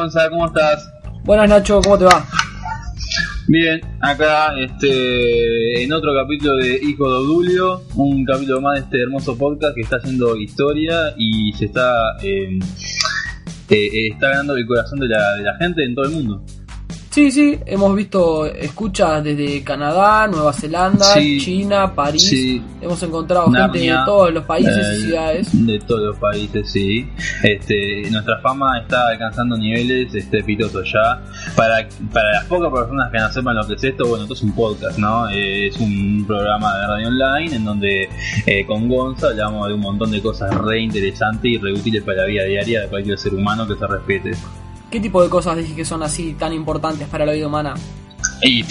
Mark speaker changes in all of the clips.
Speaker 1: Gonzalo, ¿cómo estás?
Speaker 2: Buenas Nacho, ¿cómo te va?
Speaker 1: Bien, acá este, en otro capítulo de Hijo de Odulio, un capítulo más de este hermoso podcast que está haciendo historia y se está, eh, eh, está ganando el corazón de la, de la gente en todo el mundo.
Speaker 2: Sí, sí, hemos visto escuchas desde Canadá, Nueva Zelanda,
Speaker 1: Sí.
Speaker 2: China, París.
Speaker 1: Sí.
Speaker 2: Hemos encontrado gente de todos los países
Speaker 1: eh,
Speaker 2: y ciudades.
Speaker 1: De todos los países, sí. Este, nuestra fama está alcanzando niveles estrepitosos ya. Para, para las pocas personas que no sepan lo que es esto, bueno, esto es un podcast, ¿no? Eh, es un programa de radio online en donde eh, con Gonza hablamos de un montón de cosas re interesantes y re útiles para la vida diaria de cualquier ser humano que se respete.
Speaker 2: ¿Qué tipo de cosas decís que son así tan importantes para la vida humana?
Speaker 1: Y,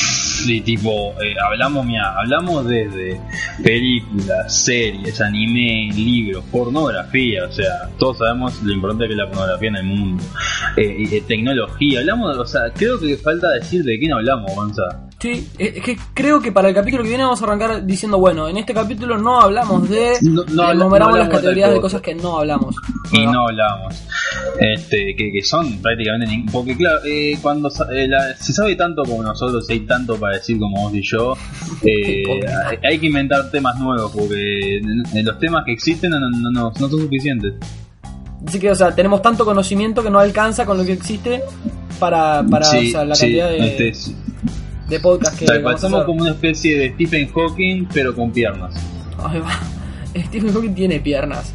Speaker 1: y tipo, eh, hablamos, mira, hablamos desde películas, series, anime, libros, pornografía, o sea, todos sabemos lo importante que es la pornografía en el mundo. Eh, eh, tecnología, hablamos, o sea, creo que falta decir de qué no hablamos, Gonza.
Speaker 2: Sí, es que creo que para el capítulo que viene vamos a arrancar diciendo, bueno, en este capítulo no hablamos de...
Speaker 1: No- no
Speaker 2: enumeramos
Speaker 1: no hablamos
Speaker 2: las categorías de
Speaker 1: cosa.
Speaker 2: cosas que no hablamos.
Speaker 1: Y no hablamos. Este, que, que son prácticamente porque claro, eh, cuando eh, la- se sabe tanto como nosotros, hay tanto para decir como vos y yo, eh, hay, hay que inventar temas nuevos porque eh, los temas que existen no, no, no, no son suficientes.
Speaker 2: Así que, o sea, tenemos tanto conocimiento que no alcanza con lo que existe para, para o sea, la
Speaker 1: sí,
Speaker 2: cantidad de,
Speaker 1: este.
Speaker 2: De podcast que
Speaker 1: Tal cual, somos como una especie de Stephen Hawking, pero con piernas.
Speaker 2: Ahí va. Stephen Hawking tiene piernas.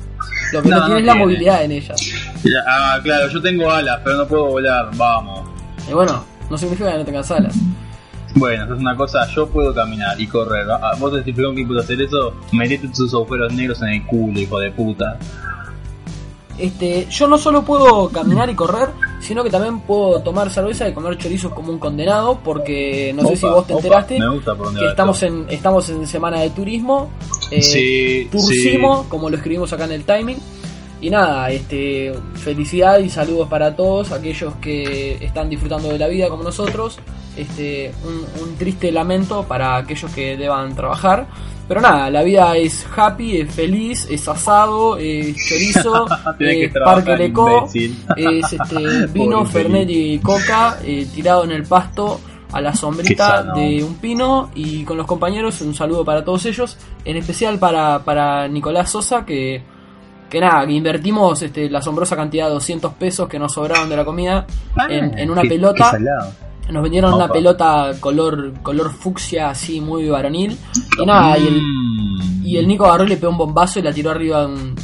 Speaker 2: Lo que no,
Speaker 1: No, no
Speaker 2: tiene es la
Speaker 1: tiene.
Speaker 2: movilidad en ellas.
Speaker 1: Ya, Ah, claro, yo tengo alas, pero no puedo volar, vamos.
Speaker 2: Y bueno, no significa que no tengas alas.
Speaker 1: Bueno, eso es una cosa, yo puedo caminar y correr. Ah, Vos Stephen Hawking pudo hacer eso, metete tus agujeros negros en el culo, hijo de puta.
Speaker 2: Este, yo no solo puedo caminar y correr, sino que también puedo tomar cerveza y comer chorizos como un condenado, porque no sé si vos te
Speaker 1: opa,
Speaker 2: enteraste que estamos
Speaker 1: esto.
Speaker 2: en estamos en semana de turismo, eh,
Speaker 1: Sí,
Speaker 2: Tursimo, como lo escribimos acá en el timing. Y nada, este, felicidad y saludos para todos aquellos que están disfrutando de la vida como nosotros. Este, un, un triste lamento para aquellos que deban trabajar. Pero nada, la vida es happy, es feliz, es asado, es chorizo, es parque leco, es este, vino, fernet y coca eh, tirado en el pasto a la sombrita de un pino. Y con los compañeros un saludo para todos ellos, en especial para, para Nicolás Sosa que, que nada, que invertimos este, la asombrosa cantidad de 200 pesos que nos sobraron de la comida en, en una
Speaker 1: Qué-
Speaker 2: pelota.
Speaker 1: qué.
Speaker 2: Nos vendieron una pelota color color fucsia así muy varonil y nada, y el,
Speaker 1: Mm.
Speaker 2: y el Nico agarró y le pegó un bombazo y la tiró arriba de un,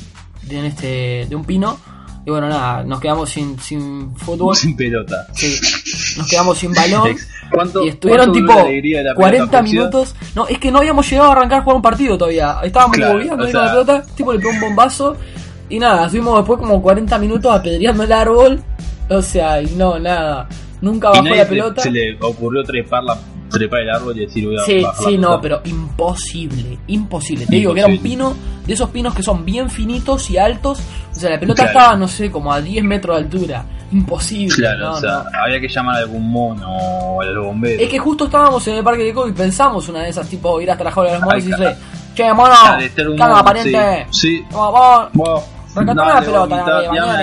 Speaker 2: de, este, de un pino. Y bueno, nada, nos quedamos sin, sin fútbol.
Speaker 1: Sin pelota.
Speaker 2: Sí, nos quedamos sin balón.
Speaker 1: ¿Cuánto,
Speaker 2: Y estuvieron
Speaker 1: cuánto
Speaker 2: tipo
Speaker 1: duró la alegría de la pelota
Speaker 2: 40
Speaker 1: fucsia?
Speaker 2: minutos. No, es que no habíamos llegado a arrancar a jugar un partido todavía. Estábamos
Speaker 1: Claro,
Speaker 2: moviendo
Speaker 1: o
Speaker 2: con la
Speaker 1: sea-
Speaker 2: pelota. Tipo le pegó un bombazo. Y nada, estuvimos después como 40 minutos apedreando el árbol. O sea, y no, nada. Nunca bajó la pelota.
Speaker 1: Se le ocurrió trepar, la, trepar el árbol y decir voy a
Speaker 2: Sí,
Speaker 1: la
Speaker 2: sí, no, pero imposible, imposible. Te digo que era un pino, de esos pinos que son bien finitos y altos. O sea, la pelota
Speaker 1: Claro.
Speaker 2: estaba, no sé, como a 10 metros de altura. Imposible.
Speaker 1: Claro,
Speaker 2: no,
Speaker 1: o sea,
Speaker 2: no.
Speaker 1: había que llamar a algún mono o a los bomberos.
Speaker 2: Es que justo estábamos en el parque de Kobe y pensamos una de esas, tipo, ir hasta la jaula de los monos y decirle, che, mono,
Speaker 1: mono,
Speaker 2: pariente.
Speaker 1: Sí. sí.
Speaker 2: Vamos, vamos. Rescatame
Speaker 1: dale,
Speaker 2: la pelota.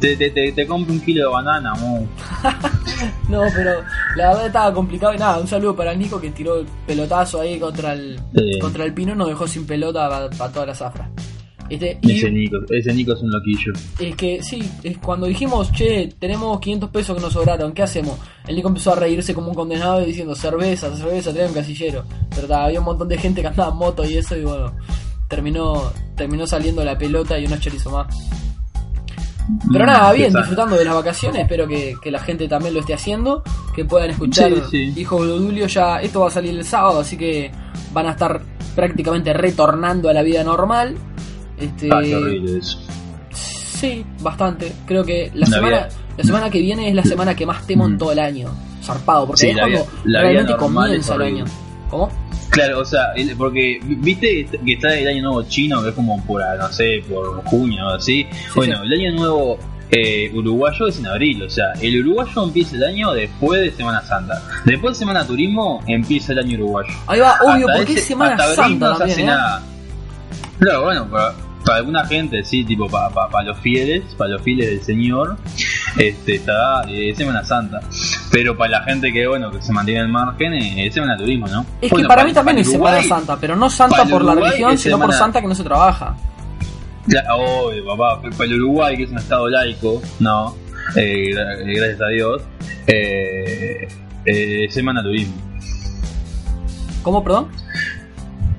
Speaker 1: Te, te, te, te compro un kilo de banana, mo.
Speaker 2: No, pero la verdad estaba complicado y nada, un saludo para el Nico que tiró el pelotazo ahí contra el,
Speaker 1: Sí.
Speaker 2: contra el pino y nos dejó sin pelota para toda la zafra. Este, y-
Speaker 1: Ese Nico, ese Nico es un loquillo.
Speaker 2: Es que sí, es cuando dijimos, che, tenemos 500 pesos que nos sobraron, ¿qué hacemos? El Nico empezó a reírse como un condenado diciendo, cerveza, cerveza, trae un casillero. Pero ta, había un montón de gente que andaba en moto y eso, y bueno, terminó terminó saliendo la pelota y unos chorizos más. Pero
Speaker 1: Mm,
Speaker 2: nada, bien, disfrutando de las vacaciones, espero que, que la gente también lo esté haciendo, que puedan escuchar
Speaker 1: Sí, sí.
Speaker 2: Hijos de Odulio ya, esto va a salir el sábado, así que van a estar prácticamente retornando a la vida normal. Este,
Speaker 1: Ah.
Speaker 2: Sí, bastante. Creo que la
Speaker 1: La
Speaker 2: semana,
Speaker 1: vida-
Speaker 2: la semana que viene es la semana que más temo en
Speaker 1: Mm.
Speaker 2: todo el año. Zarpado, porque
Speaker 1: Sí,
Speaker 2: es
Speaker 1: la
Speaker 2: cuando
Speaker 1: vida- la
Speaker 2: realmente comienza el año. ¿Cómo?
Speaker 1: Claro, o sea, porque viste que está el año nuevo chino, que es como por, ah, no sé, por junio o así. bueno,
Speaker 2: sí.
Speaker 1: el año nuevo eh, uruguayo es en abril, o sea, el uruguayo empieza el año después de Semana Santa. Después de Semana Turismo empieza el año uruguayo.
Speaker 2: Ahí va, obvio,
Speaker 1: Hasta
Speaker 2: porque
Speaker 1: ese-
Speaker 2: es Semana
Speaker 1: hasta abril
Speaker 2: Santa
Speaker 1: no se hace
Speaker 2: ¿eh?
Speaker 1: nada. Claro, bueno, para, para alguna gente, sí, tipo para los fieles, para los fieles del Señor, este está eh, Semana Santa. Pero para la gente que bueno que se mantiene al margen, eh, es Semana Turismo, ¿no?
Speaker 2: Es
Speaker 1: Bueno,
Speaker 2: que para mí también es
Speaker 1: Uruguay-
Speaker 2: Semana Santa, pero no Santa
Speaker 1: para
Speaker 2: por la religión,
Speaker 1: es
Speaker 2: sino por Santa que no se trabaja.
Speaker 1: Claro, obvio, papá. Para el Uruguay, que es un estado laico, no, eh, gra- gracias a Dios, eh, eh, Semana Turismo.
Speaker 2: ¿Cómo, perdón?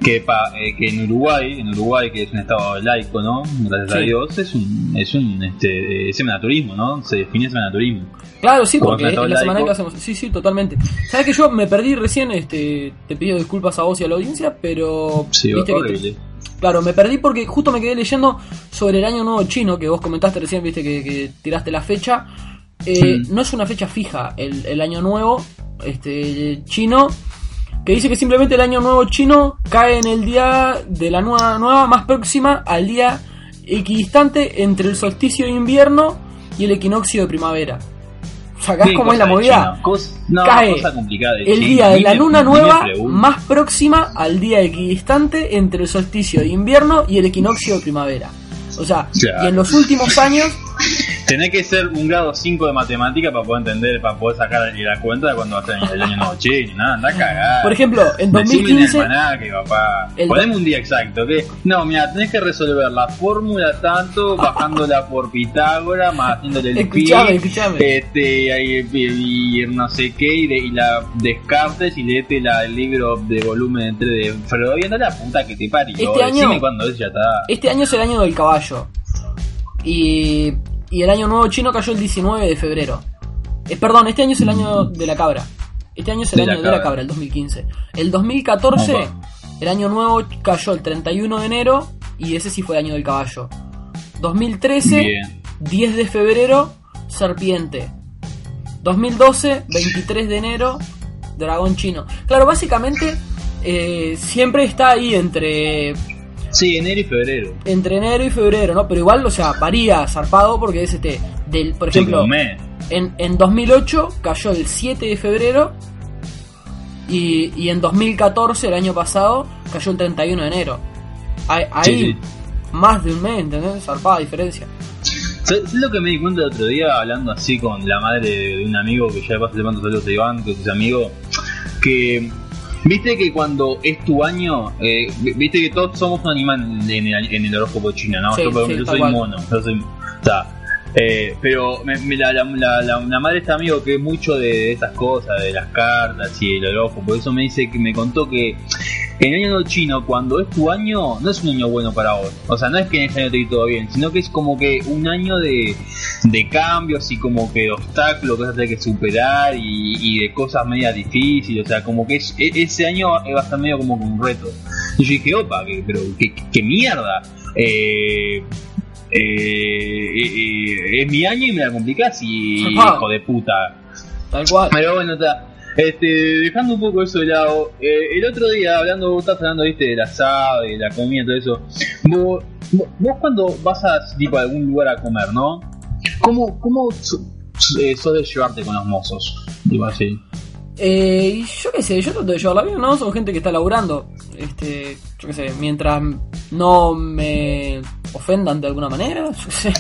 Speaker 1: Que, pa- eh, que en Uruguay, en Uruguay, que es un estado laico, ¿no? Gracias a. Dios, es un, es un este, eh, Semana Turismo, ¿no? Se define Semana Turismo.
Speaker 2: Claro, sí, porque es
Speaker 1: está
Speaker 2: la semana que hacemos. Sí, sí, totalmente. Sabes que yo me perdí recién, este, te pido disculpas a vos y a la audiencia, pero
Speaker 1: Sí,
Speaker 2: viste que
Speaker 1: horrible.
Speaker 2: Claro, me perdí porque justo me quedé leyendo sobre el año nuevo chino, que vos comentaste recién, viste que, que tiraste la fecha. Eh. No es una fecha fija el, el año nuevo este, chino, que dice que simplemente el año nuevo chino cae en el día de la nueva, nueva más próxima al día equidistante entre el solsticio de invierno y el equinoccio de primavera. ¿Sacás
Speaker 1: ¿Qué
Speaker 2: cómo es la movida?
Speaker 1: No,
Speaker 2: Cae
Speaker 1: cosa complicada de
Speaker 2: el día de la luna nueva más próxima al día equidistante entre el solsticio de invierno y el equinoccio de primavera. O sea, y en los últimos años,
Speaker 1: Tenés que ser un grado 5 de matemática para poder entender, para poder sacar la cuenta de cuando va a ser el año nuevo chino. Nada, anda a cagar.
Speaker 2: por ejemplo, en
Speaker 1: Decime
Speaker 2: 2015,
Speaker 1: en el almanaque, papá.
Speaker 2: El-
Speaker 1: Poneme un día exacto. ¿qué? No, mira, tenés que resolver la fórmula tanto, bajándola por Pitágoras, más haciéndole el
Speaker 2: Escuchame,
Speaker 1: pi,
Speaker 2: escuchame.
Speaker 1: Este, ahí, y, y no sé qué, y, de- y la descartes y leete la, el libro de volumen 3 de Freud. Anda la puta que te parió.
Speaker 2: Este año-
Speaker 1: Decime cuándo es, ya está.
Speaker 2: este año es el año del caballo. Y, y el año nuevo chino cayó el 19 de febrero. Eh, perdón, este año es el año de la cabra. Este año es el
Speaker 1: De la
Speaker 2: año de la
Speaker 1: cabra.
Speaker 2: el 2015. El 2014,
Speaker 1: Opa.
Speaker 2: el año nuevo cayó el 31 de enero y ese sí fue el año del caballo. 2013,
Speaker 1: Bien.
Speaker 2: 10 de febrero, serpiente. 2012, 23 de enero, dragón chino. Claro, básicamente eh, siempre está ahí entre,
Speaker 1: Sí, enero y febrero.
Speaker 2: entre enero y febrero, ¿no? Pero igual, o sea, varía zarpado porque es este, del, por
Speaker 1: Sí,
Speaker 2: ejemplo,
Speaker 1: mes.
Speaker 2: en, en 2008 cayó el 7 de febrero y, y en 2014, el año pasado, cayó el 31 de enero. Ahí, ahí
Speaker 1: Sí, sí.
Speaker 2: más de un mes, ¿entendés? Zarpada diferencia.
Speaker 1: ¿Sabes sabes lo que me di cuenta el otro día hablando así con la madre de, de un amigo que ya de paso le mando saludos a Iván, que es amigo? Que viste que cuando es tu año, eh, viste que todos somos un animal en el, en el horóscopo chino, ¿no?
Speaker 2: Sí,
Speaker 1: yo,
Speaker 2: sí,
Speaker 1: yo soy
Speaker 2: cual.
Speaker 1: mono, yo soy. o sea, eh, pero me- me- la, la, la, la- madre de este amigo que es mucho de estas cosas, de las cartas y el horóscopo, eso me dice que me contó que en el año chino, cuando es tu año, no es un año bueno para vos. O sea, no es que en ese año te ir todo bien, sino que es como que un año de, de cambios y como que de obstáculos que vas a tener que superar y, de cosas medias difíciles. O sea, como que es- e- ese año va a estar medio como un reto. Y yo dije, opa, que, pero qué mierda. Eh, eh, es mi año y me la complicás y
Speaker 2: Ajá.
Speaker 1: hijo de puta.
Speaker 2: Tal cual.
Speaker 1: Pero bueno, está. Este, dejando un poco eso de lado, eh, el otro día hablando, vos estás hablando, viste, del asado, de la comida, todo eso. Vos, vos, cuando vas a, tipo, a algún lugar a comer, ¿no? ¿Cómo, cómo eh, sos de llevarte con los mozos? Digo así.
Speaker 2: Eh, y yo qué sé, yo trato de llevarla bien, ¿no? Son gente que está laburando. Este, yo qué sé, mientras no me ofendan de alguna manera, yo qué sé.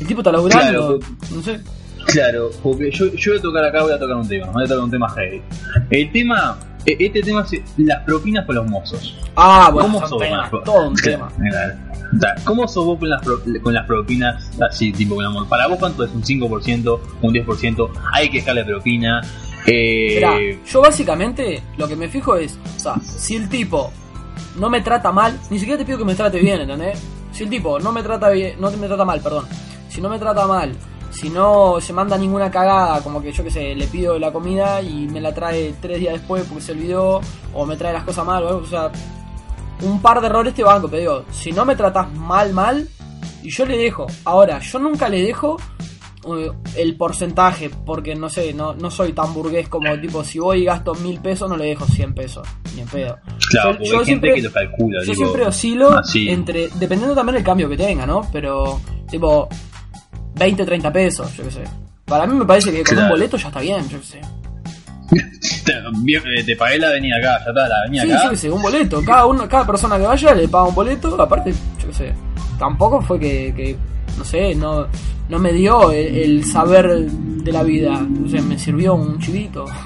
Speaker 2: El tipo está laburando,
Speaker 1: Claro,
Speaker 2: no sé.
Speaker 1: Claro, porque yo, yo voy a tocar acá, voy a tocar un tema, voy a tocar un tema heavy. El tema, eh, este tema es las propinas con los mozos.
Speaker 2: Ah, bueno,
Speaker 1: ¿Cómo sos
Speaker 2: tema, todo un tema.
Speaker 1: O sea, ¿Cómo sos vos con las, pro- con las propinas así, tipo con amor? Para vos, ¿cuánto es? ¿Un 5%? ¿Un 10%? ¿Hay que dejarle propina? Eh,
Speaker 2: yo básicamente lo que me fijo es, o sea, si el tipo no me trata mal, ni siquiera te pido que me trate bien, ¿entendés? Si el tipo no me trata bien, no me trata mal, perdón. Si no me trata mal, si no se manda ninguna cagada, como que yo que sé, le pido la comida y me la trae tres días después porque se olvidó, o me trae las cosas mal, o algo, o sea, un par de errores te banco, pero digo, si no me tratas mal, mal, y yo le dejo. Ahora, yo nunca le dejo el porcentaje, porque no sé, no, no soy tan burgués como tipo, si voy y gasto mil pesos, no le dejo 100 pesos, ni en pedo.
Speaker 1: claro,
Speaker 2: yo-
Speaker 1: porque
Speaker 2: yo
Speaker 1: hay
Speaker 2: siempre-
Speaker 1: que lo calcula.
Speaker 2: Yo
Speaker 1: digo,
Speaker 2: siempre oscilo
Speaker 1: así.
Speaker 2: entre, dependiendo también del cambio que tenga, ¿no? Pero, tipo, 20, 30 pesos, yo qué sé. Para mí me parece que con
Speaker 1: Claro.
Speaker 2: un boleto ya está bien, yo qué sé.
Speaker 1: Te, eh, te pagué la avenida acá, ya está, la avenida
Speaker 2: Sí,
Speaker 1: acá.
Speaker 2: qué sé, un boleto. Cada uno, cada persona que vaya le paga un boleto. Aparte, yo qué sé. Tampoco fue que, que, no sé, no, no me dio el, el saber de la vida. O sea, me sirvió un chivito.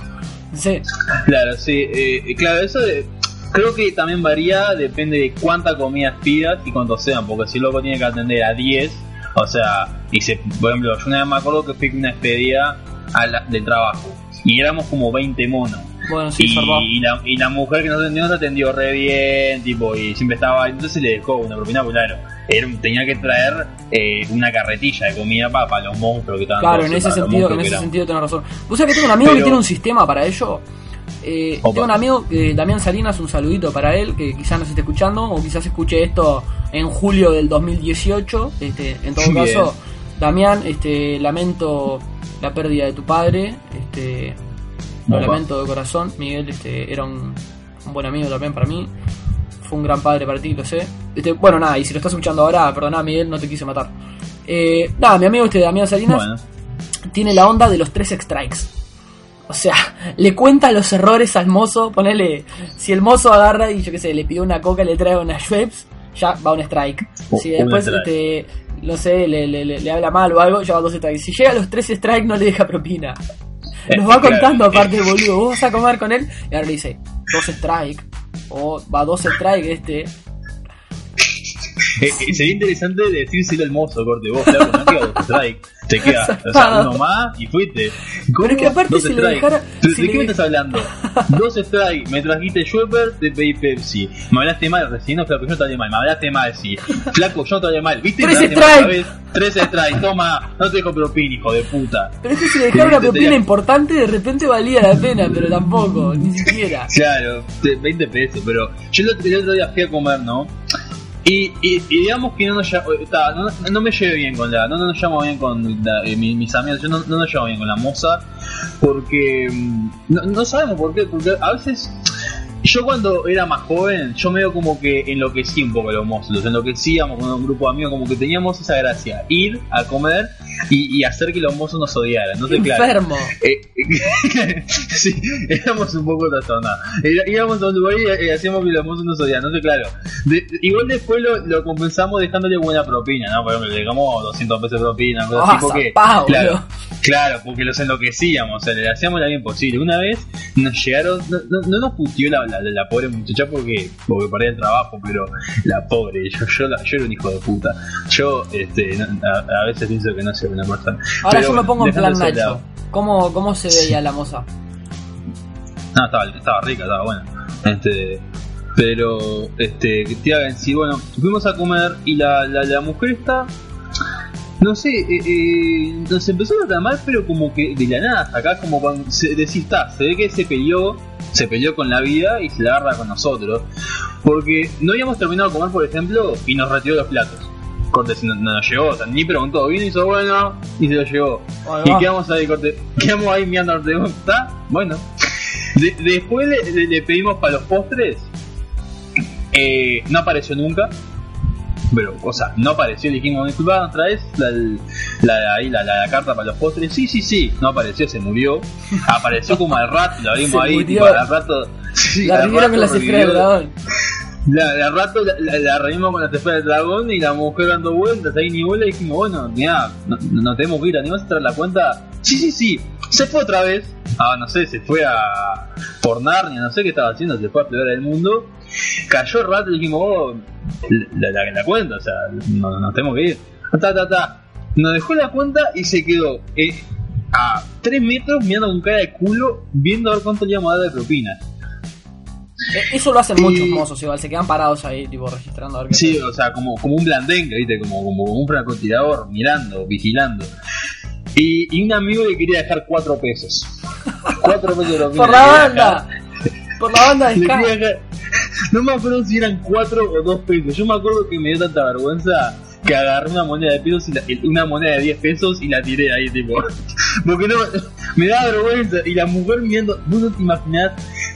Speaker 2: No sé.
Speaker 1: Claro, sí, eh, claro, eso de- creo que también varía, depende de cuánta comida pidas y cuántos sean, porque si el loco tiene que atender a 10, o sea, y se, por ejemplo, yo una vez me acuerdo que fui una despedida a la- de trabajo y éramos como 20 monos.
Speaker 2: Bueno, sí,
Speaker 1: y, y la, y la mujer que nos atendió nos atendió re bien, tipo, y siempre estaba, entonces le dejó una propina, pues claro, era, tenía que traer eh, una carretilla de comida para, los monstruos que estaban
Speaker 2: Claro, en ese sentido, en ese sentido tenés razón. Vos sabés que tengo un amigo que tiene un sistema para ello. Eh, tengo un amigo, eh, Damián Salinas, un saludito para él, que quizás nos esté escuchando, o quizás escuche esto en julio del 2018. Este, en todo
Speaker 1: Bien.
Speaker 2: caso, Damián, este, lamento la pérdida de tu padre, este, lo lamento de corazón. Miguel este, era un, un buen amigo también para mí. Fue un gran padre para ti, lo sé. Este, bueno, nada, y si lo estás escuchando ahora, perdona Miguel, no te quise matar. Eh, nada, mi amigo este Damián Salinas
Speaker 1: Bueno,
Speaker 2: tiene la onda de los tres strikes. O sea, le cuenta los errores al mozo. Ponele, si el mozo agarra y yo qué sé, le pide una coca y le trae una Schweppes, ya va un strike.
Speaker 1: O-
Speaker 2: Si después, este, no sé, le, le- le- le habla mal o algo, ya va dos strikes. Si llega a los tres strikes, no le deja propina. Nos va contando aparte, boludo. Vos vas a comer con él y ahora le dice, dos strikes. O va dos strikes este.
Speaker 1: Eh, eh, sería interesante decírselo al mozo, corte. Vos, claro, no queda dos strike. Te queda, o sea, uno más y fuiste.
Speaker 2: Pero es que aparte
Speaker 1: Dos
Speaker 2: si
Speaker 1: strike.
Speaker 2: dejara-
Speaker 1: ¿De,
Speaker 2: si
Speaker 1: de
Speaker 2: le
Speaker 1: qué me estás hablando? Dos strike, me trajiste Schweppes, te pedí Pepsi. Me hablaste mal recién, no, flaco, yo no te hablé mal. Me hablaste mal, sí. Flaco, yo no te hablé mal. ¿Viste?
Speaker 2: Tres
Speaker 1: Me hablaste mal
Speaker 2: strike.
Speaker 1: otra vez. Tres strike, toma, no te dejo propina, hijo de puta.
Speaker 2: Pero es que si le dejara una propina
Speaker 1: te-
Speaker 2: importante, de repente valía la pena, pero tampoco, ni siquiera.
Speaker 1: Claro, te- 20 pesos, pero yo el otro día fui a comer, ¿no? Y, y, y digamos que no nos lla- eh, no, no me llevo bien con la, no, no nos llamo bien con la- eh, mi- mis amigos, yo no, no nos llevo bien con la moza, porque mm, no, no sabemos por qué, porque a veces yo cuando era más joven, yo medio como que enloquecí un poco los los enloquecíamos con un grupo de amigos, como que teníamos esa gracia, ir a comer y, y hacer que los mozos nos odiaran, entonces claro.
Speaker 2: Enfermo.
Speaker 1: Eh, sí, éramos un poco trastornados. Íbamos a un lugar y, y hacíamos que los mozos nos odiaran. Entonces, claro, de- igual después lo, lo compensamos dejándole buena propina, ¿no? Por ejemplo, le dejamos 200 pesos de propina, cosas
Speaker 2: Ah,
Speaker 1: así, porque,
Speaker 2: zarpado,
Speaker 1: claro. Claro, porque los enloquecíamos, o sea, le hacíamos la bien posible. Una vez nos llegaron, no, no- no nos puteó la, la, la pobre muchacha porque, porque perdía el trabajo, pero la pobre, yo, yo, la- yo era un hijo de puta. Yo, este, no- a, a veces pienso que no soy una persona.
Speaker 2: Ahora
Speaker 1: Pero
Speaker 2: yo me pongo en plan Nacho. ¿Cómo, ¿Cómo se veía la moza?
Speaker 1: No, estaba, estaba rica, estaba buena. Este, pero, este, te hagan sí, bueno, fuimos a comer y la, la, la mujer está, no sé, eh, eh, nos empezó a tratar mal, pero como que de la nada, acá como cuando se, decís, está, se ve que se peleó, se peleó con la vida y se la agarra con nosotros. Porque no habíamos terminado de comer, por ejemplo, y nos retiró los platos. Corte, no, no nos llegó, o sea, ni preguntó, vino y hizo bueno, y se lo llevó.
Speaker 2: Ahí
Speaker 1: Y quedamos ahí, corte. Quedamos ahí mirando. ¿Está? Bueno. De- después le, le- le pedimos para los postres. Eh, no apareció nunca. Pero, o sea, no apareció. Le dijimos, disculpa, ¿nos traes la, la, la, la- carta para los postres? Sí, sí, sí. No apareció, se murió. Apareció como al rato, lo vimos
Speaker 2: Se
Speaker 1: ahí. tipo, al rato. sí,
Speaker 2: la
Speaker 1: al
Speaker 2: con las esferas del dragón.
Speaker 1: La, la rato la, la, reímos con la esfera del dragón y la mujer dando vueltas ahí ni bola y dijimos, bueno, mira, no, no tenemos que ir, ¿animás a traer la cuenta? Sí, sí, sí, se fue otra vez, ah, no sé, se fue a por Narnia, no sé qué estaba haciendo, se fue a explorar el mundo, cayó el rato y dijimos, oh, la, la, la cuenta, o sea, no, nos tenemos que ir, ta, ta, ta, nos dejó la cuenta y se quedó eh, a 3 metros mirando con cara de culo, viendo a ver cuánto le íbamos a dar de propina.
Speaker 2: Eh, Eso lo hacen
Speaker 1: Y-
Speaker 2: muchos mozos, igual, se quedan parados ahí, tipo, registrando a ver qué
Speaker 1: Sí, o sea, como, como un blandengue, ¿viste? Como, como un francotirador, mirando, vigilando. Y, y un amigo le quería dejar cuatro pesos. Cuatro pesos de propina
Speaker 2: Por la banda, por la banda de
Speaker 1: dejar. No me acuerdo si eran cuatro o dos pesos. Yo me acuerdo que me dio tanta vergüenza que agarré una moneda de pesos y la- una moneda de 10 pesos y la tiré ahí, tipo. Porque no, me da vergüenza. Y la mujer mirando, vos no te imaginás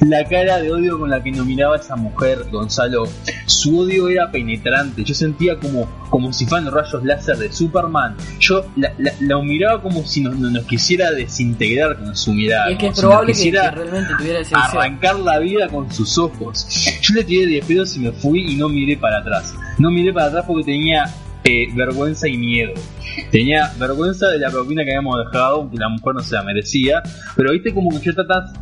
Speaker 1: la cara de odio con la que nos miraba esa mujer, Gonzalo. Su odio era penetrante. Yo sentía como, como si fueran rayos láser de Superman. Yo la, la, miraba como si nos, nos, quisiera desintegrar con su mirada.
Speaker 2: Y es que es probable que, realmente tuviera ese
Speaker 1: Arrancar la vida con sus ojos. Yo le tiré 10 pedos y me fui y no miré para atrás. No miré para atrás porque tenía eh, vergüenza y miedo. Tenía vergüenza de la propina que habíamos dejado, que la mujer no se la merecía, pero viste como que yo estaba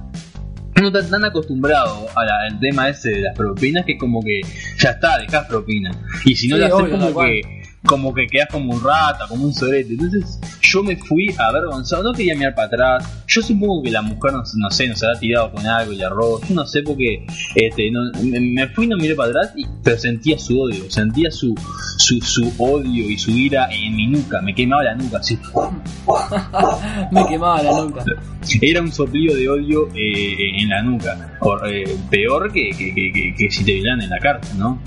Speaker 1: no estás tan acostumbrado al tema ese de las propinas que como que ya está, dejas propina. Y si no la haces como que como que quedas como un rata, como un sorete. Entonces yo me fui avergonzado, no quería mirar para atrás. Yo supongo que la mujer, no, no sé, nos habrá tirado con algo y le robó. Yo no sé porque este, no, me, fui y no miré para atrás, y, pero sentía su odio, sentía su, su, su odio y su ira en mi nuca. Me quemaba la nuca así.
Speaker 2: me quemaba la nuca.
Speaker 1: Era un soplío de odio eh, en la nuca. Eh, peor que, que, que, que si te vieran en la cárcel, ¿no?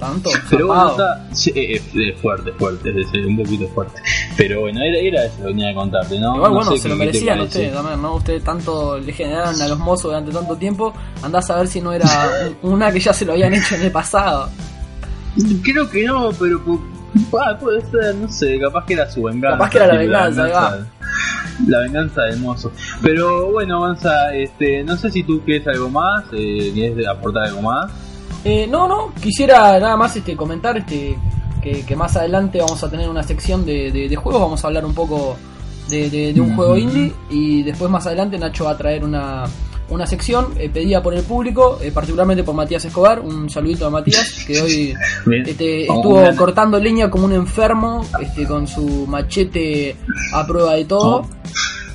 Speaker 2: Tanto.
Speaker 1: Pero bueno, es, fuerte, fuerte, es un poquito fuerte. Pero bueno, era, era eso lo que tenía que contarte, ¿no?
Speaker 2: Igual, bueno, se lo merecían ustedes también, ¿no? Ustedes tanto le generaron a los mozos durante tanto tiempo, andás a ver si no era una que ya se lo habían hecho en el pasado.
Speaker 1: Creo que no, pero ah, puede ser, no sé, capaz que era su venganza.
Speaker 2: Capaz que era la venganza, la venganza,
Speaker 1: la venganza del mozo. Pero bueno, avanza, este, no sé si tú quieres algo más, eh, quieres aportar algo más.
Speaker 2: Eh, no, no, quisiera nada más este, comentar este, que, más adelante vamos a tener una sección de, de, juegos, vamos a hablar un poco de, un juego indie y después más adelante Nacho va a traer una, una sección eh, pedida por el público, eh, particularmente por Matías Escobar, un saludito a Matías que hoy este, estuvo cortando leña como un enfermo este, con su machete a prueba de todo.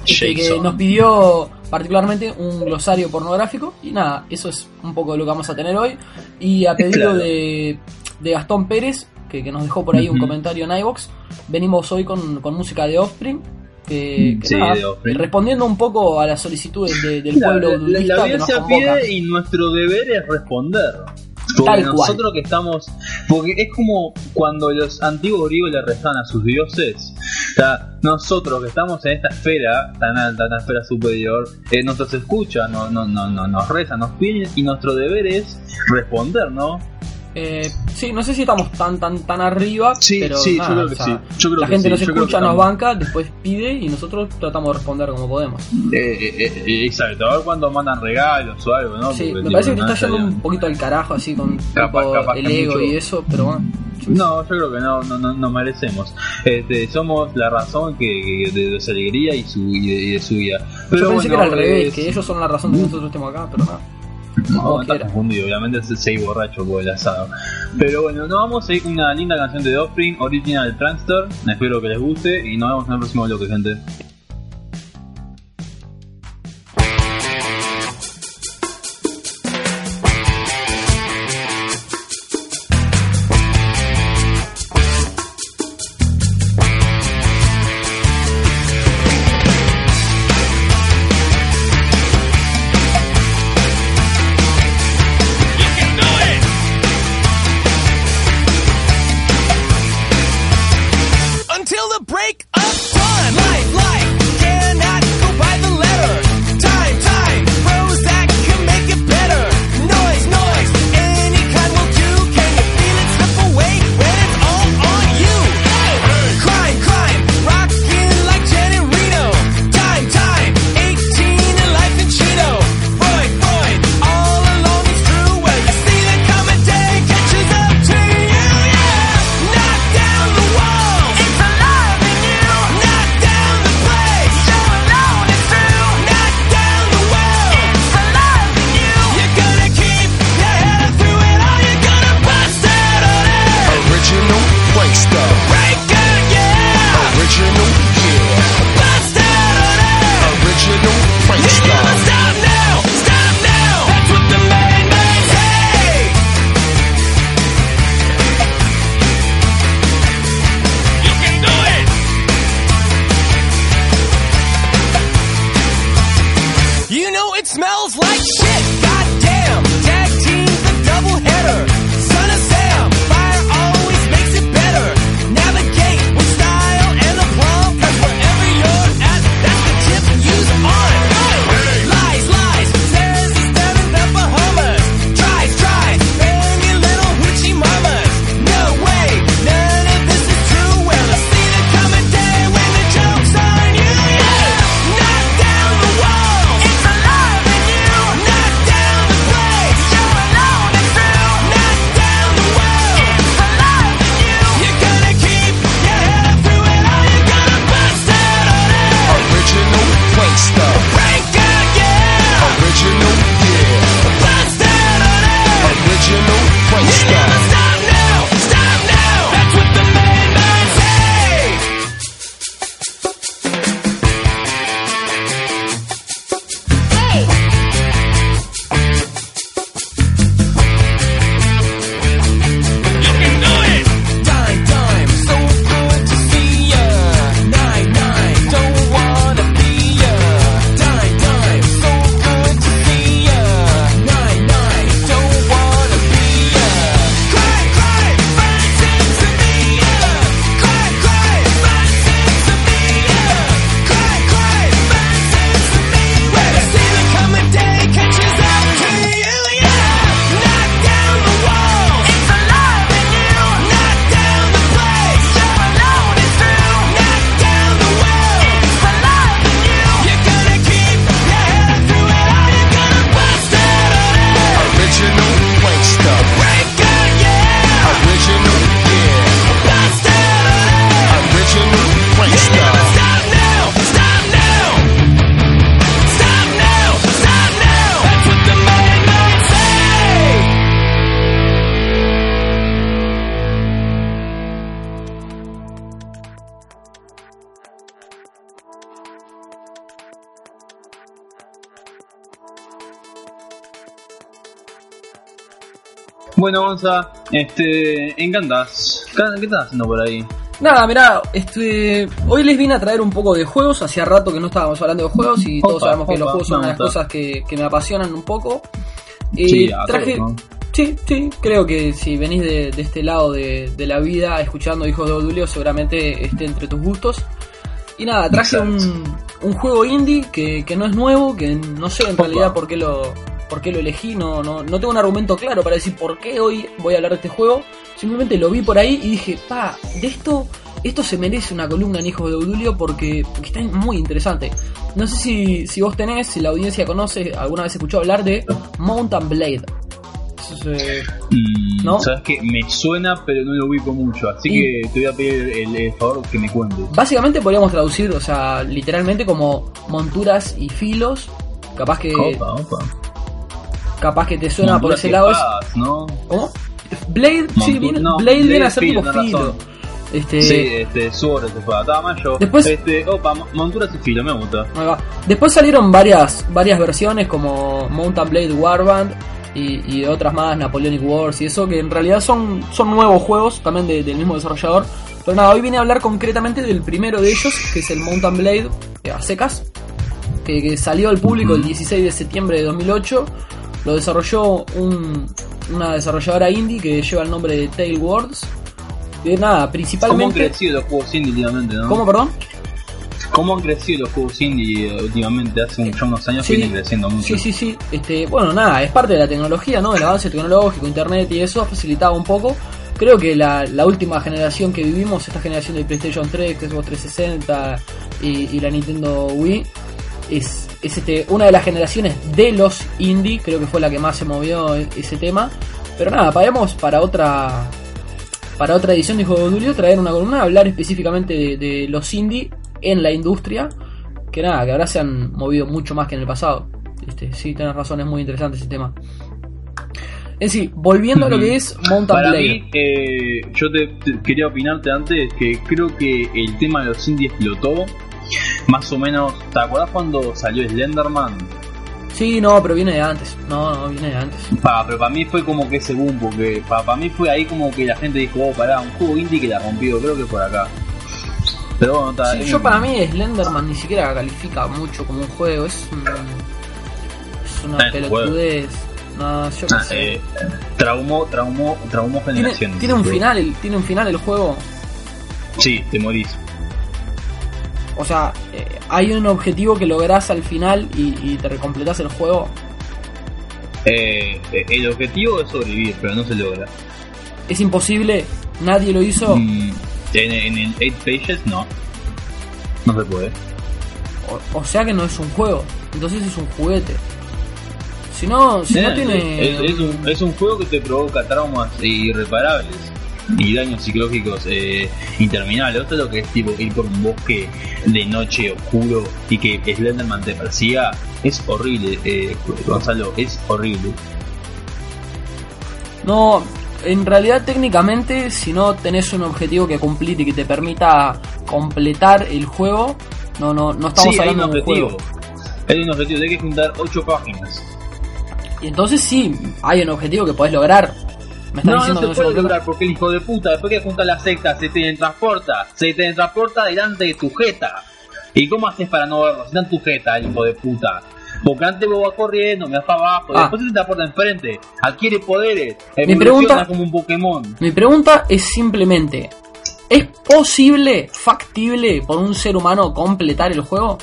Speaker 2: Este, que nos pidió particularmente un glosario pornográfico. Y nada, eso es un poco de lo que vamos a tener hoy. Y a pedido de, de, Gastón Pérez, que, nos dejó por ahí un comentario en iBox, venimos hoy con, música de Offspring. Que, respondiendo un poco a las solicitudes del pueblo
Speaker 1: la, la, pide y nuestro deber es responder. Porque nosotros que estamos. Porque es como cuando los antiguos griegos le rezaban a sus dioses. O sea, nosotros que estamos en esta esfera tan alta, tan esfera superior, eh, nos escuchan, no, no, no, nos rezan, nos piden y nuestro deber es responder, ¿no?
Speaker 2: Eh, sí, no sé si estamos tan tan tan arriba,
Speaker 1: sí,
Speaker 2: pero
Speaker 1: sí, yo creo que sí.
Speaker 2: la gente nos escucha, nos banca, después pide y nosotros tratamos de responder como podemos.
Speaker 1: Eh, eh, eh exacto, a ver cuando mandan regalos o algo, ¿no?
Speaker 2: Sí, me parece que te está yendo un poquito al carajo así con el ego y eso, pero bueno.
Speaker 1: No, yo creo que no, no, no, no merecemos. Este, somos la razón que, de, su alegría y, su, y, de, su vida.
Speaker 2: Pero yo pensé que era al revés, que ellos son la razón de que nosotros estemos acá, pero no.
Speaker 1: No, está confundido, obviamente es seis borracho por el asado. Pero bueno, nos vamos a ir con una linda canción de Offspring, original Transster. Espero que les guste y nos vemos en el próximo bloque, gente. Bueno, Gonza, este, encantas. ¿Qué estás haciendo por ahí?
Speaker 2: Nada, mirá, este, hoy les vine a traer un poco de juegos. Hacía rato que no estábamos hablando de juegos y todos
Speaker 1: Opa,
Speaker 2: sabemos que los juegos son una de las cosas que, que me apasionan un poco. Eh,
Speaker 1: Sí,
Speaker 2: traje,
Speaker 1: todos, ¿no?
Speaker 2: sí, sí, creo que si venís de, de este lado de, de la vida escuchando Hijos de Odulio, seguramente esté entre tus gustos. Y nada, traje un, un juego indie que, que no es nuevo, que no sé en
Speaker 1: Opa.
Speaker 2: realidad por qué lo, por qué lo elegí, no, no, no tengo un argumento claro para decir por qué hoy voy a hablar de este juego. Simplemente lo vi por ahí y dije, pa, de esto, esto se merece una columna en Hijos de Odulio porque, porque está muy interesante. No sé si, si vos tenés, si la audiencia conoce, alguna vez escuchó hablar de Mountain Blade.
Speaker 1: Mm,
Speaker 2: ¿No?
Speaker 1: Sabes que me suena, pero no lo ubico mucho. Así
Speaker 2: Y-
Speaker 1: que te voy a pedir el, el favor que me cuentes.
Speaker 2: Básicamente podríamos traducir, o sea, literalmente como monturas y filos. Capaz que,
Speaker 1: Opa, opa.
Speaker 2: Capaz que te suena por ese lado.
Speaker 1: ¿no?
Speaker 2: ¿Cómo? Blade, sí, viene,
Speaker 1: no,
Speaker 2: Blade viene a ser tipo filo. Este,
Speaker 1: Sí, este, sobre tu espada. Estaba más yo.
Speaker 2: Después-
Speaker 1: Este, opa, mo- monturas y filo, me gusta.
Speaker 2: Después salieron varias, varias versiones como Mountain Blade Warband y, y otras más, Napoleonic Wars y eso, que en realidad son, son nuevos juegos también de- del mismo desarrollador. Pero nada, hoy vine a hablar concretamente del primero de ellos, que es el Mountain Blade eh, a secas, que, que salió al público el 16 de septiembre de 2008. Lo desarrolló un- una desarrolladora indie que lleva el nombre de Tailwords. Que nada,
Speaker 1: ¿Cómo han
Speaker 2: principalmente...
Speaker 1: crecido los juegos indie últimamente, no?
Speaker 2: ¿Cómo, perdón?
Speaker 1: ¿Cómo han crecido los juegos indie eh, últimamente? Hace un- ya unos años
Speaker 2: Sí.
Speaker 1: vienen creciendo mucho.
Speaker 2: Sí, sí, sí. Este, bueno, nada, es parte de la tecnología, ¿no? El avance tecnológico, internet y eso ha facilitado un poco. Creo que la, la última generación que vivimos, esta generación de PlayStation 3, Xbox 360 y, y la Nintendo Wii, es, es este, una de las generaciones de los indie. Creo que fue la que más se movió ese tema. Pero nada, paremos para otra para otra edición de Juego de Julio traer una columna, hablar específicamente de, de los indie en la industria, que nada, que ahora se han movido mucho más que en el pasado. Este, sí, tenés razón, es muy interesante ese tema. En sí, volviendo a lo que es Mountain
Speaker 1: Para
Speaker 2: Blade.
Speaker 1: mí, eh, yo te, te- quería opinarte antes que creo que el tema de los indies explotó. Más o menos, ¿te acuerdas cuando salió Slenderman?
Speaker 2: Sí, no, pero viene de antes. No, no, viene de antes.
Speaker 1: Pa, pero para mí fue como que ese boom, porque para mí fue ahí como que la gente dijo, oh, pará, un juego indie que la rompió, creo que por acá. Pero bueno, está
Speaker 2: Sí, yo para mí Slenderman ni siquiera califica mucho como un juego, es un, es una
Speaker 1: Ah, es
Speaker 2: pelotudez. No, yo qué
Speaker 1: Ah,
Speaker 2: sé.
Speaker 1: eh, traumó, traumó, traumó
Speaker 2: Tiene, un final, el- tiene un final el juego.
Speaker 1: Sí, te morís.
Speaker 2: O sea, eh, hay un objetivo que lográs al final y, y te recompletás el juego.
Speaker 1: Eh, eh, el objetivo es sobrevivir, pero no se logra.
Speaker 2: Es imposible, nadie lo hizo.
Speaker 1: Mm, en, en el 8 Pages no. No se puede.
Speaker 2: O, o sea que no es un juego, entonces es un juguete. Si no, si no
Speaker 1: Eh,
Speaker 2: tiene.
Speaker 1: es, es un, es un juego que te provoca traumas irreparables y daños psicológicos eh, interminables. Es lo que es tipo ir por un bosque de noche oscuro y que Slenderman te persiga. Es horrible, eh, Gonzalo, es horrible.
Speaker 2: No, en realidad técnicamente, si no tenés un objetivo que cumplir y que te permita completar el juego, no, no, no estamos
Speaker 1: sí, hay un
Speaker 2: hablando de un
Speaker 1: objetivo.
Speaker 2: juego.
Speaker 1: Hay un objetivo, hay que juntar 8 páginas.
Speaker 2: Y entonces sí, hay un objetivo que podés lograr. Me
Speaker 1: No,
Speaker 2: diciendo
Speaker 1: no se puede lograr porque el hijo de puta, después que junta la secta, se teletransporta, se teletransporta delante de tu jeta. ¿Y cómo haces para no verlo? Si está en tu jeta, el hijo de puta. Porque antes vos vas corriendo, me vas para abajo,
Speaker 2: Ah.
Speaker 1: después se te transporta enfrente, adquiere poderes,
Speaker 2: Mi pregunta-
Speaker 1: como un Pokémon.
Speaker 2: Mi pregunta es simplemente, ¿es posible, factible por un ser humano completar el juego?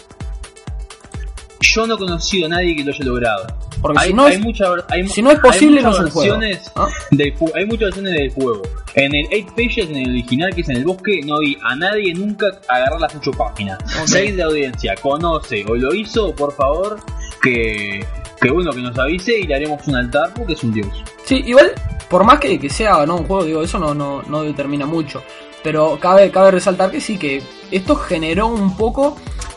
Speaker 1: Yo no he conocido a nadie que lo haya logrado.
Speaker 2: Porque
Speaker 1: hay,
Speaker 2: si no
Speaker 1: hay
Speaker 2: es-
Speaker 1: mucha- hay-
Speaker 2: si no es
Speaker 1: hay
Speaker 2: posible,
Speaker 1: muchas
Speaker 2: no es un juego. ¿Ah?
Speaker 1: del hay muchas versiones del juego. En el 8 Pages, en el original que es en el bosque, no vi a nadie nunca agarrar las 8 páginas.
Speaker 2: Ok.
Speaker 1: Si de audiencia conoce o lo hizo, por favor, que, que bueno, que nos avise y le haremos un altar porque es un dios.
Speaker 2: Sí, igual, por más que, que sea no un juego, digo, eso no, no, no determina mucho. Pero cabe, cabe resaltar que sí, que esto generó un poco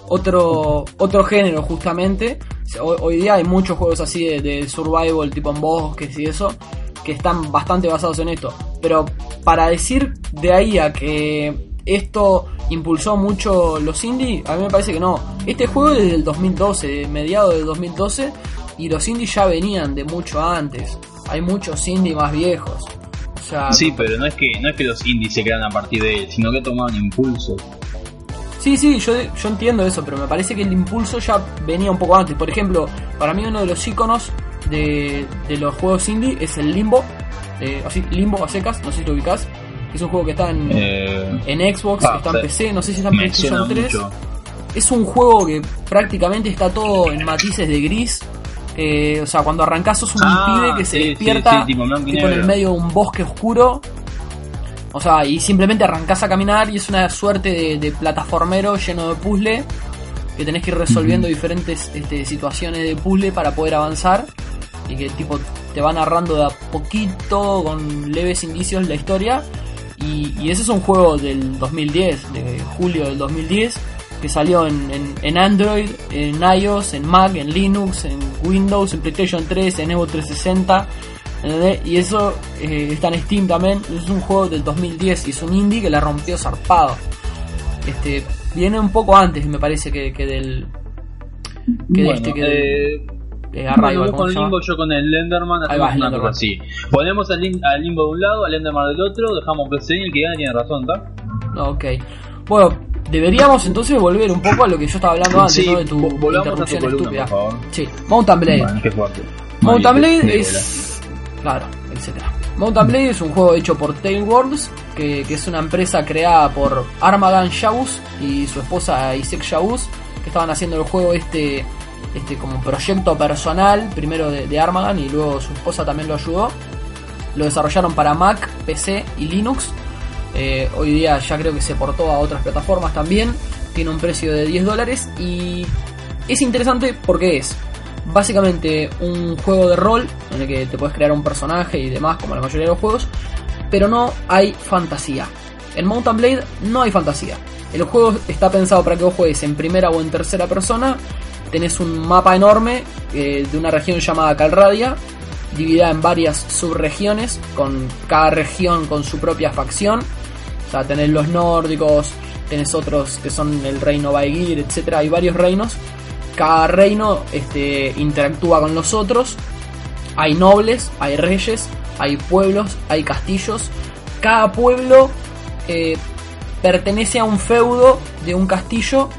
Speaker 2: otro, otro género justamente. Hoy, día hay muchos juegos así de, survival, tipo en bosques y eso, que están bastante basados en esto. Pero para decir de ahí a que esto impulsó mucho los indie, a mí me parece que no. Este juego es desde el 2012, de mediados del 2012, y los indies ya venían de mucho antes. Hay muchos indie más viejos. O sea,
Speaker 1: Sí, pero no es que no es que los indies se crean a partir de él, sino que tomaron impulso.
Speaker 2: Sí, sí, yo, yo entiendo eso, pero me parece que el impulso ya venía un poco antes. Por ejemplo, para mí uno de los iconos de, de los juegos indie es el Limbo. eh, así, Limbo a secas, no sé si lo ubicás. Es un juego que está en,
Speaker 1: Eh,
Speaker 2: en Xbox,
Speaker 1: ah,
Speaker 2: está en. PC, no sé si está en PlayStation 3.
Speaker 1: mucho.
Speaker 2: Es un juego que prácticamente está todo en matices de gris. Eh, o sea, cuando arrancás sos un
Speaker 1: Ah,
Speaker 2: pibe que se
Speaker 1: sí, sí,
Speaker 2: despierta
Speaker 1: sí, tipo
Speaker 2: en el medio de un bosque oscuro. O sea, y simplemente arrancás a caminar y es una suerte de, de plataformero lleno de puzzle. Que tenés que ir resolviendo diferentes este, situaciones de puzzle para poder avanzar. Y que tipo te va narrando de a poquito, con leves indicios la historia. Y, y ese es un juego del 2010, de julio del 2010, que salió en, en- en Android, en iOS, en Mac, en Linux, en Windows, en PlayStation 3, en Evo 360. ¿Entendés? Y eso eh, está en Steam también. Es un juego del 2010 y es un indie que la rompió zarpado. Este, viene un poco antes, me parece, que, que del. Que de
Speaker 1: Bueno,
Speaker 2: este, que del-
Speaker 1: eh,
Speaker 2: eh, Arrival,
Speaker 1: vos
Speaker 2: ¿cómo
Speaker 1: con? Limbo, yo con el Lenderman,
Speaker 2: Ahí va,
Speaker 1: una cosa así. Ponemos al, Lim- al Limbo de un lado, al Lenderman del otro, dejamos que se y el que gane tiene razón, ¿está?
Speaker 2: Ok. Bueno, deberíamos entonces volver un poco a lo que yo estaba hablando antes,
Speaker 1: Sí,
Speaker 2: ¿no? De tu
Speaker 1: a
Speaker 2: interrupción
Speaker 1: columna,
Speaker 2: estúpida.
Speaker 1: por favor.
Speaker 2: Sí, Mountain Blade. Mountain Blade
Speaker 1: de-
Speaker 2: es. Claro, etcétera. Mountain Blade es un juego hecho por Tailworlds, que, que es una empresa creada por Armagan Shaus y su esposa Isaac Shaus, que estaban haciendo el juego este, este como proyecto personal, primero de, de Armagan y luego su esposa también lo ayudó. Lo desarrollaron para Mac, PC y Linux. Eh, hoy día ya creo que se portó a otras plataformas también. Tiene un precio de 10 dólares y es interesante porque es básicamente un juego de rol en el que te puedes crear un personaje y demás, como la mayoría de los juegos, pero no hay fantasía. En Mountain Blade no hay fantasía. El juego está pensado para que vos juegues en primera o en tercera persona. Tenés un mapa enorme eh, de una región llamada Calradia, dividida en varias subregiones, con cada región con su propia facción. O sea, tenés los nórdicos, tenés otros que son el reino Vaegir, etc. Hay varios reinos. Cada reino este, interactúa con los otros. Hay nobles, hay reyes, hay pueblos, hay castillos. Cada pueblo eh, pertenece a un feudo de un castillo.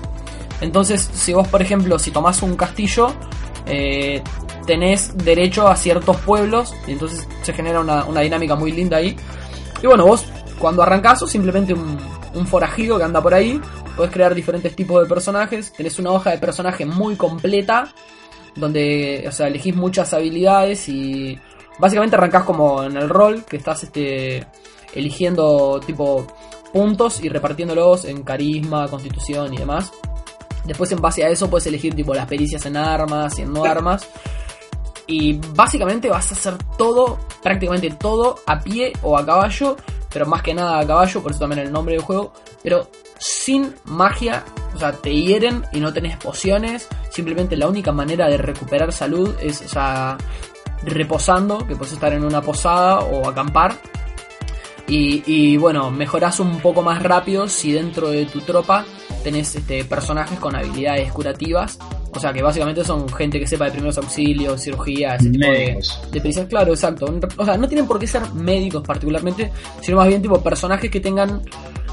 Speaker 2: Entonces, si vos, por ejemplo, si tomás un castillo, eh, tenés derecho a ciertos pueblos. Y entonces se genera una, dinámica muy linda ahí. Y bueno, vos cuando arrancás sos simplemente un, un forajido que anda por ahí. Podés crear diferentes tipos de personajes. Tenés una hoja de personaje muy completa. Donde, o sea, elegís muchas habilidades y básicamente arrancás como en el rol, que estás este, eligiendo tipo puntos y repartiéndolos en carisma, constitución y demás. Después en base a eso puedes elegir tipo las pericias en armas y en no armas. Y básicamente vas a hacer todo, prácticamente todo, a pie o a caballo. Pero más que nada a caballo, por eso también el nombre del juego. Pero sin magia, o sea, te hieren y no tenés pociones. Simplemente la única manera de recuperar salud es, o sea, reposando, que puedes estar en una posada o acampar. Y, y, bueno, mejorás un poco más rápido si dentro de tu tropa tenés este, personajes con habilidades curativas. O sea que básicamente son gente que sepa de primeros auxilios, cirugía, ese tipo de, de pericias. Claro, exacto. O sea, no tienen por qué ser médicos particularmente, sino más bien tipo personajes que tengan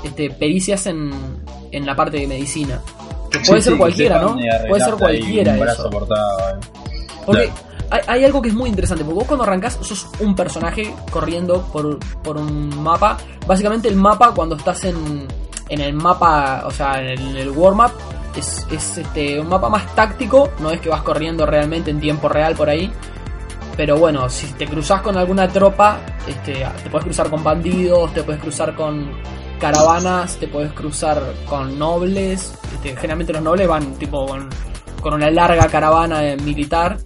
Speaker 2: este, pericias en, en la parte de medicina. Que puede
Speaker 1: Sí,
Speaker 2: ser
Speaker 1: sí,
Speaker 2: cualquiera, ¿no?
Speaker 1: eh,
Speaker 2: Puede ser cualquiera eso.
Speaker 1: eh.
Speaker 2: Porque
Speaker 1: Claro.
Speaker 2: hay, hay algo que es muy interesante, porque vos cuando arrancás sos un personaje corriendo por, por un mapa. Básicamente el mapa cuando estás en, en el mapa, o sea, en el, el warm-up, es, es este, un mapa más táctico, no es que vas corriendo realmente en tiempo real por ahí. Pero bueno, si te cruzas con alguna tropa, este, te puedes cruzar con bandidos, te puedes cruzar con caravanas, te puedes cruzar con nobles. Este, generalmente los nobles van tipo con, una larga caravana militar.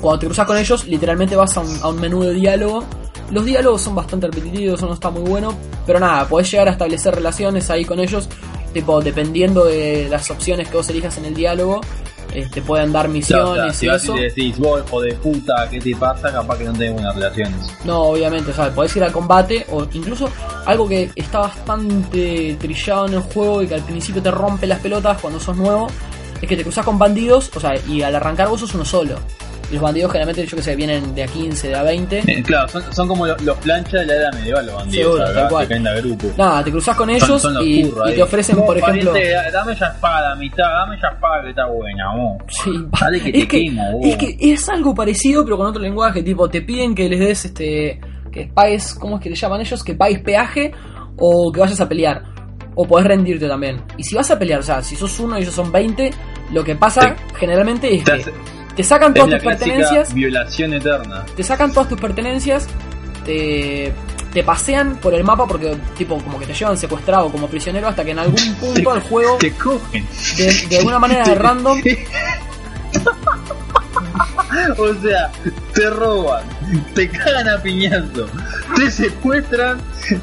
Speaker 2: Cuando te cruzas con ellos, literalmente vas a un menú de diálogo. Los diálogos son bastante repetitivos, eso no está muy bueno. Pero nada, podés llegar a establecer relaciones ahí con ellos. Tipo, dependiendo de las opciones que vos elijas en el diálogo, eh, te pueden dar
Speaker 1: Claro,
Speaker 2: misiones
Speaker 1: claro, si
Speaker 2: y
Speaker 1: vas
Speaker 2: eso.
Speaker 1: y decís, vos hijo de puta, ¿qué te pasa? Capaz que no tenés buenas relaciones.
Speaker 2: No, obviamente, o sea, podés ir al combate o incluso algo que está bastante trillado en el juego y que al principio te rompe las pelotas cuando sos nuevo, es que te cruzas con bandidos, o sea, y al arrancar vos sos uno solo. Los bandidos generalmente, yo que sé, vienen de a 15, de a 20.
Speaker 1: Eh, claro, son, son como los, los planchas de la era medieval, los bandidos.
Speaker 2: Seguro, tal cual.
Speaker 1: que caen de a grupo.
Speaker 2: Nada, te cruzas con ellos
Speaker 1: son
Speaker 2: y, te ofrecen, por ejemplo.
Speaker 1: pariente, dame esa espada, mitad, dame esa espada que está buena, vos.
Speaker 2: Sí,
Speaker 1: Dale que te
Speaker 2: es, que,
Speaker 1: quemo, vos.
Speaker 2: es que es algo parecido, pero con otro lenguaje. Tipo, te piden que les des este. que pagues, ¿cómo es que le llaman ellos? Que pagues peaje o que vayas a pelear. O podés rendirte también. Y si vas a pelear, o sea, si sos uno y ellos son 20, lo que pasa generalmente es
Speaker 1: Te
Speaker 2: que
Speaker 1: hace-
Speaker 2: te sacan
Speaker 1: Es
Speaker 2: todas
Speaker 1: la
Speaker 2: tus pertenencias,
Speaker 1: violación eterna.
Speaker 2: te sacan todas tus pertenencias, te, te pasean por el mapa porque, tipo, como que te llevan secuestrado como prisionero hasta que en algún punto del juego,
Speaker 1: Te cogen.
Speaker 2: de, de alguna manera de random,
Speaker 1: O sea, te roban, te cagan a piñazo, te secuestran,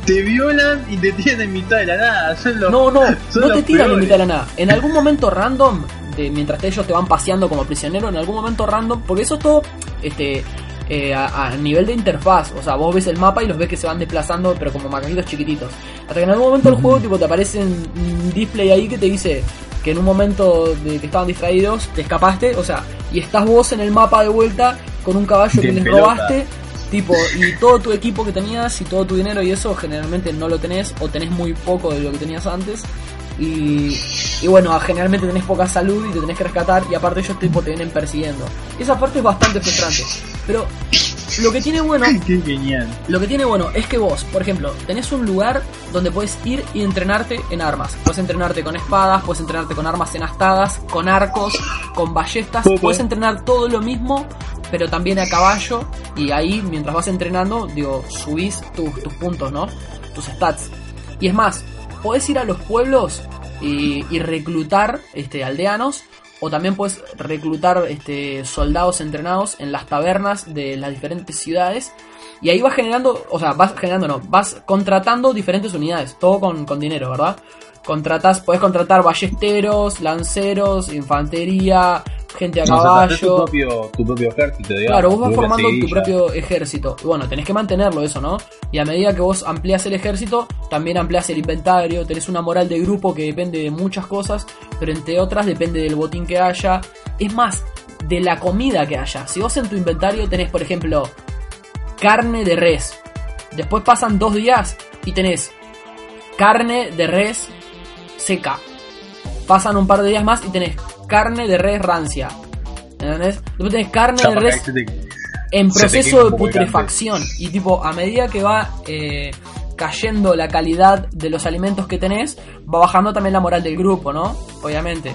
Speaker 1: te violan y te tiran en mitad de la nada. Son los,
Speaker 2: No, no,
Speaker 1: son
Speaker 2: no te tiran en mitad de la nada. En algún momento random, de, mientras ellos te van paseando como prisionero, en algún momento random, porque eso es todo este, eh, a, a nivel de interfaz. O sea, vos ves el mapa y los ves que se van desplazando, pero como macaquitos chiquititos. Hasta que en algún momento del juego tipo, te aparece un un display ahí que te dice que en un momento de que estaban distraídos te escapaste, o sea, y estás vos en el mapa de vuelta con un caballo
Speaker 1: De
Speaker 2: que les
Speaker 1: pelota.
Speaker 2: robaste Tipo, y todo tu equipo que tenías y todo tu dinero y eso generalmente no lo tenés o tenés muy poco de lo que tenías antes. Y, y bueno, generalmente tenés poca salud y te tenés que rescatar y aparte ellos tipo te vienen persiguiendo. Esa parte es bastante frustrante. Pero lo que tiene bueno,
Speaker 1: Qué genial.
Speaker 2: lo que tiene bueno es que vos, por ejemplo, tenés un lugar donde puedes ir y entrenarte en armas. Puedes entrenarte con espadas, puedes entrenarte con armas enastadas, con arcos, con ballestas, puedes entrenar todo lo mismo, pero también a caballo. Y ahí, mientras vas entrenando, digo, subís tus, tus puntos, ¿no? Tus stats. Y es más, podés ir a los pueblos y, reclutar este, aldeanos. O también puedes reclutar este, soldados entrenados en las tabernas de las diferentes ciudades. Y ahí vas generando, o sea, vas generando, no, vas contratando diferentes unidades, todo con, con dinero, ¿verdad? Contratas, puedes contratar ballesteros, lanceros, infantería, gente a
Speaker 1: O sea, te haces tu
Speaker 2: caballo.
Speaker 1: propio, tu propio ejército, digamos.
Speaker 2: Claro, vos vas formando tu propio ejército. Y bueno, tenés que mantenerlo eso, ¿no? Y a medida que vos amplias el ejército, también amplias el inventario, tenés una moral de grupo que depende de muchas cosas, pero entre otras depende del botín que haya. Es más, de la comida que haya. Si vos en tu inventario tenés, por ejemplo, carne de res, después pasan dos días y tenés carne de res seca. Pasan un par de días más y tenés carne de res rancia. ¿Entendés? Después tenés carne de res
Speaker 1: te-
Speaker 2: en proceso de putrefacción. Y tipo, a medida que va eh, cayendo la calidad de los alimentos que tenés, va bajando también la moral del grupo, ¿no? Obviamente.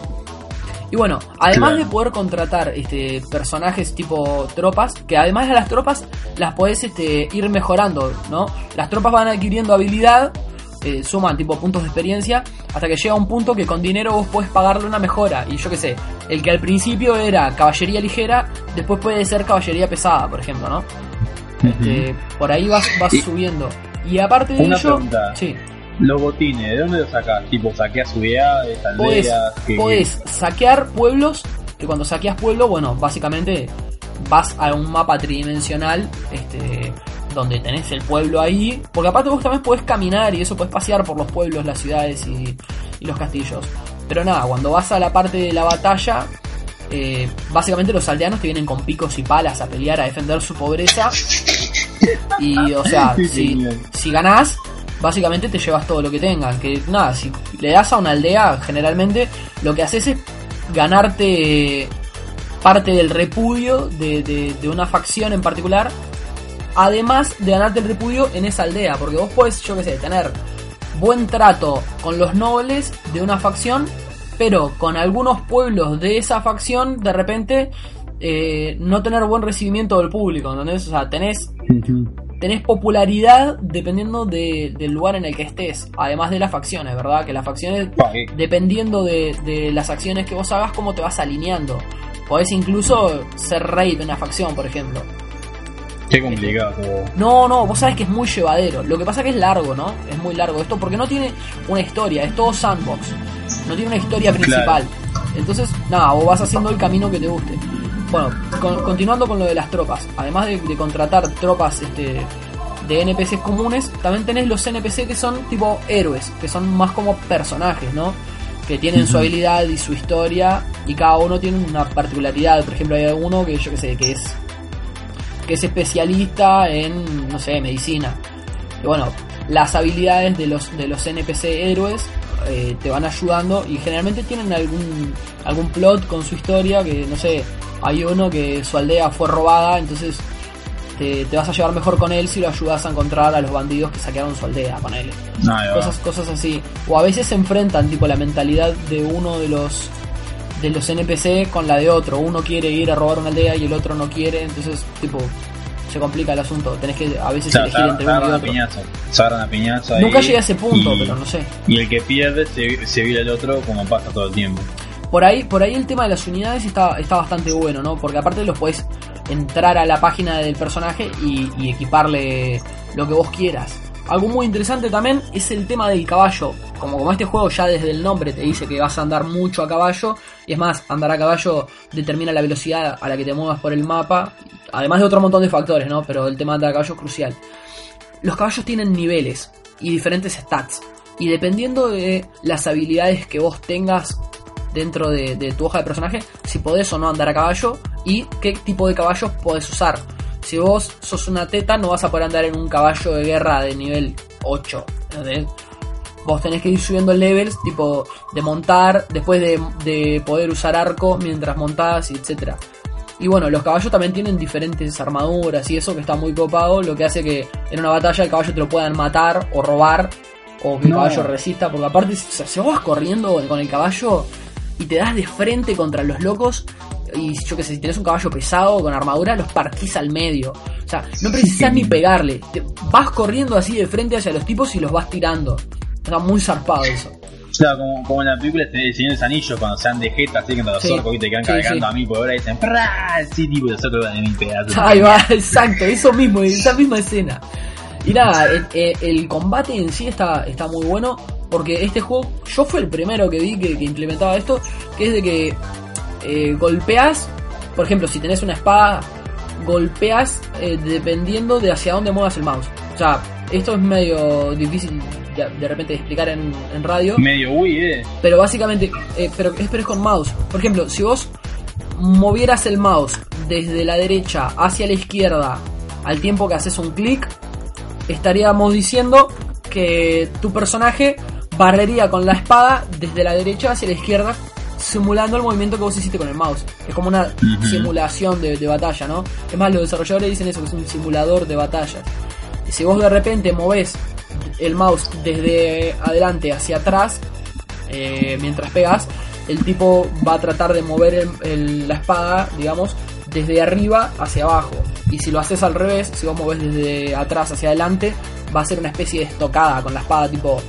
Speaker 2: Y bueno, además
Speaker 1: Claro.
Speaker 2: de poder contratar este, personajes tipo tropas, que además de las tropas las podés este, ir mejorando, ¿no? Las tropas van adquiriendo habilidad, eh, suman tipo puntos de experiencia, hasta que llega un punto que con dinero vos podés pagarle una mejora. Y yo qué sé, el que al principio era caballería ligera, después puede ser caballería pesada, por ejemplo, ¿no? Este, por ahí vas, vas
Speaker 1: Y-
Speaker 2: subiendo. Y aparte de
Speaker 1: Una
Speaker 2: ello,
Speaker 1: pregunta.
Speaker 2: sí,
Speaker 1: Los botines, ¿de dónde los sacás? Tipo, saqueas unidades,
Speaker 2: podés,
Speaker 1: aldeas. que-
Speaker 2: podés saquear pueblos, que cuando saqueas pueblo, bueno, básicamente vas a un mapa tridimensional, este, donde tenés el pueblo ahí, porque aparte vos también podés caminar y eso podés pasear por los pueblos, las ciudades y, y los castillos. Pero nada, cuando vas a la parte de la batalla, eh, básicamente los aldeanos te vienen con picos y palas a pelear, a defender su pobreza. Y, o sea, si, si ganás, básicamente te llevas todo lo que tengan. Que nada, si le das a una aldea, generalmente lo que haces es ganarte parte del repudio de, de- de una facción en particular. Además de ganarte el repudio en esa aldea. Porque vos podés, yo qué sé, tener buen trato con los nobles de una facción. Pero con algunos pueblos de esa facción, de repente, eh, no tener buen recibimiento del público. ¿entendés? O sea, tenés tenés popularidad dependiendo de- del lugar en el que estés, además de las facciones, ¿verdad? Que las facciones, dependiendo de, de las acciones que vos hagas, cómo te vas alineando. Podés incluso ser rey de una facción, por ejemplo.
Speaker 1: Qué complicado.
Speaker 2: No, no, vos sabés que es muy llevadero. Lo que pasa que es largo, ¿no? Es muy largo esto porque no tiene una historia, es todo sandbox. No tiene una historia principal. Entonces, nada, vos vas haciendo el camino que te guste. Bueno, con- continuando con lo de las tropas. Además de, de contratar tropas este, de NPCs comunes, también tenés los NPC que son tipo héroes, que son más como personajes, ¿no? Que tienen su habilidad y su historia y cada uno tiene una particularidad. Por ejemplo, hay uno que yo que sé, que es que es especialista en, no sé, medicina. Y bueno, las habilidades de los, de los NPC héroes eh, te van ayudando y generalmente tienen algún, algún plot con su historia que, no sé, hay uno que su aldea fue robada, entonces te, te vas a llevar mejor con él si lo ayudas a encontrar a los bandidos que saquearon su aldea, con él. Cosas, cosas así. O a veces se enfrentan tipo la mentalidad de uno de los de los NPC con la de otro. Uno quiere ir a robar una aldea y el otro no quiere, entonces tipo se complica el asunto. Tenés que a veces
Speaker 1: O sea,
Speaker 2: elegir entre uno y otro.
Speaker 1: piñazo. A piñazo
Speaker 2: Nunca llegué a ese punto,
Speaker 1: y-
Speaker 2: pero no sé.
Speaker 1: Y el que pierde se, se vira el otro como pasa todo el tiempo.
Speaker 2: Por ahí, por ahí el tema de las unidades está, está bastante bueno, ¿no? Porque aparte los podés entrar a la página del personaje y, y equiparle lo que vos quieras. Algo muy interesante también es el tema del caballo. Como, como este juego ya desde el nombre te dice que vas a andar mucho a caballo. Y es más, andar a caballo determina la velocidad a la que te muevas por el mapa. Además de otro montón de factores, ¿no? Pero el tema de andar a caballo es crucial. Los caballos tienen niveles y diferentes stats. Y dependiendo de las habilidades que vos tengas dentro de, de tu hoja de personaje, si podés o no andar a caballo y qué tipo de caballos podés usar. Si vos sos una teta, no vas a poder andar en un caballo de guerra de nivel 8. ¿entendés? Vos tenés que ir subiendo levels, tipo de montar, después de, de poder usar arco mientras montás, etc. Y bueno, los caballos también tienen diferentes armaduras y eso que está muy copado, lo que hace que en una batalla el caballo te lo puedan matar o robar, o que el caballo resista, porque aparte, o sea, si vos vas corriendo con el caballo y te das de frente contra los locos, y yo que sé, si tenés un caballo pesado con armadura, los partís al medio. O sea, no precisas ni pegarle, te vas corriendo así de frente hacia los tipos y los vas tirando. Está muy zarpado eso.
Speaker 1: O sea, como, como en la película este de Señor de los Anillos, cuando se dan de jeta, así que los
Speaker 2: Sí.
Speaker 1: orcos y te quedan
Speaker 2: Sí,
Speaker 1: cargando
Speaker 2: sí.
Speaker 1: a mí por ahora y dicen ¡Pra! Sí, tipo, los otros van en pedazo.
Speaker 2: Ahí va, exacto, eso mismo, esa misma escena. Y nada, el, el- el combate en sí está, está muy bueno, porque este juego, yo fui el primero que vi que, que implementaba esto, que es de que eh, golpeas, por ejemplo, si tenés una espada, golpeas eh, dependiendo de hacia dónde muevas el mouse. O sea, esto es medio difícil de, de repente de explicar en, en radio.
Speaker 1: Medio Wii, eh.
Speaker 2: Pero básicamente, eh, pero, es, pero es con mouse. Por ejemplo, si vos movieras el mouse desde la derecha hacia la izquierda al tiempo que haces un clic, estaríamos diciendo que tu personaje barrería con la espada desde la derecha hacia la izquierda, simulando el movimiento que vos hiciste con el mouse. Es como una simulación de, de batalla, ¿no? Es más, los desarrolladores dicen eso, que es un simulador de batallas. Si vos de repente movés el mouse desde adelante hacia atrás, eh, mientras pegas, el tipo va a tratar de mover el- el- la espada, digamos, desde arriba hacia abajo. Y si lo haces al revés, si vos movés desde atrás hacia adelante, va a ser una especie de estocada con la espada, tipo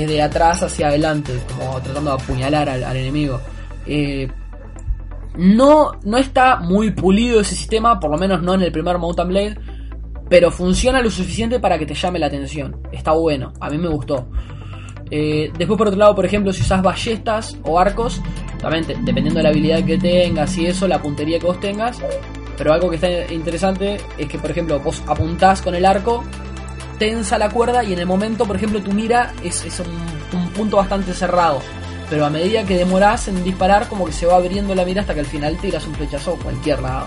Speaker 2: desde atrás hacia adelante, como tratando de apuñalar al, enemigo. Eh, no, no está muy pulido ese sistema, por lo menos no en el primer Mountain Blade, pero funciona lo suficiente para que te llame la atención. Está bueno, a mí me gustó. Eh, después por otro lado, por ejemplo, si usas ballestas o arcos, también dependiendo de la habilidad que tengas y eso, la puntería que vos tengas. Pero algo que está interesante es que, por ejemplo, vos apuntás con el arco, tensa la cuerda y en el momento, por ejemplo, tu mira es, es un, un punto bastante cerrado. Pero a medida que demorás en disparar, como que se va abriendo la mira hasta que al final tiras un flechazo a cualquier lado.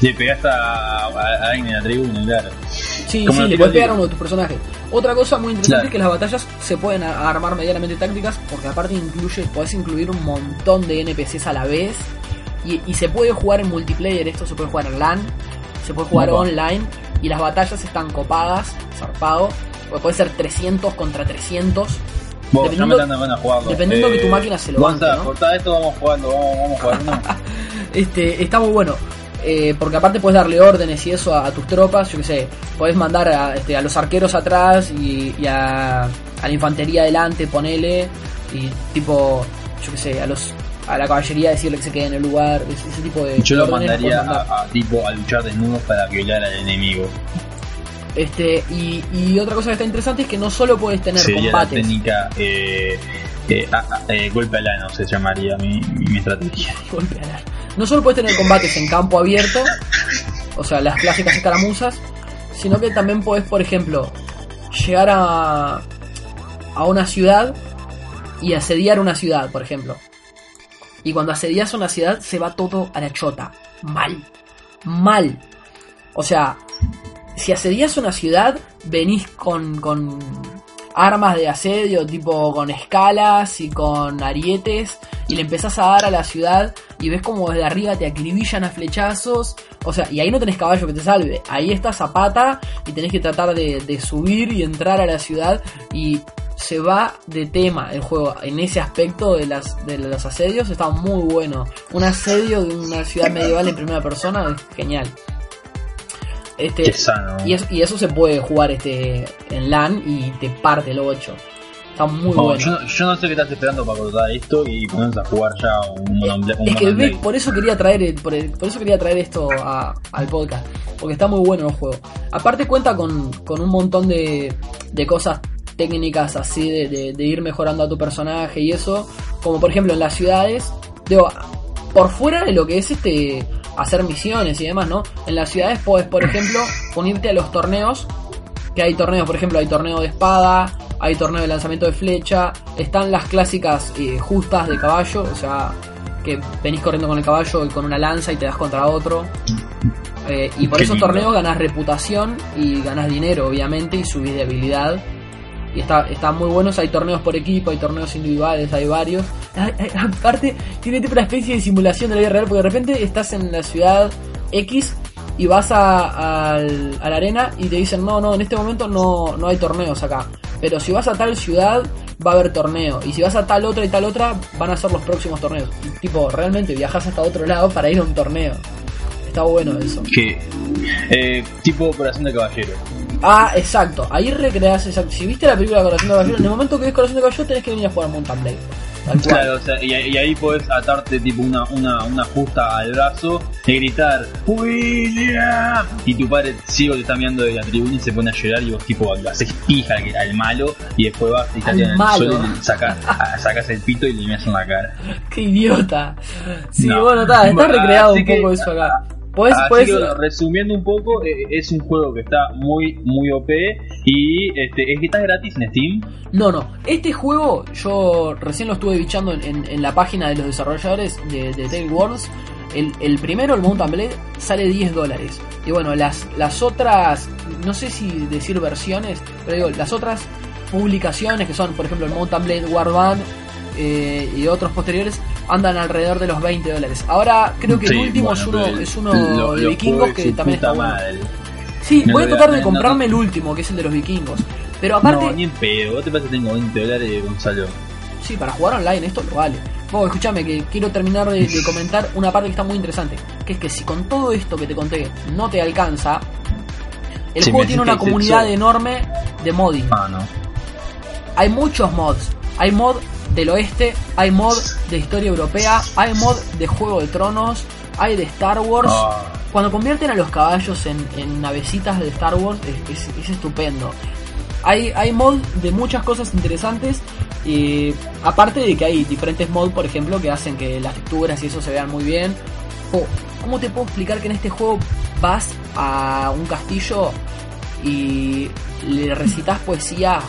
Speaker 1: Le pegaste a, a, alguien en la tribuna, claro.
Speaker 2: Sí,
Speaker 1: Como
Speaker 2: sí, le puedes pegar a uno de tus personajes. Otra cosa muy interesante
Speaker 1: Claro.
Speaker 2: es que las batallas se pueden armar medianamente tácticas, porque aparte incluye, podés incluir un montón de NPCs a la vez. Y, y se puede jugar en multiplayer, esto se puede jugar en LAN, se puede jugar
Speaker 1: Opa.
Speaker 2: online, y las batallas están copadas, zarpado. Porque puede ser 300 contra 300.
Speaker 1: Vos, ya
Speaker 2: Dependiendo-
Speaker 1: me jugarlo.
Speaker 2: que tu máquina se lo banque, ¿no?
Speaker 1: cortá esto, vamos jugando, vamos, vamos jugando.
Speaker 2: Este, está muy bueno. eh, porque aparte puedes darle órdenes y eso a, a tus tropas, yo que sé, podés mandar a, este, a los arqueros atrás y, y a, a la infantería adelante, ponele, y tipo, yo que sé, a los a la caballería decirle que se quede en el lugar, ese, ese tipo de
Speaker 1: Yo lo mandaría a, a tipo a luchar desnudos para violar al enemigo.
Speaker 2: Este, y, y otra cosa que está interesante es que no solo puedes tener
Speaker 1: Sería la
Speaker 2: combates.
Speaker 1: técnica eh, eh, ah, ah, eh, golpe al ano, se llamaría mi, mi estrategia.
Speaker 2: golpear. No solo puedes tener combates en campo abierto, o sea, las clásicas escaramuzas, sino que también puedes, por ejemplo, llegar a, a una ciudad y asediar una ciudad, por ejemplo. Y cuando asedias una ciudad se va todo a la chota. Mal. Mal. O sea, si asedias una ciudad, venís con, con armas de asedio, tipo con escalas y con arietes, y le empezás a dar a la ciudad y ves como desde arriba te acribillan a flechazos. O sea, y ahí no tenés caballo que te salve. Ahí está Zapata y tenés que tratar de, de subir y entrar a la ciudad y se va de tema el juego en ese aspecto de las de los asedios. Está muy bueno. Un asedio de una ciudad medieval en primera persona es genial. Este, y, es- y eso se puede jugar este en LAN y te parte el 8 está muy
Speaker 1: Bueno,
Speaker 2: bueno.
Speaker 1: yo, no- yo no sé qué estás esperando para cortar esto y ponernos a jugar ya un Monoblade. un
Speaker 2: es que
Speaker 1: Monoblade.
Speaker 2: ve, por eso quería traer el- por, el- por eso quería traer esto a- al podcast porque está muy bueno el juego. Aparte cuenta con, con un montón de, de cosas técnicas así de, de- de ir mejorando a tu personaje y eso como por ejemplo en las ciudades digo por fuera de lo que es este hacer misiones y demás no en las ciudades puedes por ejemplo unirte a los torneos que hay torneos, por ejemplo, hay torneo de espada, hay torneo de lanzamiento de flecha, están las clásicas eh, justas de caballo, o sea, que venís corriendo con el caballo y con una lanza y te das contra otro. Eh, y por
Speaker 1: Qué
Speaker 2: esos
Speaker 1: lindo.
Speaker 2: torneos ganas reputación y ganas dinero, obviamente, y subís de habilidad. Está, están muy buenos, hay torneos por equipo, hay torneos individuales, hay varios. Aparte, tiene tipo una especie de simulación de la vida real, porque de repente estás en la ciudad X y vas a, al- a la arena y te dicen, no, no, en este momento no, no hay torneos acá. Pero si vas a tal ciudad, va a haber torneo. Y si vas a tal otra y tal otra, van a ser los próximos torneos. Tipo, realmente viajas hasta otro lado para ir a un torneo. Está bueno eso.
Speaker 1: Que, eh, tipo Operación de Caballero.
Speaker 2: Ah, exacto. Ahí recreas exacto. Si viste la película Corazón de Caballero, en el momento que ves Corazón de Caballero tenés que venir a jugar Mountain Blade.
Speaker 1: Claro, o sea, y, y ahí podés atarte tipo una, una, una justa al brazo y gritar ¡William! Y tu padre ciego te está mirando de la tribuna y se pone a llorar y vos tipo lo haces pija al, al malo y después vas y
Speaker 2: Al
Speaker 1: en el suelo y sacas, sacas el pito y le miras en la cara.
Speaker 2: Qué idiota. Sí,
Speaker 1: No.
Speaker 2: bueno, está, recreado
Speaker 1: así
Speaker 2: un
Speaker 1: que-
Speaker 2: poco eso acá. Podés,
Speaker 1: Así que, resumiendo un poco, eh, es un juego que está muy, muy OP y este, es que está gratis en Steam.
Speaker 2: No, no. Este juego yo recién lo estuve bichando en, en- en la página de los desarrolladores de, de Tale Wars. El, el primero, el Mountain Blade, sale 10 dólares. Y bueno, las, las otras, no sé si decir versiones, pero digo, las otras publicaciones que son, por ejemplo, el Mountain Blade Warband eh, y otros posteriores, andan alrededor de los 20 dólares. Ahora creo que el último
Speaker 1: bueno,
Speaker 2: es uno, es uno
Speaker 1: lo-
Speaker 2: de vikingos que también está bueno.
Speaker 1: madre.
Speaker 2: Sí,
Speaker 1: No
Speaker 2: voy a tratar de
Speaker 1: no-
Speaker 2: comprarme el último, que es el de los vikingos. Pero aparte,
Speaker 1: No, ni en pedo. ¿Vos te parece que tengo 20 dólares, Gonzalo?
Speaker 2: Sí, para jugar online esto lo vale. Vos, escúchame, que quiero terminar de, de comentar una parte que está muy interesante. Que es que si con todo esto que te conté no te alcanza, el
Speaker 1: Si
Speaker 2: juego tiene una comunidad enorme de modding.
Speaker 1: Ah, no.
Speaker 2: Hay muchos mods. Hay mod del oeste, hay mod de historia europea, hay mod de Juego de Tronos, hay de Star Wars.
Speaker 1: Ah.
Speaker 2: Cuando convierten a los caballos en, en navecitas de Star Wars es, es- es estupendo. Hay, hay mod de muchas cosas interesantes. Y aparte de que hay diferentes mods, por ejemplo, que hacen que las texturas y eso se vean muy bien. O, ¿Cómo te puedo explicar que en este juego vas a un castillo y le recitas poesía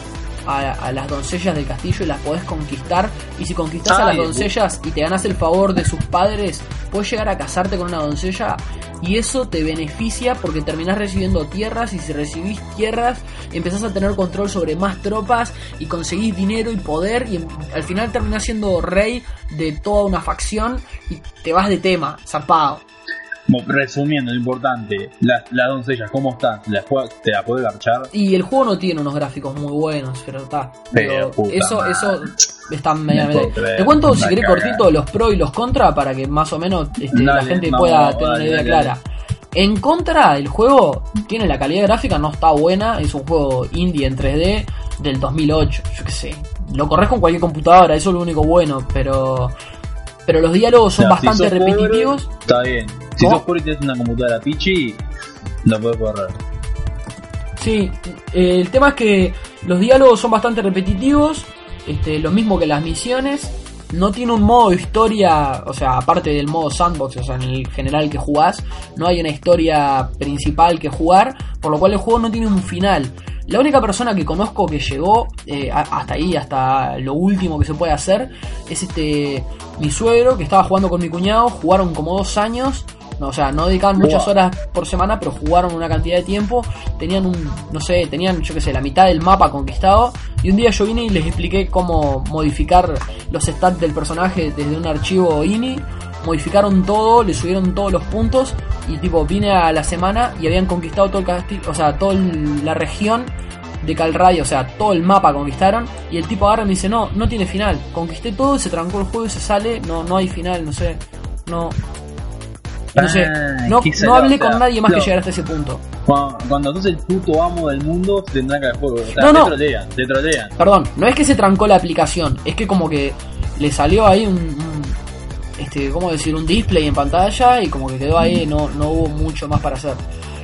Speaker 2: a, a las doncellas del castillo y las podés conquistar? Y si conquistas a las
Speaker 1: Ay,
Speaker 2: doncellas y te ganas el favor de sus padres, puedes llegar a casarte con una doncella y eso te beneficia porque terminás recibiendo tierras y si recibís tierras empezás a tener control sobre más tropas y conseguís dinero y poder y al final terminás siendo rey de toda una facción y te vas de tema, zarpado.
Speaker 1: Resumiendo, lo importante, las, las doncellas, ¿cómo están? ¿Las puedo- ¿Te la puedes garchar?
Speaker 2: Y el juego no tiene unos gráficos muy buenos, pero está.
Speaker 1: Pero,
Speaker 2: Digo,
Speaker 1: puta
Speaker 2: eso,
Speaker 1: madre.
Speaker 2: eso está medio Te cuento si querés
Speaker 1: cagada.
Speaker 2: cortito los pros y los contras para que más o menos este, la gente pueda tener una idea
Speaker 1: dale,
Speaker 2: clara. En contra, el juego tiene la calidad gráfica, no está buena, es un juego indie en 3D del 2008, yo qué sé. Lo corres con cualquier computadora, eso es lo único bueno, pero pero los diálogos son
Speaker 1: si
Speaker 2: bastante
Speaker 1: pobre,
Speaker 2: repetitivos.
Speaker 1: está bien. Si
Speaker 2: ¿Cómo?
Speaker 1: sos pobre y tienes una computadora pichi, lo puedes correr.
Speaker 2: Sí, eh, el tema es que los diálogos son bastante repetitivos, este, lo mismo que las misiones. No tiene un modo historia, o sea, aparte del modo sandbox, o sea, en el general que jugás, no hay una historia principal que jugar, por lo cual el juego no tiene un final. La única persona que conozco que llegó eh, hasta ahí, hasta lo último que se puede hacer, es este mi suegro que estaba jugando con mi cuñado. Jugaron como dos años. No, o sea, no dedicaban muchas horas por semana, pero jugaron una cantidad de tiempo. Tenían un, no sé, tenían, yo qué sé, la mitad del mapa conquistado. Y un día yo vine y les expliqué cómo modificar los stats del personaje desde un archivo INI. Modificaron todo, le subieron todos los puntos. Y tipo, vine a la semana y habían conquistado todo el castillo, o sea, toda la región de Calradio, o sea, todo el mapa conquistaron. Y el tipo agarra y me dice, no, no tiene final. Conquisté todo, se trancó el juego y se sale. No, no hay final, no sé. No, no sé, no, no hablé
Speaker 1: o sea,
Speaker 2: con nadie más
Speaker 1: no.
Speaker 2: que llegar hasta ese punto.
Speaker 1: Cuando, cuando sos el puto amo del mundo, te que el juego. O sea,
Speaker 2: No,
Speaker 1: te
Speaker 2: no.
Speaker 1: trolean, te trolean.
Speaker 2: Perdón, no es que se trancó la aplicación, es que como que le salió ahí un, un- este, ¿cómo decir? Un display en pantalla y como que quedó ahí, no, no hubo mucho más para hacer.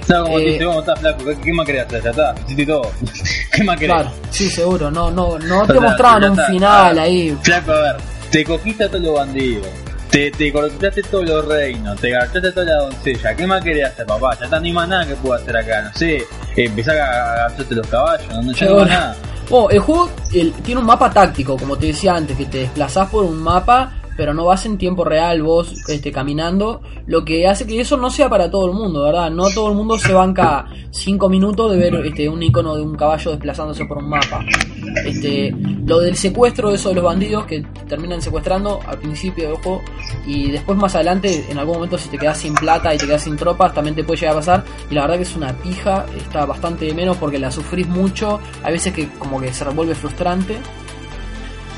Speaker 1: No, como
Speaker 2: Eh,
Speaker 1: te dice, vos estás flaco, ¿qué, más querés hacer? Ya está, hiciste todo. ¿Qué más querés?
Speaker 2: Claro, sí, seguro, no, no, no
Speaker 1: O
Speaker 2: te
Speaker 1: sea,
Speaker 2: mostraban
Speaker 1: ya
Speaker 2: un final
Speaker 1: Ah,
Speaker 2: ahí.
Speaker 1: Flaco, a ver, te cogiste a todos los bandidos. Te, te conquistaste todos los reinos, te gastaste toda la doncella. ¿Qué más querés hacer, papá? Ya está, hay más nada que puedo hacer acá. No sé, eh, empezar a agacharte los caballos, no, ya no más nada.
Speaker 2: Bueno, el juego el- tiene un mapa táctico, como te decía antes, que te desplazás por un mapa, pero no vas en tiempo real vos este, caminando, lo que hace que eso no sea para todo el mundo, ¿verdad? No todo el mundo se banca 5 minutos de ver este, un icono de un caballo desplazándose por un mapa. Este, lo del secuestro, eso de los bandidos que te terminan secuestrando al principio del juego y después más adelante, en algún momento si te quedas sin plata y te quedas sin tropas, también te puede llegar a pasar. Y la verdad que es una pija, está bastante de menos porque la sufrís mucho, hay veces que como que se revuelve frustrante.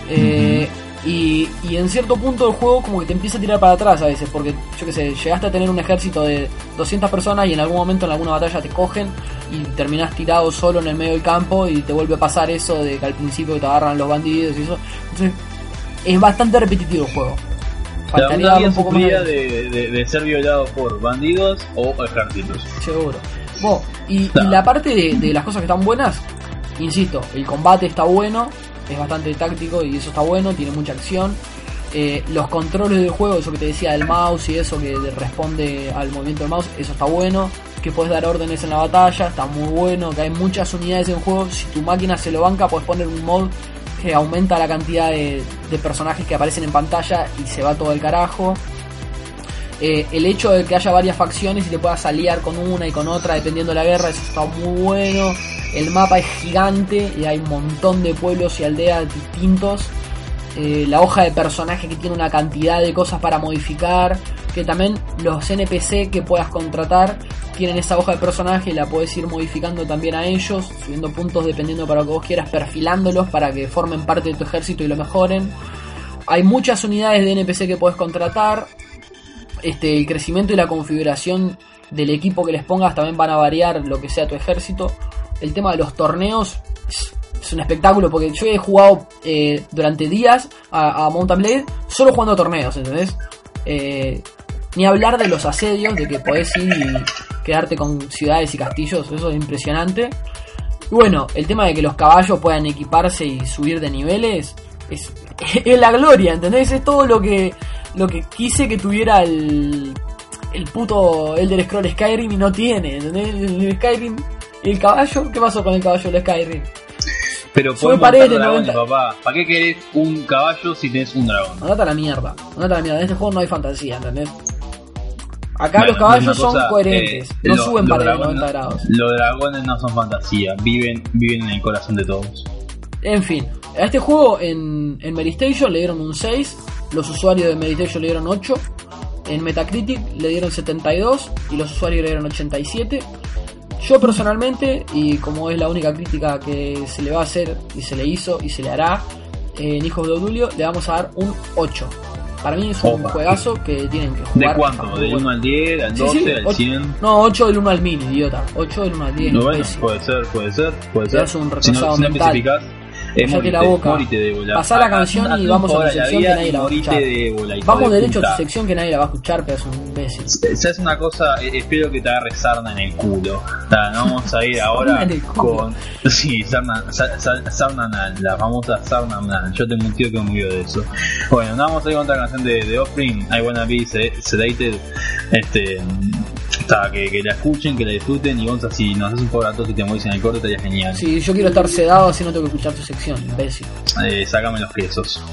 Speaker 2: Eh, y, y en cierto punto del juego como que te empieza a tirar para atrás a veces, porque yo que sé, llegaste a tener un ejército de 200 personas y en algún momento en alguna batalla te cogen y terminás tirado solo en el medio del campo y te vuelve a pasar eso de que al principio te agarran los bandidos y eso. Entonces es bastante repetitivo el juego. Faltaría un poco más de...
Speaker 1: de, de, de ser violado por bandidos o ejércitos.
Speaker 2: Seguro. Bueno, y, y la parte de, de las cosas que están buenas, insisto, el combate está bueno, es bastante táctico y eso está bueno, tiene mucha acción. Eh, los controles del juego, eso que te decía del mouse y eso que responde al movimiento del mouse, eso está bueno. Que puedes dar órdenes en la batalla, está muy bueno. Que hay muchas unidades en juego. Si tu máquina se lo banca, puedes poner un mod que aumenta la cantidad de, de personajes que aparecen en pantalla y se va todo el carajo. Eh, el hecho de que haya varias facciones y te puedas aliar con una y con otra dependiendo de la guerra, eso está muy bueno. El mapa es gigante y hay un montón de pueblos y aldeas distintos. Eh, la hoja de personaje que tiene una cantidad de cosas para modificar. Que también los NPC que puedas contratar tienen esa hoja de personaje y la puedes ir modificando también a ellos, subiendo puntos dependiendo para lo que vos quieras, perfilándolos para que formen parte de tu ejército y lo mejoren. Hay muchas unidades de NPC que puedes contratar este, el crecimiento y la configuración del equipo que les pongas también van a variar lo que sea tu ejército. El tema de los torneos es, un espectáculo porque yo he jugado eh, durante días a, a Mountain Blade solo jugando torneos, ¿entendés? Eh, ni hablar de los asedios, de que podés ir y quedarte con ciudades y castillos, eso es impresionante. Y bueno, el tema de que los caballos puedan equiparse y subir de niveles es, es la gloria, ¿entendés? Es todo lo que, lo que quise que tuviera el, el puto Elder Scroll Skyrim y no tiene, ¿entendés? El Skyrim, el caballo, ¿qué pasó con el caballo del Skyrim?
Speaker 1: Pero podés
Speaker 2: paredes
Speaker 1: dragones,
Speaker 2: 90.
Speaker 1: papá. ¿Para qué querés un caballo si tenés un dragón?
Speaker 2: Andate a la mierda, andate a la mierda, en este juego no hay fantasía, ¿entendés? Acá
Speaker 1: Bueno,
Speaker 2: los caballos son
Speaker 1: cosa,
Speaker 2: coherentes,
Speaker 1: eh,
Speaker 2: no
Speaker 1: lo-
Speaker 2: suben paredes de
Speaker 1: dragones-
Speaker 2: 90 grados.
Speaker 1: Los dragones no son fantasía, viven, viven en el corazón de todos.
Speaker 2: En fin, a este juego en, en le dieron un 6, los usuarios de Medistation le dieron 8, en Metacritic le dieron 72 y los usuarios le dieron 87. Yo personalmente, y como es la única crítica que se le va a hacer y se le hizo y se le hará en Hijos de Odulio, le vamos a dar un 8. Para mí es un
Speaker 1: Opa.
Speaker 2: juegazo que tienen que
Speaker 1: ¿De
Speaker 2: jugar.
Speaker 1: cuánto?
Speaker 2: está muy
Speaker 1: ¿Del
Speaker 2: bueno.
Speaker 1: 1 al 10, al
Speaker 2: Sí,
Speaker 1: 12,
Speaker 2: sí,
Speaker 1: al
Speaker 2: ocho.
Speaker 1: 100?
Speaker 2: No, 8 del 1 al 1000, idiota. 8 del 1 al 10,
Speaker 1: No, bueno, puede ser, puede ser, puede ser.
Speaker 2: das un
Speaker 1: si no,
Speaker 2: retrasado
Speaker 1: si no
Speaker 2: mental. Cállate la boca.
Speaker 1: morite de.
Speaker 2: Pasá la canción y vamos a tu sección que nadie la va a escuchar.
Speaker 1: de
Speaker 2: Vamos
Speaker 1: de
Speaker 2: derecho a tu sección que nadie la va a escuchar, es un imbécil.
Speaker 1: ¿Sabes una cosa? Eh, Espero que te agarre sarna en el culo. No vamos a ir ahora con. Sí, sarna, sa- sa- sarna anal, la famosa sarna anal. Yo tengo un tío que murió de eso. Bueno, no vamos a ir con otra canción de, de Offspring, I Wanna Be Se- Sedated. Este. Está, que, que la escuchen, que la disfruten y Gonza, si nos haces un todos y te morís en el corte, estaría genial.
Speaker 2: Sí, yo quiero estar sedado así no tengo que escuchar tu sección, imbécil.
Speaker 1: Eh, sácame los quesos.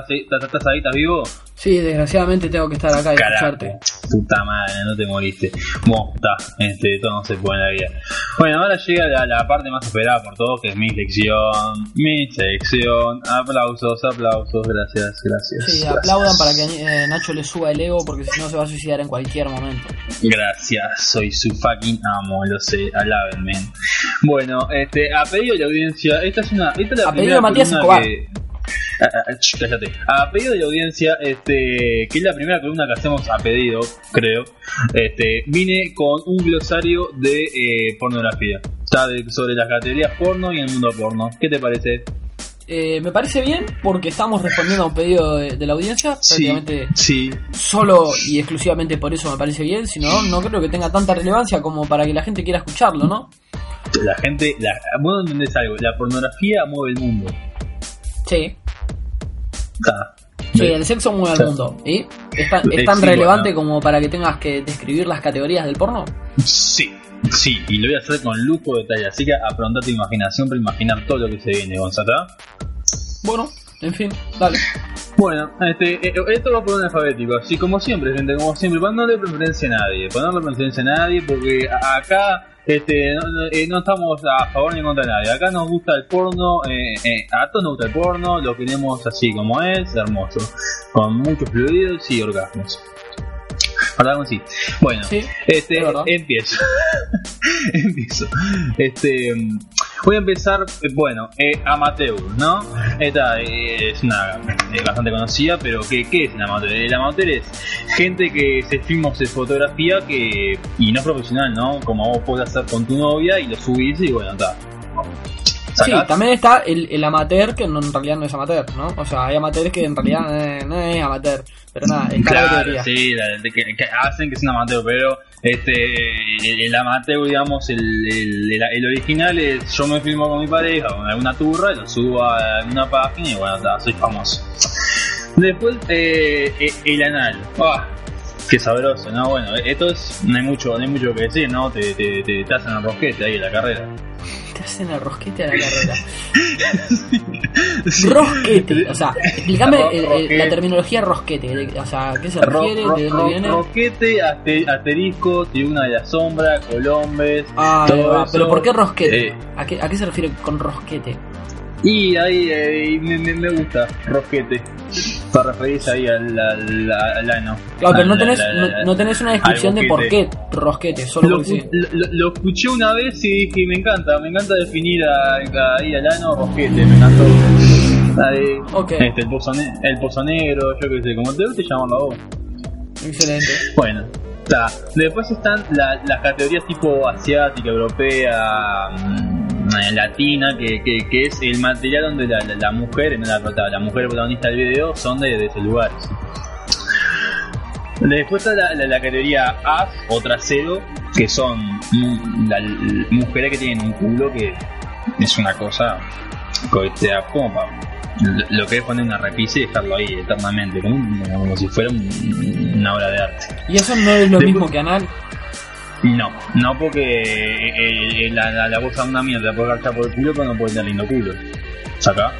Speaker 1: ¿Estás, ahí- estás, vivo?
Speaker 2: Sí, desgraciadamente tengo que estar acá y escucharte.
Speaker 1: puta madre, no te moriste. Bueno, está, este, todo no se puede en la vida. Bueno, ahora llega la, la parte más esperada por todos, que es mi sección. Mi sección. Aplausos, aplausos, gracias, gracias.
Speaker 2: Sí,
Speaker 1: gracias.
Speaker 2: aplaudan para que eh, Nacho le suba el ego porque si no se va a suicidar en cualquier momento.
Speaker 1: Gracias, soy su fucking amo, lo sé, alábenme. Bueno, este, a pedido de la audiencia, esta es una. Esta es la
Speaker 2: A pedido
Speaker 1: primera
Speaker 2: de Matías Escobar.
Speaker 1: que- Ah, ah, ch, cállate. A pedido de la audiencia, este, que es la primera columna que hacemos a pedido, creo, este, vine con un glosario de eh, pornografía. Está de- sobre las categorías porno y el mundo porno. ¿Qué te parece?
Speaker 2: Eh, me parece bien porque estamos respondiendo a un pedido de, de la audiencia. Prácticamente
Speaker 1: sí,
Speaker 2: solo y exclusivamente por eso me parece bien. Si no, no creo que tenga tanta relevancia como para que la gente quiera escucharlo, ¿no?
Speaker 1: la gente, la, vos entendés algo, la pornografía mueve el mundo.
Speaker 2: Sí. Sí, el sexo mueve al mundo. ¿Y? ¿Es tan, es
Speaker 1: Sí,
Speaker 2: tan
Speaker 1: sí,
Speaker 2: relevante
Speaker 1: bueno.
Speaker 2: como para que tengas que describir las categorías del porno?
Speaker 1: Sí, sí, y lo voy a hacer con lujo de detalle. Así que afronta tu imaginación para imaginar todo lo que se viene, Gonzalo.
Speaker 2: Bueno, en fin, dale.
Speaker 1: Bueno, este, eh, esto va por un alfabético, así como siempre, gente, como siempre, para no darle preferencia a nadie, para no darle preferencia a nadie, porque acá este, no, no- eh, no estamos a favor ni contra nadie, acá nos gusta el porno, eh, eh, a todos nos gusta el porno, lo queremos así como es, hermoso, con muchos fluidos y orgasmos. Sí. Bueno,
Speaker 2: Sí,
Speaker 1: este,
Speaker 2: es
Speaker 1: empiezo. empiezo. Este, voy a empezar, bueno, eh, amateur, ¿no? Esta eh, es una eh, bastante conocida, pero ¿qué, qué es el amateur? El amateur es gente que se filma o se fotografía que, y no es profesional, ¿no? Como vos podés hacer con tu novia y lo subís y bueno, está.
Speaker 2: Sí, también está el, el amateur, que no, en realidad no es amateur, ¿no? O sea, hay amateurs que en realidad no es amateur. Pero nada, la
Speaker 1: Claro, sí, la- de que, que hacen que es un amateur, pero este el, amateur, digamos, el, el, el- el original es yo me filmo con mi pareja, con alguna turra, lo subo a una página y bueno, está, soy famoso. Después, eh, eh, el anal. ¡Ah! Qué sabroso, ¿no? Bueno, esto es, no hay mucho, no hay mucho que decir, ¿no? Te, te, te, te hacen el rosquete ahí en la carrera.
Speaker 2: Te hacen el rosquete a la carrera? Rosquete, o sea, explícame el- el- la terminología rosquete, de- o sea, ¿qué se refiere?
Speaker 1: ro-
Speaker 2: ¿De dónde viene?
Speaker 1: Roquete, ate- asterisco, tribuna de la sombra, colombes.
Speaker 2: Ah,
Speaker 1: todo
Speaker 2: va,
Speaker 1: eso.
Speaker 2: pero ¿por qué rosquete?
Speaker 1: Eh,
Speaker 2: ¿A, qué, ¿A qué se refiere con rosquete?
Speaker 1: Y ahí eh, me, me- me gusta, rosquete. Para referirse ahí al, al, al ano.
Speaker 2: Claro, pero no tenés,
Speaker 1: al-
Speaker 2: no, tenés una descripción de por qué rosquete, solo
Speaker 1: Lo,
Speaker 2: porque sí.
Speaker 1: lo- lo- lo escuché una vez y dije, me encanta, me encanta definir a- a- ahí al ano rosquete, me encantó. Ahí,
Speaker 2: Ok.
Speaker 1: este, el, pozo ne- el pozo negro, yo qué sé, como te guste llamarlo a vos.
Speaker 2: Excelente.
Speaker 1: Bueno, está. Después están la- las categorías tipo asiática, europea, mm, latina, que, que, que es el material donde la, la, la mujer, no la, la mujer protagonista del video, son de, de esos lugares. Después está la, la- la categoría A o trasero, que son la- mujeres que tienen un culo que es una cosa co- este, como lo- que es poner una repisa y dejarlo ahí eternamente, como, como si fuera un- una obra de arte.
Speaker 2: ¿Y eso no es lo
Speaker 1: Después-
Speaker 2: mismo que anal?
Speaker 1: No, no porque eh, eh, la, la, la bolsa de una mierda puede garchar por el culo, pero no puede tener lindo culo. ¿Saca?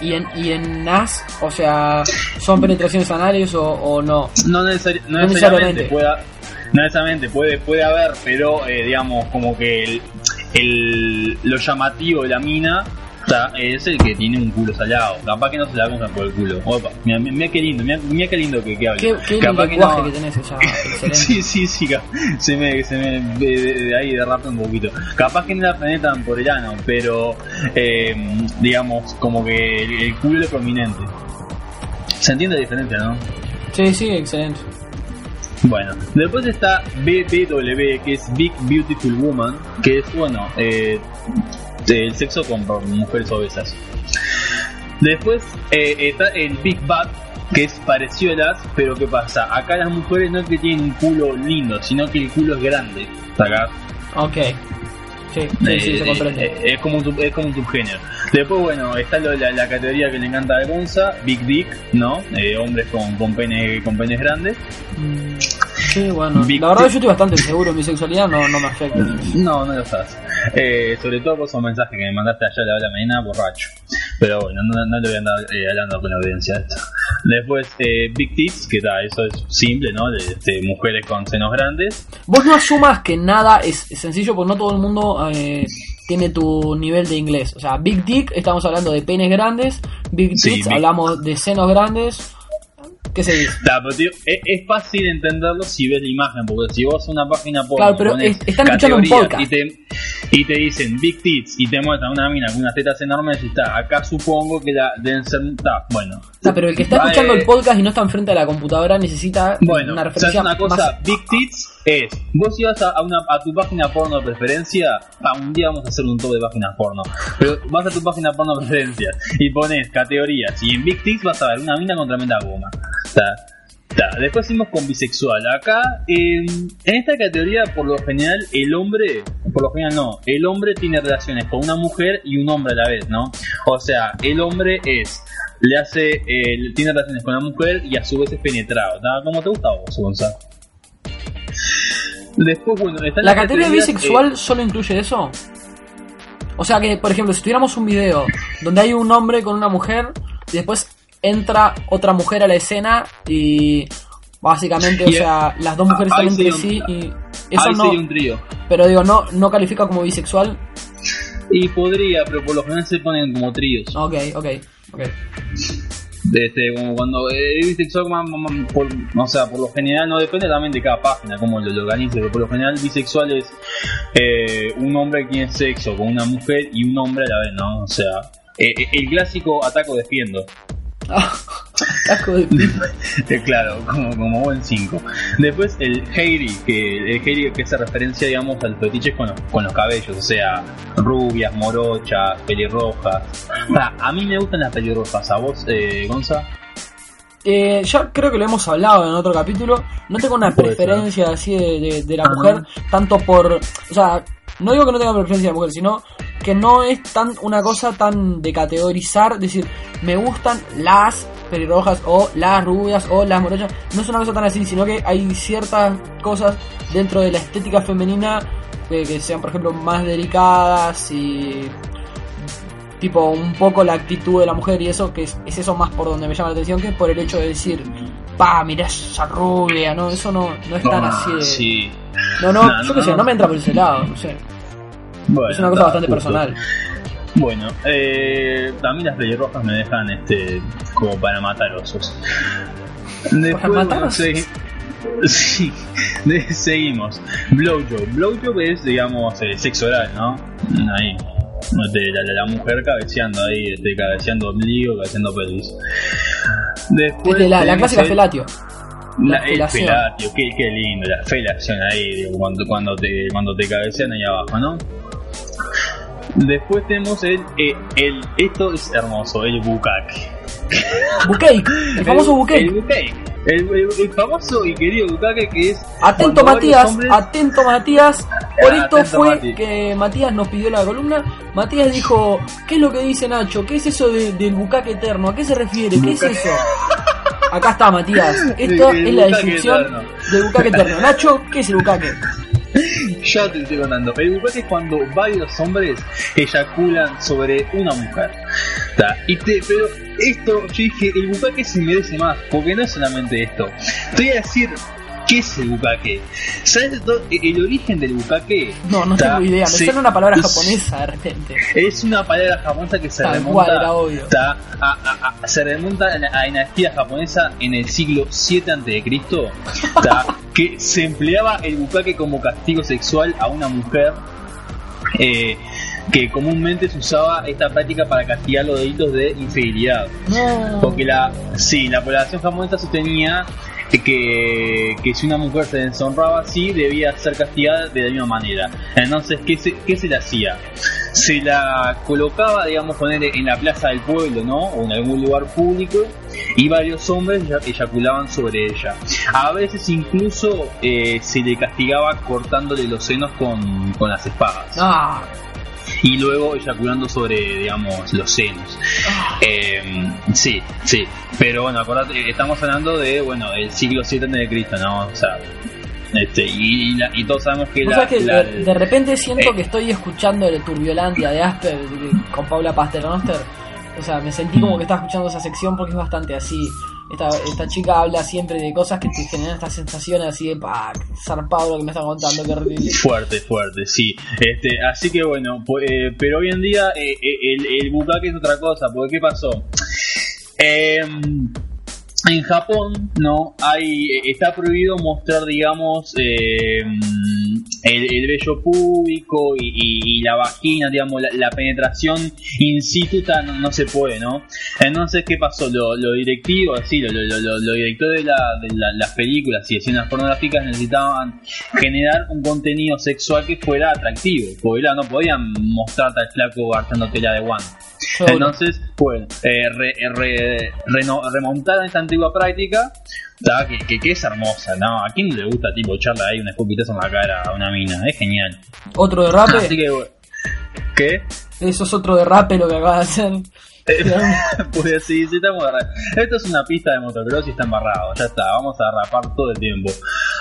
Speaker 2: ¿Y en, y en NAS, o sea, son penetraciones anales o, o no?
Speaker 1: No, necesari- no
Speaker 2: No
Speaker 1: necesariamente,
Speaker 2: necesariamente.
Speaker 1: pueda- no necesariamente puede, puede haber, pero eh, digamos como que el, el- lo llamativo de la mina es el que tiene un culo salado. Capaz que no se la cojan por el culo. Opa, mira, mira qué lindo, mira, mira qué lindo que, que habla.
Speaker 2: ¿Qué, qué
Speaker 1: Capaz que no-
Speaker 2: que, tenés? Excelente.
Speaker 1: Sí, sí, sí, se me, se me de, de- de ahí derrapa un poquito. Capaz que no la penetran por el ano, pero eh, digamos, como que el, el culo es prominente. ¿Se entiende la diferencia, no?
Speaker 2: Sí, sí, excelente.
Speaker 1: Bueno, después está BBW, que es Big Beautiful Woman, que es, bueno, eh, el sexo con mujeres obesas. Después eh, está el Big Bad, que es parecido a las, pero ¿qué pasa? Acá las mujeres no es que tienen un culo lindo, sino que el culo es grande. Acá
Speaker 2: Ok. Sí, sí, sí,
Speaker 1: eh,
Speaker 2: se comprende.
Speaker 1: eh, es, como un, es como un subgénero. Después, bueno, está lo- la, la categoría que le encanta a Gonza, Big Dick, ¿no? Eh, hombres con, con, pene, con penes grandes.
Speaker 2: Mm, Sí, bueno. La verdad yo estoy bastante seguro, mi sexualidad no, no me afecta.
Speaker 1: No, no lo sabes. Eh, sobre todo por esos mensajes que me mandaste ayer a la hora de la mañana, borracho. Pero bueno, no, no le voy a andar eh, hablando con la audiencia de esto. Después, eh, Big Tits, que tal, eso es simple, ¿no? De, este, mujeres con senos grandes.
Speaker 2: Vos no asumas que nada es sencillo porque no todo el mundo eh, tiene tu nivel de inglés. O sea, Big Dick, estamos hablando de penes grandes. Big
Speaker 1: Sí,
Speaker 2: Tits,
Speaker 1: big-
Speaker 2: hablamos de senos grandes. ¿Qué se dice?
Speaker 1: Pero, tío, es, es fácil entenderlo si ves la imagen, porque si vos una página porno
Speaker 2: Claro, pero
Speaker 1: pones
Speaker 2: es- están escuchando un podcast.
Speaker 1: Y te, y te dicen Big Tits y te muestran una mina con unas tetas enormes y está, acá supongo que la deben ser, ta, bueno.
Speaker 2: Ah, pero el que está
Speaker 1: Va,
Speaker 2: escuchando
Speaker 1: eh,
Speaker 2: el podcast y no está enfrente de la computadora necesita
Speaker 1: Bueno,
Speaker 2: una
Speaker 1: ¿sabes
Speaker 2: referencia
Speaker 1: una cosa?
Speaker 2: más...
Speaker 1: Big Tits es, vos ibas a, a una, a tu página porno de preferencia, ah, un día vamos a hacer un top de páginas porno, pero vas a tu página porno de preferencia y pones categorías y en Big Tits vas a ver una mina con tremenda goma. Ta, ta. Después seguimos con bisexual. Acá, eh, en esta categoría, por lo general, el hombre, por lo general no, el hombre tiene relaciones con una mujer y un hombre a la vez, ¿no? O sea, el hombre es le hace, eh, tiene relaciones con la mujer y a su vez es penetrado. ¿tá? ¿Cómo te gusta a vos, Gonzalo? Después, bueno, está
Speaker 2: ¿La categoría bisexual
Speaker 1: eh,
Speaker 2: solo incluye eso? O sea que, por ejemplo, si tuviéramos un video donde hay un hombre con una mujer y después entra otra mujer a la escena y básicamente, o sea, las dos mujeres están entre sí
Speaker 1: un-
Speaker 2: y eso no,
Speaker 1: un trío.
Speaker 2: pero digo, no, no califica como bisexual.
Speaker 1: Y podría, pero por lo general se ponen como tríos.
Speaker 2: Ok, ok, ok.
Speaker 1: Este, como cuando es bisexual, ma- ma- ma- por, o sea, por lo general, no depende también de cada página, cómo lo, lo organice, pero por lo general bisexual es eh, un hombre que tiene sexo con una mujer y un hombre a la vez, ¿no? O sea, eh, eh, el clásico ataco defiendo.
Speaker 2: De
Speaker 1: Eh, claro, como, como buen 5. Después el Heiri, que el Heiri que hace referencia, digamos, al fetiche con los, con los cabellos, o sea, rubias, morochas, pelirrojas. Ta, a mí me gustan las pelirrojas, ¿a vos, eh, Gonza?
Speaker 2: Eh, ya creo que lo hemos hablado en otro capítulo. No tengo una preferencia así de, de- de la
Speaker 1: Ajá.
Speaker 2: mujer, tanto por. O sea, no digo que no tenga preferencia de la mujer, sino que no es tan una cosa tan de categorizar, decir, me gustan las pelirrojas o las rubias o las morochas. No es una cosa tan así, sino que hay ciertas cosas dentro de la estética femenina que, que sean, por ejemplo, más delicadas y tipo un poco la actitud de la mujer y eso, que es, es eso más por donde me llama la atención que por el hecho de decir, pa, mirá esa rubia, ¿no? Eso no, no es tan
Speaker 1: Ah,
Speaker 2: así de...
Speaker 1: sí.
Speaker 2: No, no,
Speaker 1: No,
Speaker 2: yo
Speaker 1: no,
Speaker 2: qué sé,
Speaker 1: no.
Speaker 2: no me entra por ese lado, no sé.
Speaker 1: Bueno,
Speaker 2: es una cosa bastante
Speaker 1: justo.
Speaker 2: personal.
Speaker 1: Bueno, eh, a mí las pelirrojas me dejan este como para matar osos. Después,
Speaker 2: matar
Speaker 1: bueno,
Speaker 2: osos?
Speaker 1: Sí, de- seguimos. Blowjob. Blowjob es, digamos, eh, sexo oral, ¿no? Ahí. La, la- la mujer cabeceando ahí, este, cabeceando ombligo, cabeceando pelvis. Después
Speaker 2: Este, la, la clásica
Speaker 1: el-
Speaker 2: felatio.
Speaker 1: la, el felatio, qué, qué lindo, la felación ahí, digo, cuando, cuando, te, cuando te cabecean ahí abajo, ¿no? Después tenemos el, eh, el, esto es hermoso, el bukkake.
Speaker 2: Bouquet, el famoso
Speaker 1: El bukkake. El, el- el famoso y querido bukkake que es...
Speaker 2: Atento Matías,
Speaker 1: hombres-
Speaker 2: atento Matías. Por esto
Speaker 1: atento,
Speaker 2: fue que Matías nos pidió la columna. Matías dijo, ¿qué es lo que dice Nacho? ¿Qué es eso de- del bucaque eterno? ¿A qué se refiere? ¿Qué es eso? Acá está Matías. Esta
Speaker 1: El
Speaker 2: es la descripción
Speaker 1: eterno.
Speaker 2: del bucaque eterno. Nacho, ¿qué es el bucaque?
Speaker 1: Ya te estoy contando. El bukkake es cuando varios hombres eyaculan sobre una mujer. Y te, pero esto, yo dije, el bukkake se merece más, porque no es solamente esto. Te voy a decir, ¿qué es el bukkake? ¿Sabes el origen del bukkake?
Speaker 2: No, no
Speaker 1: ta,
Speaker 2: tengo idea. Me suena una palabra
Speaker 1: es-
Speaker 2: japonesa de repente.
Speaker 1: Es una palabra japonesa que se remonta,
Speaker 2: cual, era obvio.
Speaker 1: ta, a, a- a- se remonta a la dinastía japonesa en el siglo 7 a.C., que se empleaba el bukkake como castigo sexual a una mujer eh, que comúnmente se usaba esta práctica para castigar los delitos de infidelidad.
Speaker 2: No.
Speaker 1: Porque la, sí, la población japonesa sostenía que, que si una mujer se deshonraba así, debía ser castigada de la misma manera. Entonces, ¿qué se, qué se le hacía? Se la colocaba, digamos, poner en la plaza del pueblo, ¿no? O en algún lugar público, y varios hombres eya- eyaculaban sobre ella. A veces incluso eh, se le castigaba cortándole los senos con, con las espadas.
Speaker 2: Ah,
Speaker 1: Y luego eyaculando sobre, digamos, los senos. Eh, sí, sí. Pero bueno, acordate, estamos hablando de, bueno, el siglo 7 de Cristo, ¿no? O sea, este, y, y la- y todos sabemos que la,
Speaker 2: que
Speaker 1: la-
Speaker 2: de, de repente siento
Speaker 1: eh.
Speaker 2: que estoy escuchando el Turbiolandia de Asper con Paula Pasternoster. O sea, me sentí como que estaba escuchando esa sección porque es bastante así. Esta, esta chica habla siempre de cosas que te generan estas sensaciones así de pa, zarpado lo que me está contando, qué horrible.
Speaker 1: Fuerte, fuerte, sí. Este, así que bueno, pu- eh, pero hoy en día eh, eh, el, el bukkake es otra cosa, porque ¿qué pasó? Em, en Japón, ¿no? Hay, eh, está prohibido mostrar, digamos, em, el, el vello público y, y- y la vagina, digamos, la, la penetración in situ no, no se puede, ¿no? Entonces, ¿qué pasó? Lo, lo directivo, sí, lo, lo, lo- los directores de, la- de la- las películas y escenas pornográficas necesitaban generar un contenido sexual que fuera atractivo, porque no podían mostrarte al flaco garchando tela de guante. Entonces, bueno, eh, re- re- reno- remontaron esta antigua práctica, que, que- que es hermosa, ¿no? ¿A quién le gusta, tipo, echarle ahí un escupitazo en la cara a una mina? Es genial.
Speaker 2: Otro derrape.
Speaker 1: Así que, ¿qué?
Speaker 2: Eso es otro derrape lo que acaba de hacer.
Speaker 1: pues sí, sí, estamos. Esto es una pista de motocross y está embarrado. Ya está, vamos a rapar todo el tiempo.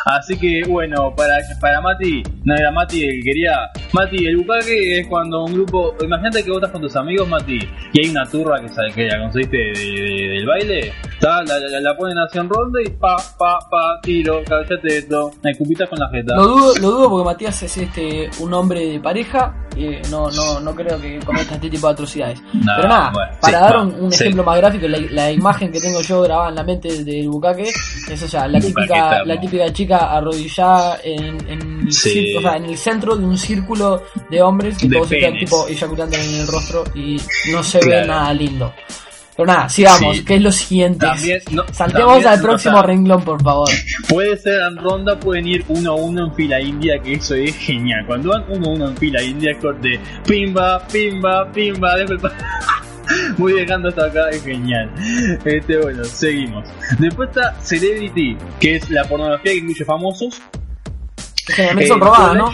Speaker 1: Así que, bueno, para, para Mati, no era Mati el que quería. Mati, el bucaque es cuando un grupo. Imagínate que vos estás con tus amigos, Mati, y hay una turra que, que la conseguiste de- de- del baile. Ta, La, la, la ponen así en ronda y pa, pa, pa, tiro, caballate esto. Me escupitas con la jeta.
Speaker 2: Lo dudo, lo dudo porque Matías es este un hombre de pareja. eh, no, no, no creo que cometa este tipo de atrocidades.
Speaker 1: No,
Speaker 2: Pero nada,
Speaker 1: bueno,
Speaker 2: para
Speaker 1: sí,
Speaker 2: dar un, un
Speaker 1: sí.
Speaker 2: ejemplo más gráfico, la, la imagen que tengo yo grabada en la mente del bucaque es o sea, la típica, la típica chica arrodillada en, en, el
Speaker 1: Sí.
Speaker 2: o sea, en el centro de un círculo de hombres que todos están tipo eyaculando en el rostro y no se ve nada lindo. Pero nada, sigamos,
Speaker 1: Sí.
Speaker 2: que es lo siguiente.
Speaker 1: También, no,
Speaker 2: Saltemos
Speaker 1: también,
Speaker 2: al
Speaker 1: o
Speaker 2: próximo
Speaker 1: sea,
Speaker 2: renglón, por favor.
Speaker 1: Puede ser en ronda, pueden ir uno a uno en fila india, que eso es genial. Cuando van uno a uno en fila india, es corte pimba, pimba, pimba, después Voy dejando hasta acá, es genial. Este, bueno, seguimos. Después está Celebrity, que es la pornografía que incluye famosos.
Speaker 2: Que generalmente son
Speaker 1: Eh,
Speaker 2: robadas, ¿no?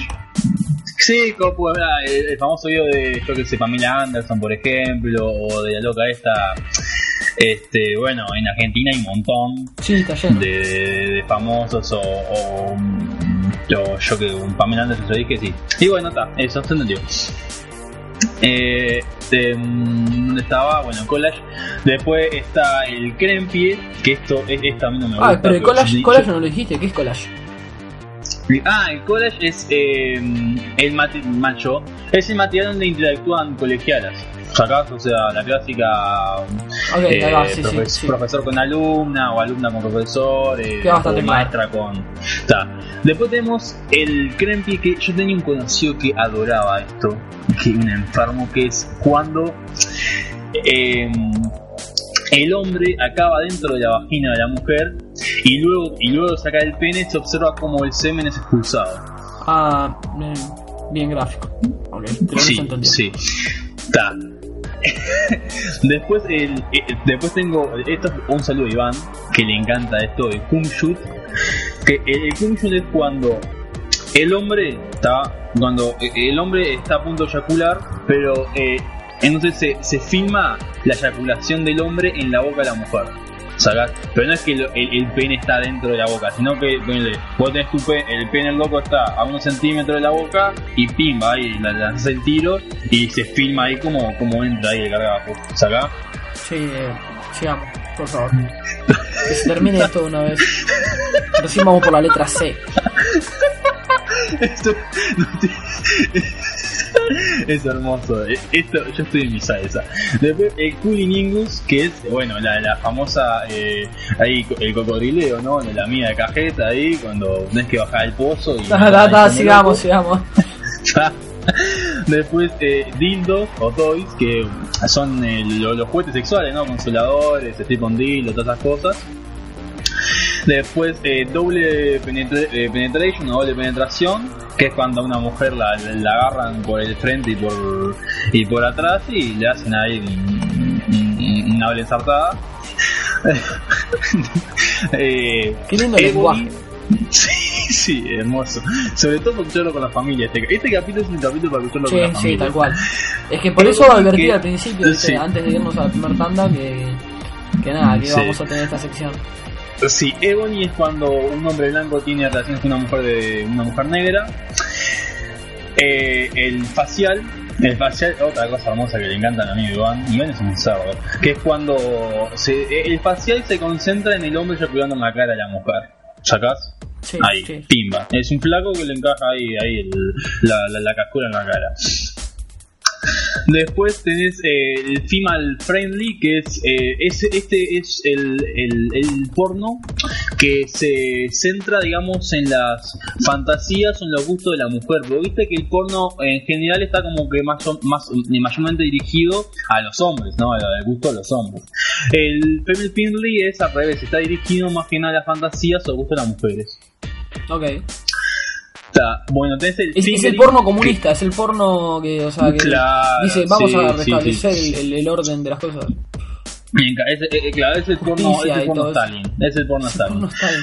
Speaker 1: Sí, como ah, el, el famoso video de, yo que sé, Pamela Anderson, por ejemplo, o de la loca esta. Este, bueno, en Argentina hay un montón
Speaker 2: Sí, está lleno.
Speaker 1: de, de famosos o, o, Yo, yo que un Pamela Anderson yo dije sí. Y bueno, está, eso se entendió. Eh, de, mm, ¿Dónde estaba? Bueno, collage. Después está el Crempie, que esto, es- esto a mí no me gusta.
Speaker 2: Ah, pero el collage, collage no lo dijiste, ¿qué es collage?
Speaker 1: Ah, el college es eh, el macho, es el material donde interactúan colegialas. ¿Sacás? O sea, la clásica eh,
Speaker 2: ahí va, sí, sí,
Speaker 1: profe-
Speaker 2: sí.
Speaker 1: profesor con alumna o alumna con profesor, eh,
Speaker 2: mal.
Speaker 1: maestra con. Está. Después tenemos el Crempy que yo tenía un conocido que adoraba esto, que un enfermo que es cuando eh, el hombre acaba dentro de la vagina de la mujer y luego y luego de sacar el pene se observa como el semen es expulsado.
Speaker 2: Ah, bien, bien gráfico. Ok, creo que
Speaker 1: Sí, sí. Está. después, eh, después tengo esto, un saludo a Iván, que le encanta esto, cum shoot. Que el, el es cuando el hombre está cuando el hombre está a punto de eyacular, pero eh, entonces se, se filma la eyaculación del hombre en la boca de la mujer. Pero no es que el, el pene está dentro de la boca, sino que ponele, vos tenés tu pe- el pene loco está a unos centímetros de la boca y pimba, ahí la- lanzás el tiro y se filma ahí como, como entra ahí el gargajo, ¿sacás?
Speaker 2: Sí, eh, sigamos, por favor. Que se termine esto de una vez. Recién vamos por la letra C.
Speaker 1: Esto no te- es hermoso. eh, Esto, yo estoy en mi salsa. Después el Cunilingus, que es, bueno, la, la famosa, eh, ahí el cocodrileo, ¿no? La mía de cajeta ahí, cuando tenés que bajar el pozo y...
Speaker 2: Ta, ta, sigamos, sigamos.
Speaker 1: Después eh, dildos o toys, que son eh, lo- los juguetes sexuales, ¿no? Consoladores, strip on dildo, todas esas cosas. Después eh, doble penetra- eh, penetration o doble penetración, que es cuando a una mujer la, la agarran por el frente y por y por atrás y le hacen ahí un- un- una doble ensartada. eh,
Speaker 2: Qué lindo lenguaje.
Speaker 1: Sí, sí, hermoso. Sobre todo para escucharlo con la familia. Este, este capítulo es un capítulo para escucharlo
Speaker 2: Sí,
Speaker 1: con la
Speaker 2: sí,
Speaker 1: familia.
Speaker 2: tal cual. Es que por eso advertí al principio.
Speaker 1: Sí.
Speaker 2: antes de irnos a la primera tanda, que, que nada, que
Speaker 1: Sí.
Speaker 2: vamos a tener esta sección.
Speaker 1: Sí, Ebony es cuando un hombre blanco tiene relaciones con una mujer de una mujer negra. Eh, el facial, el facial, otra cosa hermosa que le encantan a mí, Iván, Iván es un cerdo, que es cuando se- el facial se concentra en el hombre eyaculando en la cara de la mujer. ¿Sacás?
Speaker 2: Sí,
Speaker 1: ahí,
Speaker 2: sí.
Speaker 1: pimba. Es un flaco que le encaja ahí, ahí el- la, la, la cascura en la cara. Después tenés eh, el Female Friendly, que es, eh, es este es el, el, porno que se centra, digamos, en las fantasías o en los gustos de la mujer. Pero viste que el porno en general está como que más, más mayormente dirigido a los hombres, ¿no? Al gusto de los hombres. El Female Friendly es al revés, está dirigido más que nada a las fantasías o gustos de las mujeres.
Speaker 2: Ok.
Speaker 1: Bueno, tenés el
Speaker 2: Es, es el porno comunista, es el porno que, o sea, que
Speaker 1: Claro,
Speaker 2: dice, vamos
Speaker 1: sí,
Speaker 2: a restablecer
Speaker 1: sí.
Speaker 2: El, el- el orden de las cosas.
Speaker 1: Es, eh, claro, es el porno, es el porno. Stalin. Es el porno
Speaker 2: El porno
Speaker 1: Stalin.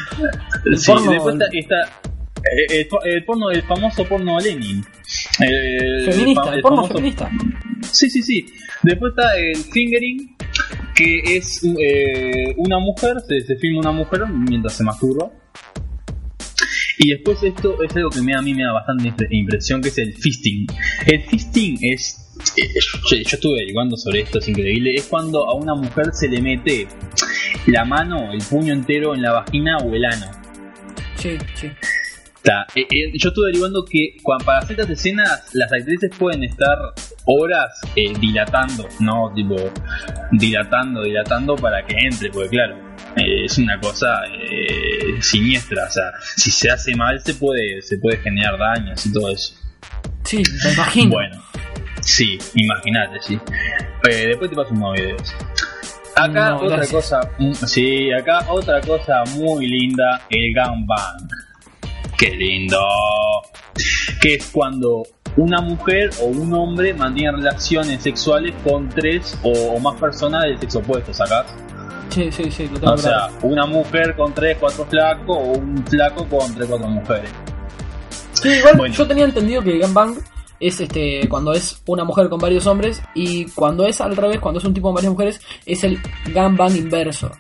Speaker 2: El
Speaker 1: Sí,
Speaker 2: porno-
Speaker 1: después está, está, eh, el, el porno, el famoso porno Lenin. El,
Speaker 2: Feminista, el porno
Speaker 1: famoso-
Speaker 2: feminista.
Speaker 1: Sí, sí, sí. Después está el fingering, que es eh, una mujer, se, se filma una mujer mientras se masturba. Y después esto es algo que me, a mí me da bastante impre- impresión, que es el fisting. El fisting es... eh, Yo, yo estuve averiguando sobre esto, es increíble. Es cuando a una mujer se le mete la mano, el puño entero en la vagina o el ano.
Speaker 2: Sí, sí.
Speaker 1: Está. Eh, eh, yo estuve derivando que cuando, para ciertas escenas las actrices pueden estar horas eh, dilatando, ¿no? Tipo, dilatando, dilatando para que entre, porque claro, eh, es una cosa eh, siniestra, o sea, si se hace mal se puede, se puede generar daños y todo eso.
Speaker 2: Sí, me imagino.
Speaker 1: Bueno, sí, imagínate, sí. Después te paso unos videos. Acá
Speaker 2: No,
Speaker 1: otra
Speaker 2: gracias.
Speaker 1: cosa, mm, sí, acá otra cosa muy linda, el gangbang. Qué lindo. Que es cuando una mujer o un hombre mantiene relaciones sexuales con tres o, o más personas del sexo opuesto, ¿sacás?
Speaker 2: Sí, sí, sí, lo tengo
Speaker 1: O sea,
Speaker 2: claro.
Speaker 1: una mujer con tres, cuatro flacos o un flaco con tres, cuatro mujeres.
Speaker 2: Sí, igual
Speaker 1: bueno.
Speaker 2: yo tenía entendido que gangbang es este cuando es una mujer con varios hombres y cuando es al revés, cuando es un tipo con varias mujeres, es el gangbang inverso.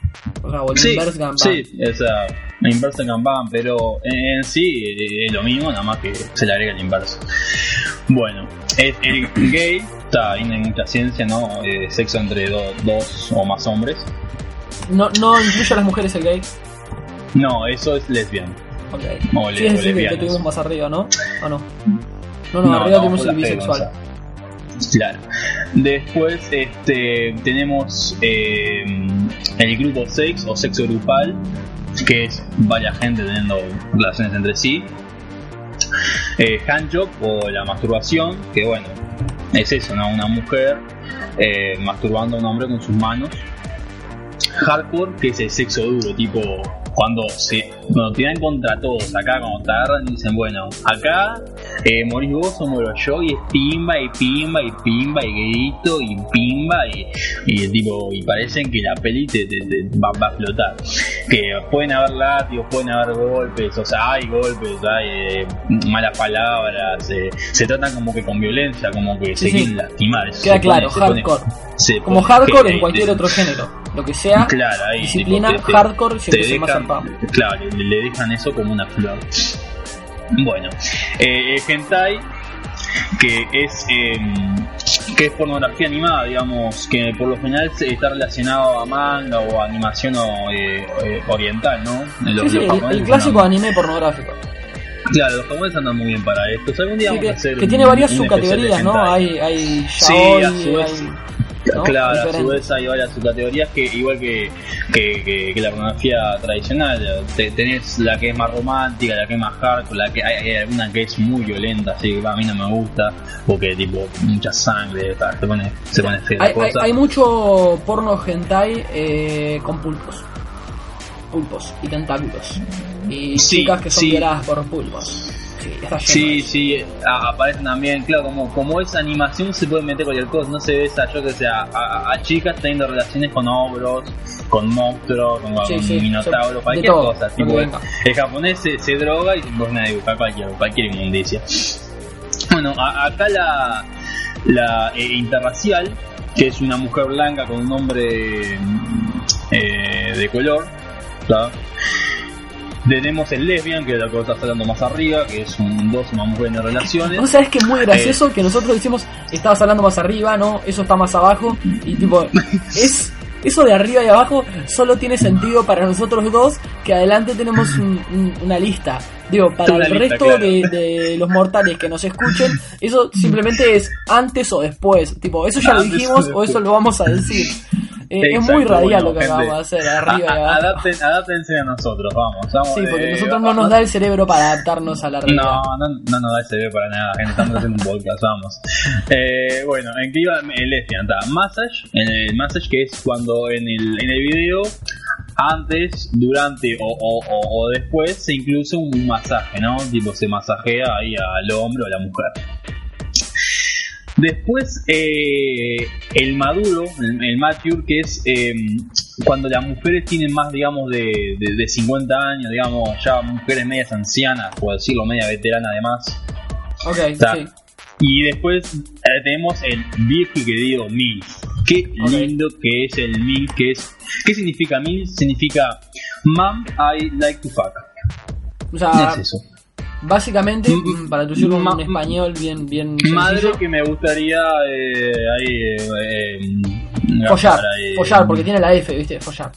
Speaker 2: O sea, o el
Speaker 1: Sí,
Speaker 2: inverse gangbang.
Speaker 1: sí, o sea, inverso Kanban, pero en sí eh, es lo mismo, nada más que se le agrega el inverso. Bueno, es el gay, está ahí en mucha ciencia, ¿no? Eh, sexo entre do- dos o más hombres.
Speaker 2: No, no incluye a las mujeres el gay.
Speaker 1: No, eso es lesbian.
Speaker 2: Ok.
Speaker 1: O
Speaker 2: Sí, es que tuvimos más arriba, ¿no? ¿O no? No, no, arriba tenemos el bisexual.
Speaker 1: Claro. Después este, tenemos eh, el grupo sex o sexo grupal, que es varias gente teniendo relaciones entre sí. Eh, handjob o la masturbación, que bueno, es eso, ¿no? Una mujer eh, masturbando a un hombre con sus manos. Hardcore, que es el sexo duro, tipo cuando se cuando tiran contra todos, acá cuando te agarran y dicen, bueno, acá eh, morís vos o muero yo, y es pimba y pimba y pimba y grito y pimba y, y tipo, y parecen que la peli te, te- te va, va a explotar. Que pueden haber látigos, pueden haber golpes, o sea, hay golpes, hay eh, malas palabras, eh, se tratan como que con violencia, como que
Speaker 2: Sí,
Speaker 1: se
Speaker 2: sí.
Speaker 1: quieren lastimar.
Speaker 2: Queda
Speaker 1: se pone-
Speaker 2: claro,
Speaker 1: se pone-
Speaker 2: hardcore.
Speaker 1: se
Speaker 2: Como hardcore en cualquier
Speaker 1: te-
Speaker 2: otro género. Lo que sea,
Speaker 1: Claro, ahí,
Speaker 2: disciplina
Speaker 1: tipo, te-
Speaker 2: hardcore siempre el más
Speaker 1: dejan,
Speaker 2: zarpado.
Speaker 1: claro, le, le dejan eso como una flor. Bueno, eh, el hentai, que es eh, que es pornografía animada, digamos, que por lo general se- está relacionado a manga o a animación o, eh, eh, oriental, ¿no? Los-
Speaker 2: Sí, sí,
Speaker 1: los
Speaker 2: el,
Speaker 1: japoneses
Speaker 2: el clásico
Speaker 1: andan-
Speaker 2: anime pornográfico.
Speaker 1: Claro, los japoneses andan muy bien para esto. Algún día
Speaker 2: Sí,
Speaker 1: vamos
Speaker 2: que,
Speaker 1: a hacer
Speaker 2: que tiene varias subcategorías, ¿no? Hay, hay
Speaker 1: Sí,
Speaker 2: yaoi,
Speaker 1: a su vez.
Speaker 2: hay... ¿no?
Speaker 1: Claro, a su vez hay varias subcategorías que igual que, que, que- que la pornografía tradicional, te- tenés la que es más romántica, la que es más hardcore, la que hay, hay alguna que es muy violenta, así que a mí no me gusta, porque tipo mucha sangre, se pone, se pone fea
Speaker 2: Hay, hay,
Speaker 1: cosa.
Speaker 2: hay mucho porno hentai eh, con pulpos. Pulpos y tentáculos. Y
Speaker 1: Sí,
Speaker 2: chicas que son
Speaker 1: sí.
Speaker 2: violadas por pulpos. Sí,
Speaker 1: Sí, aparecen también, claro, como, como es animación se puede meter cualquier cosa, no se ve esa, yo que sé, a, chicas teniendo relaciones con ogros, con monstruos, con,
Speaker 2: Sí,
Speaker 1: con
Speaker 2: sí,
Speaker 1: minotauros, cualquier
Speaker 2: todo,
Speaker 1: cosa. Tipo, el japonés se, se droga y se pone a dibujar cualquier, cualquier inmundicia. Bueno, a- acá la, la eh, interracial, que es una mujer blanca con un hombre mm, eh, de color, ¿tá? Tenemos el lesbian, que es lo que estás hablando más arriba, que es un dos más mujeres en relaciones.
Speaker 2: ¿Vos sabés que es muy gracioso
Speaker 1: Eh.
Speaker 2: que nosotros decimos, estabas hablando más arriba, no, eso está más abajo, y tipo, es eso de arriba y abajo solo tiene sentido para nosotros dos, que adelante tenemos un- un- una lista. Digo, para
Speaker 1: Una
Speaker 2: el
Speaker 1: lista,
Speaker 2: resto
Speaker 1: claro.
Speaker 2: de, de los mortales que nos escuchen, eso simplemente es antes o después. Tipo, eso ya lo
Speaker 1: Antes o
Speaker 2: dijimos o
Speaker 1: después.
Speaker 2: eso lo vamos a decir. Eh, es muy radial
Speaker 1: bueno,
Speaker 2: lo que
Speaker 1: gente.
Speaker 2: acabamos de hacer, arriba
Speaker 1: A- a-
Speaker 2: abajo.
Speaker 1: adapten, adáptense a nosotros, vamos. vamos
Speaker 2: Sí, porque
Speaker 1: eh,
Speaker 2: nosotros no nos da el cerebro para adaptarnos a la realidad.
Speaker 1: No, no, no nos da ese ve para nada, gente. Estamos haciendo un podcast, vamos. Eh, bueno, en que iba el lesbian, está. Massage, en el massage que es cuando en el, en el video, antes, durante o, o, o, o después, se incluye un masaje, ¿no? Tipo, se masajea ahí al hombre o a la mujer. Después, eh, el maduro, el, el mature, que es eh, cuando las mujeres tienen más, digamos, de, de, de 50 años, digamos, ya mujeres medias ancianas, por decirlo, media veterana además.
Speaker 2: Ok,
Speaker 1: Está.
Speaker 2: sí.
Speaker 1: Y después eh, tenemos el viejo y querido MILF. Qué lindo que es el MILF, que es... ¿Qué significa MILF? Significa Mom I like to fuck.
Speaker 2: O sea,
Speaker 1: es eso.
Speaker 2: Básicamente,
Speaker 1: Mm,
Speaker 2: mm, para
Speaker 1: ma-
Speaker 2: un español bien, bien
Speaker 1: Madre
Speaker 2: sencillo,
Speaker 1: que me gustaría eh, ahí... eh, eh,
Speaker 2: follar,
Speaker 1: ahí.
Speaker 2: follar, porque tiene la F, ¿viste? Follar.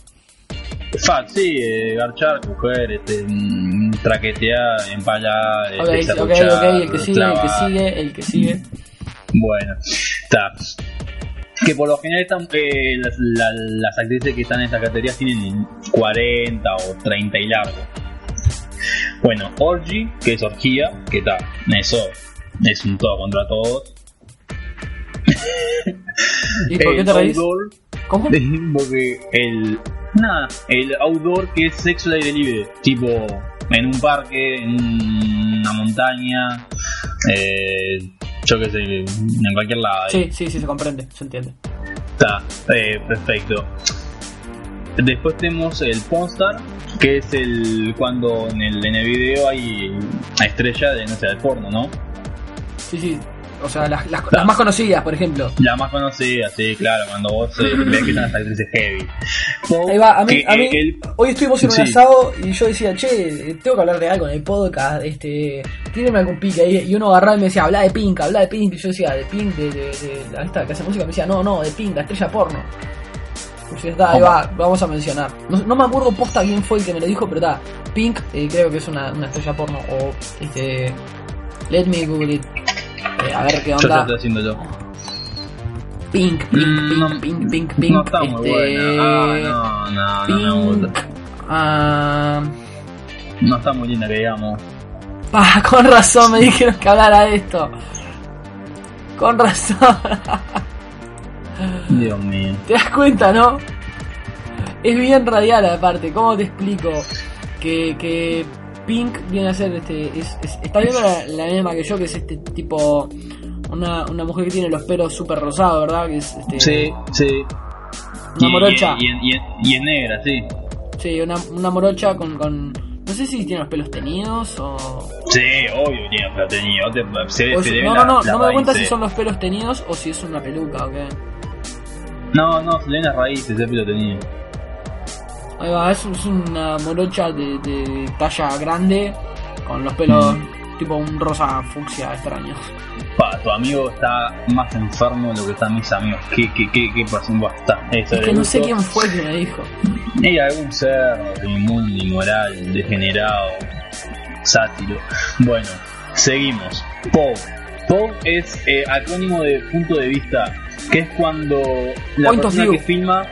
Speaker 1: Fuck, sí, eh, garchar, coger, este, mm, traquetear, empalar,
Speaker 2: Ok,
Speaker 1: este,
Speaker 2: ok,
Speaker 1: serruchar,
Speaker 2: ok, el que sigue, el que
Speaker 1: clavar.
Speaker 2: sigue, el que sigue.
Speaker 1: Bueno, está. Que por lo general están, eh, las, la- las actrices que están en estas categorías tienen 40 o 30 y largo. Bueno, Orgy, que es orgía, que está, eso es un todo contra todos.
Speaker 2: ¿Y por qué te reís?
Speaker 1: outdoor,
Speaker 2: ¿Cómo?
Speaker 1: porque el. Nada, el outdoor que es sexo al aire libre, tipo en un parque, en una montaña, eh, yo qué sé, en cualquier lado.
Speaker 2: Sí, sí, sí, se comprende, se entiende.
Speaker 1: Está, eh, perfecto. Después tenemos el Pornstar, que es el cuando en el, en el video hay a estrella de, no sé, de porno, ¿no?
Speaker 2: Sí, sí. O sea, las, las, las más conocidas, por ejemplo.
Speaker 1: La más conocida, sí, claro, cuando vos eh, ves que están las actrices heavy.
Speaker 2: Ahí va, a mí,
Speaker 1: que,
Speaker 2: a mí
Speaker 1: el-
Speaker 2: hoy estuvimos en un
Speaker 1: Sí.
Speaker 2: asado y yo decía, che, tengo que hablar de algo en el podcast, este, tíreme algún pique ahí. Y uno agarraba y me decía, habla de Pink, habla de Pink. Y yo decía, de Pink, de, de, de la esta que hace música. Me decía, no, no, de Pink, la estrella porno. Yo, está, ahí va, vamos a mencionar. No, no me acuerdo posta quién fue el que me lo dijo, pero está, Pink, eh, creo que es una, una estrella porno. O, este, let me google it. Eh, a ver qué
Speaker 1: yo
Speaker 2: onda.
Speaker 1: estoy haciéndolo.
Speaker 2: Pink, Pink,
Speaker 1: Mm,
Speaker 2: Pink,
Speaker 1: no-
Speaker 2: Pink, Pink, Pink.
Speaker 1: no está muy
Speaker 2: este,
Speaker 1: buena. Ah, no, no, no, no,
Speaker 2: Pink.
Speaker 1: gusta.
Speaker 2: Ah,
Speaker 1: No está muy linda que digamos.
Speaker 2: pa, con razón me dijeron que hablara de esto. Con razón.
Speaker 1: Dios mío.
Speaker 2: ¿Te das cuenta, no? Es bien radial aparte. ¿Cómo te explico? Que, que Pink viene a ser este. Es, es- está viendo la, la misma que yo, que es este tipo. Una, una mujer que tiene los pelos súper rosados, ¿verdad? Que es este,
Speaker 1: Sí, sí.
Speaker 2: una
Speaker 1: Y-
Speaker 2: morocha.
Speaker 1: Y, y, y, y es negra, sí.
Speaker 2: Sí, una, una morocha con, con. No sé si tiene los pelos teñidos o.
Speaker 1: Sí, obvio que tiene platenido. Te- Se,
Speaker 2: o
Speaker 1: se
Speaker 2: es-
Speaker 1: le ve
Speaker 2: no,
Speaker 1: la-
Speaker 2: no, no,
Speaker 1: la
Speaker 2: no me doy cuenta si son los pelos teñidos o si es una peluca, ok.
Speaker 1: No, no, se le ven las raíces, es platenido.
Speaker 2: Ahí va, es, es una morocha de, de talla grande con los pelos
Speaker 1: Mm.
Speaker 2: tipo un rosa fucsia extraño.
Speaker 1: Pa, tu amigo está más enfermo de lo que están mis amigos. ¿Qué, qué, qué, qué pasó? Eso
Speaker 2: Es que no sé quién fue que me dijo.
Speaker 1: Hay algún ser inmundo, inmoral, degenerado, sátiro. Bueno, seguimos. Poe. Poe es eh, acrónimo de punto de vista, que es cuando la
Speaker 2: Point
Speaker 1: persona que filma.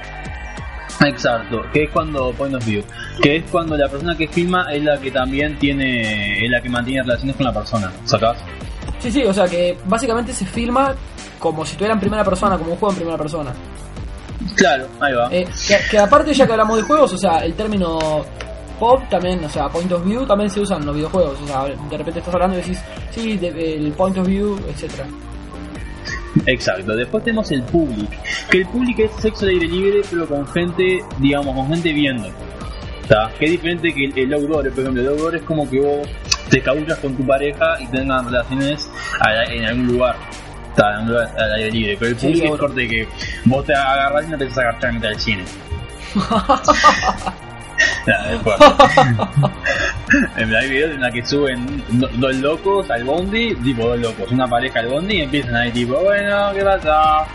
Speaker 1: Exacto, que es cuando point of view, que es cuando la persona que filma es la que también tiene, es la que mantiene relaciones con la persona, ¿sacás?
Speaker 2: Sí, sí, o sea que básicamente se filma como si estuviera en primera persona, como un juego en primera persona.
Speaker 1: Claro, ahí va.
Speaker 2: Eh, que, que aparte ya que hablamos de juegos, o sea, el término pop también, o sea, point of view también se usa en los videojuegos. O sea, de repente estás hablando y decís, sí, de- el point of view, etcétera.
Speaker 1: Exacto, después tenemos el public, que el public es sexo al aire libre, pero con gente, digamos, con gente viendo. ¿Está? Que es diferente que el, el outdoor, por ejemplo, el outdoor es como que vos te cabullas con tu pareja y tengan relaciones en algún lugar. Está, en un lugar al aire libre, pero el
Speaker 2: Sí,
Speaker 1: public es
Speaker 2: seguro.
Speaker 1: corte que vos te agarras y no te empezás a agachar en mitad del cine. Nada, En hay videos en la que suben do- dos locos al bondi, tipo dos locos, una pareja al bondi y empiezan ahí tipo, bueno, ¿qué pasa?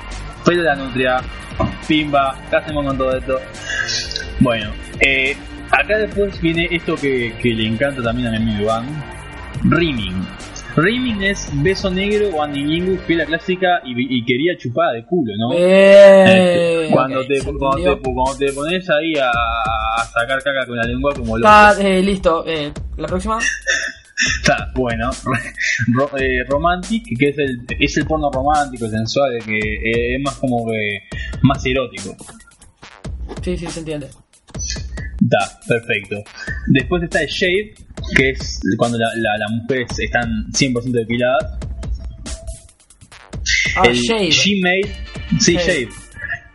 Speaker 1: Soy de la nutria, pimba, ¿qué hacemos con todo esto? Bueno, eh, acá después viene esto que, que le encanta también a mi amigo rimming. Rimming es beso negro o anilingus, que la clásica y, y quería chupada de culo, ¿no?
Speaker 2: Eh,
Speaker 1: Este, cuando, te, cuando, te, cuando te pones ahí a, a sacar caca con la lengua como loco.
Speaker 2: Está, eh, listo. Eh, la próxima.
Speaker 1: Está, bueno, Ro- eh, romantic, que es el, es el porno romántico, sensual, que eh, es más como que más erótico.
Speaker 2: Sí, sí, se entiende.
Speaker 1: Está, perfecto. Después está el shave, que es cuando la- la- las mujeres están 100% depiladas.
Speaker 2: Ah,
Speaker 1: el
Speaker 2: shave.
Speaker 1: Gmail, sí,
Speaker 2: Shave.
Speaker 1: shave.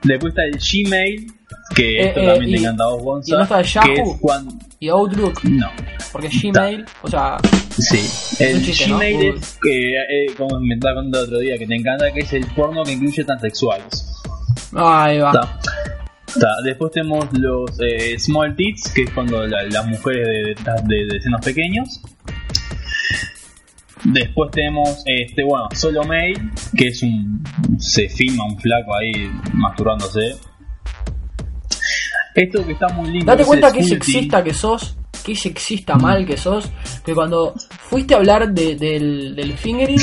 Speaker 1: Después está el Gmail, que
Speaker 2: Eh,
Speaker 1: esto
Speaker 2: eh,
Speaker 1: también
Speaker 2: y-
Speaker 1: te encanta vos, Gonza,
Speaker 2: y no está el
Speaker 1: que
Speaker 2: Yahoo.
Speaker 1: es cuando...
Speaker 2: Y Outlook,
Speaker 1: No,
Speaker 2: porque Gmail, o sea,
Speaker 1: Sí, el
Speaker 2: chiste, ¿no?
Speaker 1: Gmail
Speaker 2: Google.
Speaker 1: es, que, eh, como me estaba contando el otro día, que te encanta, que es el porno que incluye transexuales.
Speaker 2: ahí va.
Speaker 1: Está. Después tenemos los eh, small tits, que es cuando la- las mujeres de, de, de senos pequeños. Después tenemos, este, bueno, solo mail, que es un. se filma un flaco ahí masturbándose. Esto que está muy lindo.
Speaker 2: Date
Speaker 1: es
Speaker 2: cuenta que
Speaker 1: sculpting.
Speaker 2: sexista que sos, que sexista mal que sos, que cuando fuiste a hablar de- del, del fingering,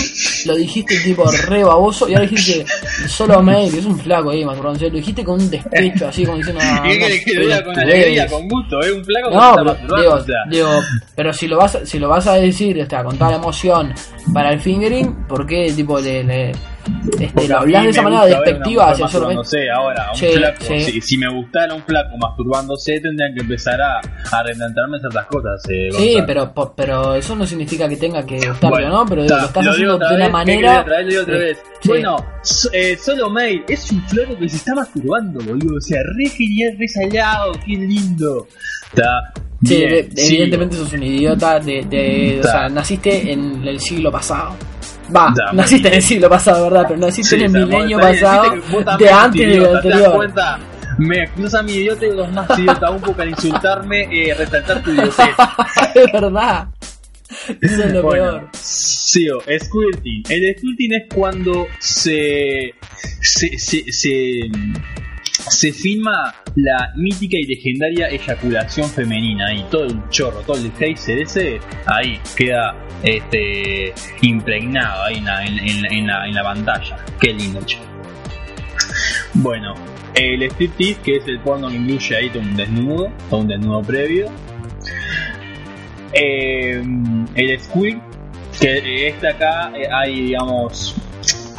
Speaker 2: lo dijiste tipo re baboso y ahora dijiste solo mail, que es un flaco ahí, masturbándose, lo dijiste con un despecho así como diciendo ah,
Speaker 1: ¿Qué querés que lo diga con
Speaker 2: pelotudez.
Speaker 1: alegría, con gusto? Es un flaco
Speaker 2: No, pero digo,
Speaker 1: o sea.
Speaker 2: digo, pero si lo vas a, si lo vas a decir, o sea, con toda la emoción para el fingering, ¿por qué tipo le, le- este, lo hablas de esa manera despectiva hacia solamente?
Speaker 1: masturbándose. Ahora, un
Speaker 2: Sí,
Speaker 1: flaco,
Speaker 2: sí.
Speaker 1: Si, si me gustara un flaco masturbándose, tendrían que empezar a, a replantearme ciertas cosas. Eh,
Speaker 2: Sí, pero, pero eso no significa que tenga que gustarte
Speaker 1: Bueno,
Speaker 2: ¿no? Pero lo estás haciendo de una
Speaker 1: vez, ¿qué
Speaker 2: manera.
Speaker 1: querés otra vez? Lo digo otra
Speaker 2: Sí,
Speaker 1: vez.
Speaker 2: sí.
Speaker 1: Bueno, so- eh, solo mail es un flaco que se está masturbando, boludo. O sea, re genial, re salado, qué lindo.
Speaker 2: Sí,
Speaker 1: bien,
Speaker 2: de-
Speaker 1: sigo.
Speaker 2: evidentemente sos un idiota de, de- o
Speaker 1: Está.
Speaker 2: sea, naciste en el siglo pasado. Va,
Speaker 1: Ya,
Speaker 2: naciste en el siglo pasado, ¿verdad? Pero naciste en el
Speaker 1: o sea,
Speaker 2: milenio pasado de antes del
Speaker 1: idiota, ¿Te das
Speaker 2: anterior.
Speaker 1: Me cruza mi idiota y los más idiota un poco al insultarme, eh, resaltar tu idiotez.
Speaker 2: es verdad. Eso es lo
Speaker 1: Bueno,
Speaker 2: peor.
Speaker 1: Sigo, squirting. El squirting es cuando se, se, se, se, se filma la mítica y legendaria eyaculación femenina y todo el chorro, todo el geyser ese, ahí queda este impregnado ahí en la, en, en la- en la, pantalla. Qué lindo. Bueno, el striptease, que es el porno que incluye ahí un desnudo, todo un desnudo previo. Eh, el squirt, que este acá eh, hay, digamos,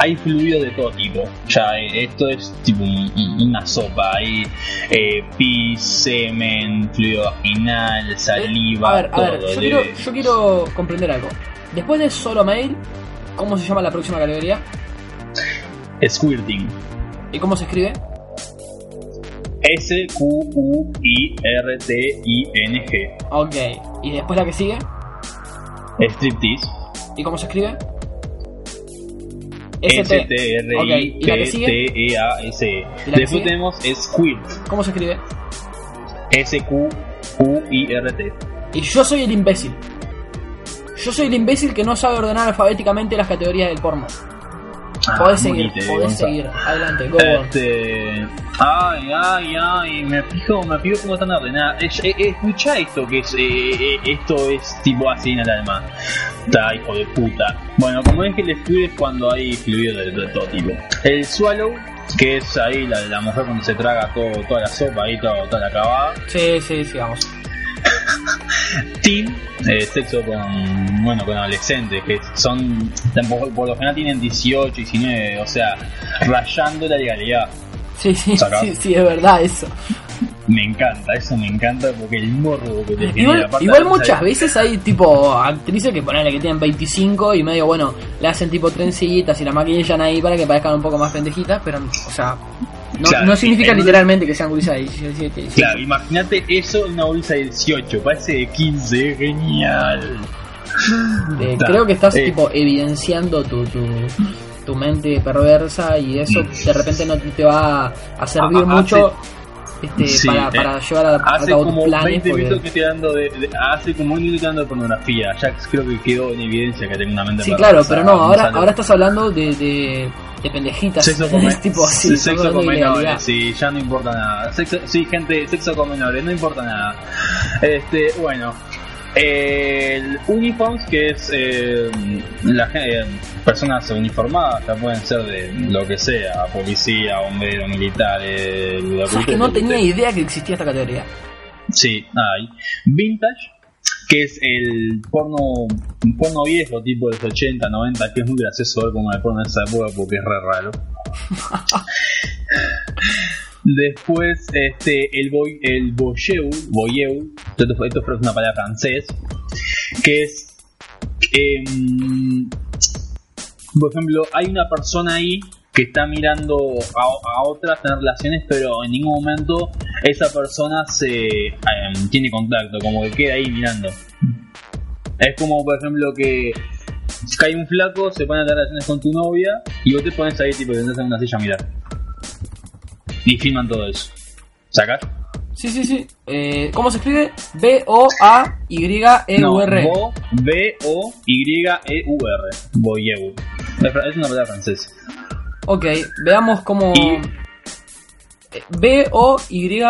Speaker 1: hay fluidos de todo tipo. Ya eh, esto es tipo un- un- una sopa. Hay eh, pis, semen, fluido vaginal, saliva,
Speaker 2: a ver, a
Speaker 1: todo.
Speaker 2: ver, yo
Speaker 1: de-
Speaker 2: quiero, yo quiero comprender algo. Después de solo mail, ¿cómo se llama la próxima categoría?
Speaker 1: Squirting.
Speaker 2: ¿Y cómo se escribe?
Speaker 1: S-Q-U-I-R-T-I-N-G.
Speaker 2: Ok. ¿Y después la que sigue?
Speaker 1: Striptease.
Speaker 2: ¿Y cómo se escribe?
Speaker 1: E Después tenemos Squirt.
Speaker 2: ¿Cómo se escribe?
Speaker 1: S-Q-U-I-R-T.
Speaker 2: Y yo soy el imbécil. Yo soy el imbécil que no sabe ordenar alfabéticamente las categorías del porno.
Speaker 1: Ah,
Speaker 2: Podés seguir,
Speaker 1: morite,
Speaker 2: podés seguir. Adelante, go.
Speaker 1: Este. Ay, ay, ay, me fijo, me fijo cómo están ordenadas. Eh, eh, escucha esto que es, eh, eh, esto es tipo así en el alma. Está, hijo de puta. Bueno, como es que el squirt es cuando hay fluido de, de todo tipo. El swallow, que es ahí la, la mujer cuando se traga todo, toda la sopa ahí, todo, toda la acabada.
Speaker 2: Sí, sí, sigamos.
Speaker 1: Teen, eh, sexo con, bueno, con adolescentes, que son, tampoco, por lo general tienen 18, 19, o sea, rayando la legalidad.
Speaker 2: Sí, sí, sí, sí, es verdad eso.
Speaker 1: Me encanta, eso me encanta porque el morro que te genera,
Speaker 2: Igual, igual
Speaker 1: de-
Speaker 2: muchas veces hay tipo actrices que ponen que tienen 25 y medio, bueno, le hacen tipo trencitas y la maquillan ahí para que parezcan un poco más pendejitas, pero, o sea, no,
Speaker 1: Claro,
Speaker 2: no significa
Speaker 1: en-
Speaker 2: literalmente que sean gurisas de 17.
Speaker 1: Claro, imagínate eso en una bolsa de 18, parece de 15, genial.
Speaker 2: Eh, creo que estás
Speaker 1: Eh.
Speaker 2: tipo evidenciando tu, tu, tu mente perversa y eso de repente no te va a servir
Speaker 1: Ah, ah,
Speaker 2: mucho este,
Speaker 1: Sí,
Speaker 2: para,
Speaker 1: eh,
Speaker 2: para llevar a, a
Speaker 1: Hace
Speaker 2: cabo tus
Speaker 1: como
Speaker 2: planes.
Speaker 1: 20
Speaker 2: porque-
Speaker 1: minutos que estoy dando de, de- hace como un minuto dando de pornografía, ya creo que quedó en evidencia que tengo una mente
Speaker 2: Sí, claro, pero no, ahora, ahora estás hablando de, de, de pendejitas.
Speaker 1: Sexo con,
Speaker 2: tipo así,
Speaker 1: sexo con menores, sí, ya no importa nada. Sexo, sí, gente, sexo con menores, no importa nada. Este, bueno, el uniforms, que es eh, la eh, personas uniformadas, ya pueden ser de lo que sea, policía, bombero, militares, lo
Speaker 2: ¿Sabes
Speaker 1: que
Speaker 2: que no tenía idea que existía esta categoría?
Speaker 1: Sí, hay. Vintage, que es el porno, porno viejo, tipo de los 80, 90, que es muy gracioso ver como el porno en esa época porque es re raro. Después, este, el boy, el boyeu, boyeu, esto, esto es una palabra francés, que es, em, por ejemplo, hay una persona ahí que está mirando a, a otra tener relaciones, pero en ningún momento esa persona se em, tiene contacto, como que queda ahí mirando. Es como, por ejemplo, que cae un flaco, se pone a tener relaciones con tu novia y vos te pones ahí, tipo, te en una silla a mirar. Y filman todo eso. ¿Sacas?
Speaker 2: Sí, sí, sí. Eh, ¿Cómo se escribe? B-O-A-Y-E-U-R.
Speaker 1: No, Bo- B-O-Y-E-U-R. Boyeu. Es una palabra francesa.
Speaker 2: Ok, veamos cómo.
Speaker 1: Y-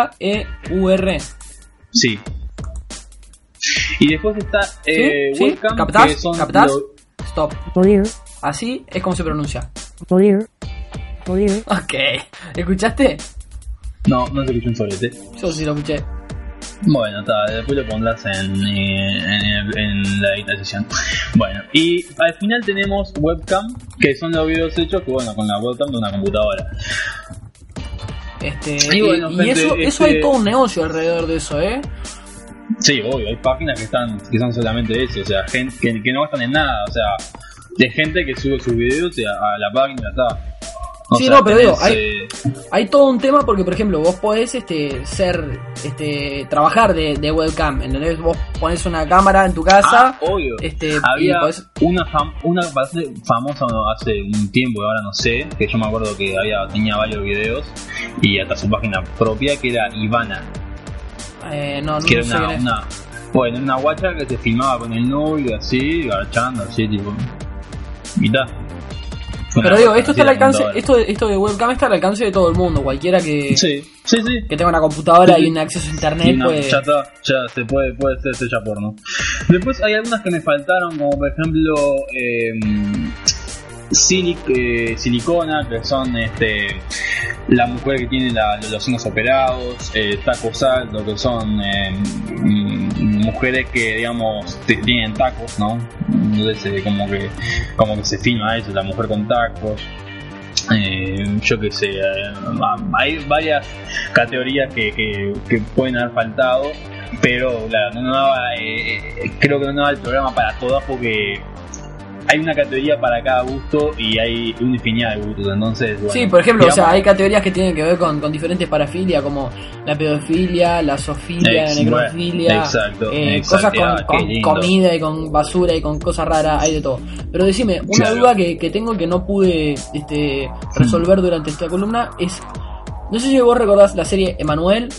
Speaker 2: B-O-Y-E-U-R.
Speaker 1: Sí. Y después está eh,
Speaker 2: ¿Sí? ¿Sí?
Speaker 1: webcam,
Speaker 2: ¿Captás?
Speaker 1: que son
Speaker 2: ¿Captás?
Speaker 1: lo-
Speaker 2: Stop. Así es como se pronuncia.
Speaker 3: Clear.
Speaker 2: Ok. ¿Escuchaste?
Speaker 1: No, no se escucha un solete.
Speaker 2: Yo sí lo escuché.
Speaker 1: Bueno, está, después lo pondrás en, en, en la editación. Bueno, y al final tenemos webcam, que son los videos hechos que, bueno, con la webcam de una computadora.
Speaker 2: Este,
Speaker 1: Y bueno,
Speaker 2: y
Speaker 1: gente,
Speaker 2: eso, eso
Speaker 1: este-
Speaker 2: hay todo un negocio alrededor de eso, ¿eh?
Speaker 1: Sí, obvio, hay páginas que están que son solamente eso, o sea, gente que, que no gastan en nada, o sea, de gente que sube sus videos a, a la página ya está. O
Speaker 2: Sí,
Speaker 1: sea,
Speaker 2: no, pero digo,
Speaker 1: tenés,
Speaker 2: hay-
Speaker 1: eh,
Speaker 2: Hay todo un tema porque, por ejemplo, vos podés este, ser, este, trabajar de, de webcam, ¿entendés? Vos pones una cámara en tu casa,
Speaker 1: ah, obvio.
Speaker 2: este,
Speaker 1: Había
Speaker 2: podés-
Speaker 1: una, fam- una famosa hace un tiempo, ahora no sé, que yo me acuerdo que había tenía varios videos y hasta su página propia que era Ivana,
Speaker 2: eh, no, no
Speaker 1: que era una, bueno, una guacha que se filmaba con el novio así, garchando así, tipo. Mitad.
Speaker 2: Pero digo, esto está al alcance, esto, de- esto de webcam está al alcance de todo el mundo, cualquiera que,
Speaker 1: Sí, sí, sí.
Speaker 2: que tenga una computadora y un acceso a internet,
Speaker 1: no,
Speaker 2: pues...
Speaker 1: ya está, ya se puede, puede ser estrella porno. Después hay algunas que me faltaron, como por ejemplo eh, silic, eh, silicona, que son este la mujer que tiene la- los senos operados, eh, tacos altos, que son eh, mujeres que digamos tienen tacos, ¿no? Entonces eh, como que como que se filma eso, la mujer con tacos. Eh, yo que sé, eh, hay varias categorías que, que, que pueden haber faltado, pero eh, creo que no daba el programa para todas porque hay una categoría para cada gusto y hay una infinidad de gustos, entonces bueno,
Speaker 2: Sí, por ejemplo, o sea, hay categorías que tienen que ver con, con diferentes parafilias, como la pedofilia, la zoofilia,
Speaker 1: Ex-
Speaker 2: la necrofilia,
Speaker 1: exacto,
Speaker 2: eh,
Speaker 1: exacto,
Speaker 2: cosas con,
Speaker 1: ah,
Speaker 2: con comida y con basura y con cosas raras, hay de todo. Pero decime, una
Speaker 1: Claro.
Speaker 2: duda que, que tengo que no pude este, resolver durante esta columna es, no sé si vos recordás la serie Emanuel,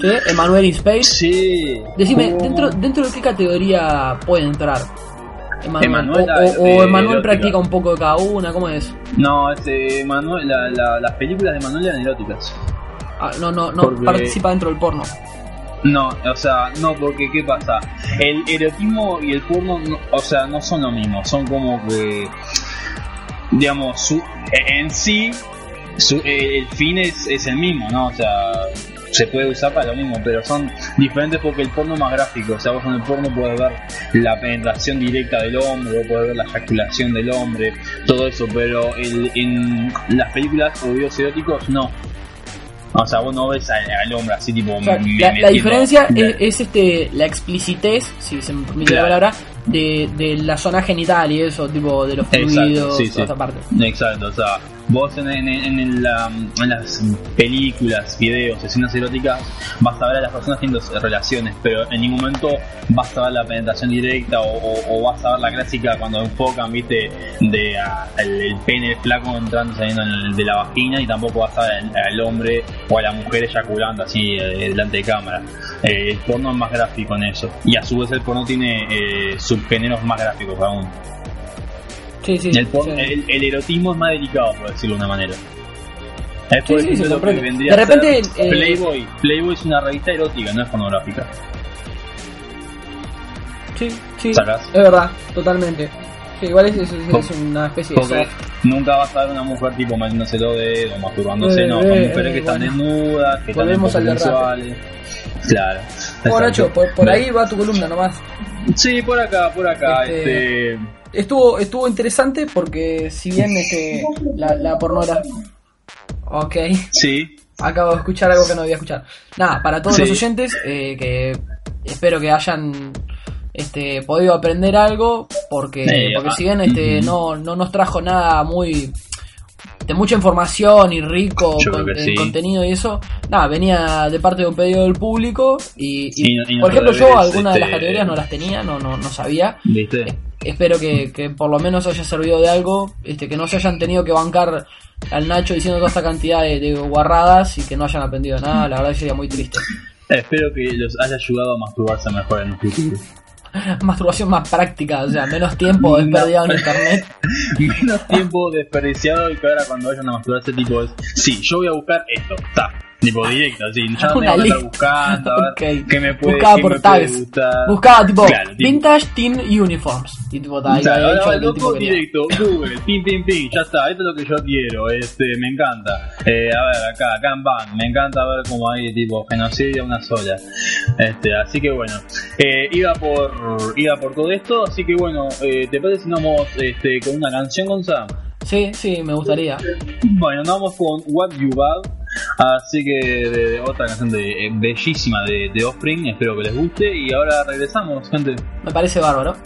Speaker 2: ¿sí? Emanuel in Space.
Speaker 1: Sí.
Speaker 2: Decime,
Speaker 1: ¿Cómo?
Speaker 2: dentro, dentro de qué categoría puede entrar? Emanuel. O, o- o Emanuel practica un poco de cada una, ¿cómo es?
Speaker 1: No, este, Manuel, la, la- las películas de Manuel eran eróticas.
Speaker 2: Ah, no, no, no
Speaker 1: Porque-
Speaker 2: participa dentro del porno.
Speaker 1: No, o sea, no, porque ¿qué pasa? El erotismo y el porno, no- o sea, no son lo mismo, son como que, digamos, su, en sí, su- el fin es, es el mismo, ¿no? O sea, se puede usar para lo mismo, pero son diferentes porque el porno es más gráfico, o sea, vos en el porno puedes ver la penetración directa del hombre, podés ver la eyaculación del hombre, todo eso, pero el, en las películas o videos eróticos no. O sea, vos no ves al, al hombre así tipo...
Speaker 2: O sea,
Speaker 1: me-
Speaker 2: la, diferencia es, es, este la explicitez, si se me permite la palabra, de, de la zona genital y eso, tipo de los
Speaker 1: Exacto,
Speaker 2: fluidos,
Speaker 1: sí, sí.
Speaker 2: esa parte.
Speaker 1: Exacto, o sea, vos en, en- en la- en las películas, videos, escenas eróticas, vas a ver a las personas teniendo relaciones, pero en ningún momento vas a ver la penetración directa o, vas a ver la clásica cuando enfocan, viste, de a- el, pene flaco entrando saliendo en el- de la vagina y tampoco vas a ver al, al hombre o a la mujer eyaculando así eh, delante de cámara. Eh, el porno es más gráfico en eso y a su vez el porno tiene eh, subgéneros más gráficos aún.
Speaker 2: Sí, sí.
Speaker 1: El, por-
Speaker 2: sí.
Speaker 1: el, el erotismo es más delicado, por decirlo de una manera. Es por
Speaker 2: Sí, sí,
Speaker 1: lo que vendría
Speaker 2: De
Speaker 1: a
Speaker 2: repente, eh,
Speaker 1: Playboy. Playboy es una revista erótica, no es pornográfica.
Speaker 2: Sí, sí,
Speaker 1: Sacás.
Speaker 2: es verdad, totalmente. Sí, igual es, es- es
Speaker 1: Po-
Speaker 2: una especie de
Speaker 1: Porque nunca vas a ver una mujer tipo metiéndose los dedos, masturbándose,
Speaker 2: Eh,
Speaker 1: no, son
Speaker 2: eh,
Speaker 1: mujeres
Speaker 2: eh,
Speaker 1: que están desnudas, que
Speaker 2: Volvemos
Speaker 1: están sensuales. Claro.
Speaker 2: Bueno. Nacho, por, por ahí va tu columna nomás.
Speaker 1: Sí, por acá, por acá,
Speaker 2: Este-
Speaker 1: este...
Speaker 2: Estuvo, estuvo interesante porque si bien este, la, la pornografía... Ok,
Speaker 1: Sí,
Speaker 2: acabo de escuchar algo que no debía escuchar. Nada, para todos
Speaker 1: Sí.
Speaker 2: los oyentes, eh, que espero que hayan este, podido aprender algo, porque,
Speaker 1: Eh,
Speaker 2: porque
Speaker 1: ah,
Speaker 2: si bien este, no, no nos trajo nada muy de mucha información y rico con- en
Speaker 1: sí.
Speaker 2: contenido y eso, nada, venía de parte de un pedido del público y, por ejemplo yo algunas de las
Speaker 1: este,
Speaker 2: categorías no las tenía, no, no, no sabía.
Speaker 1: ¿viste?
Speaker 2: Espero que, que por lo menos haya servido de algo, este, que no se hayan tenido que bancar al Nacho diciendo toda esta cantidad de, de guarradas y que no hayan aprendido nada, la verdad sería muy triste.
Speaker 1: Espero que los haya ayudado a masturbarse mejor en un futuro.
Speaker 2: Masturbación más práctica, o sea, menos tiempo
Speaker 1: No.
Speaker 2: desperdiado en internet.
Speaker 1: menos tiempo desperdiciado y que ahora cuando vayan a masturbarse tipo es sí yo voy a buscar esto está tipo directo así ya no me
Speaker 2: Una
Speaker 1: estar
Speaker 2: lista.
Speaker 1: buscando a ver
Speaker 2: Ok.
Speaker 1: qué me puede,
Speaker 2: Buscaba por
Speaker 1: me puede
Speaker 2: tags.
Speaker 1: gustar.
Speaker 2: Buscaba tipo
Speaker 1: Claro,
Speaker 2: Vintage Teen Uniforms. Y tipo, ta, ahí
Speaker 1: Claro,
Speaker 2: que tipo
Speaker 1: directo, Google, pim, pim, pim, ya está, esto es lo que yo quiero, este, me encanta. Eh, a ver, acá, acá en Bang, me encanta ver cómo hay tipo genocidio una sola. Este, así que bueno, eh, iba por iba por todo esto, así que bueno, eh, ¿te parece si nos vamos este, con una canción, Gonzalo?
Speaker 2: Sí, sí, me gustaría.
Speaker 1: Bueno, nos vamos con What You Bad. Así que de, otra canción de, eh, bellísima de, de Offspring, espero que les guste. Y ahora regresamos, gente.
Speaker 2: Me parece bárbaro.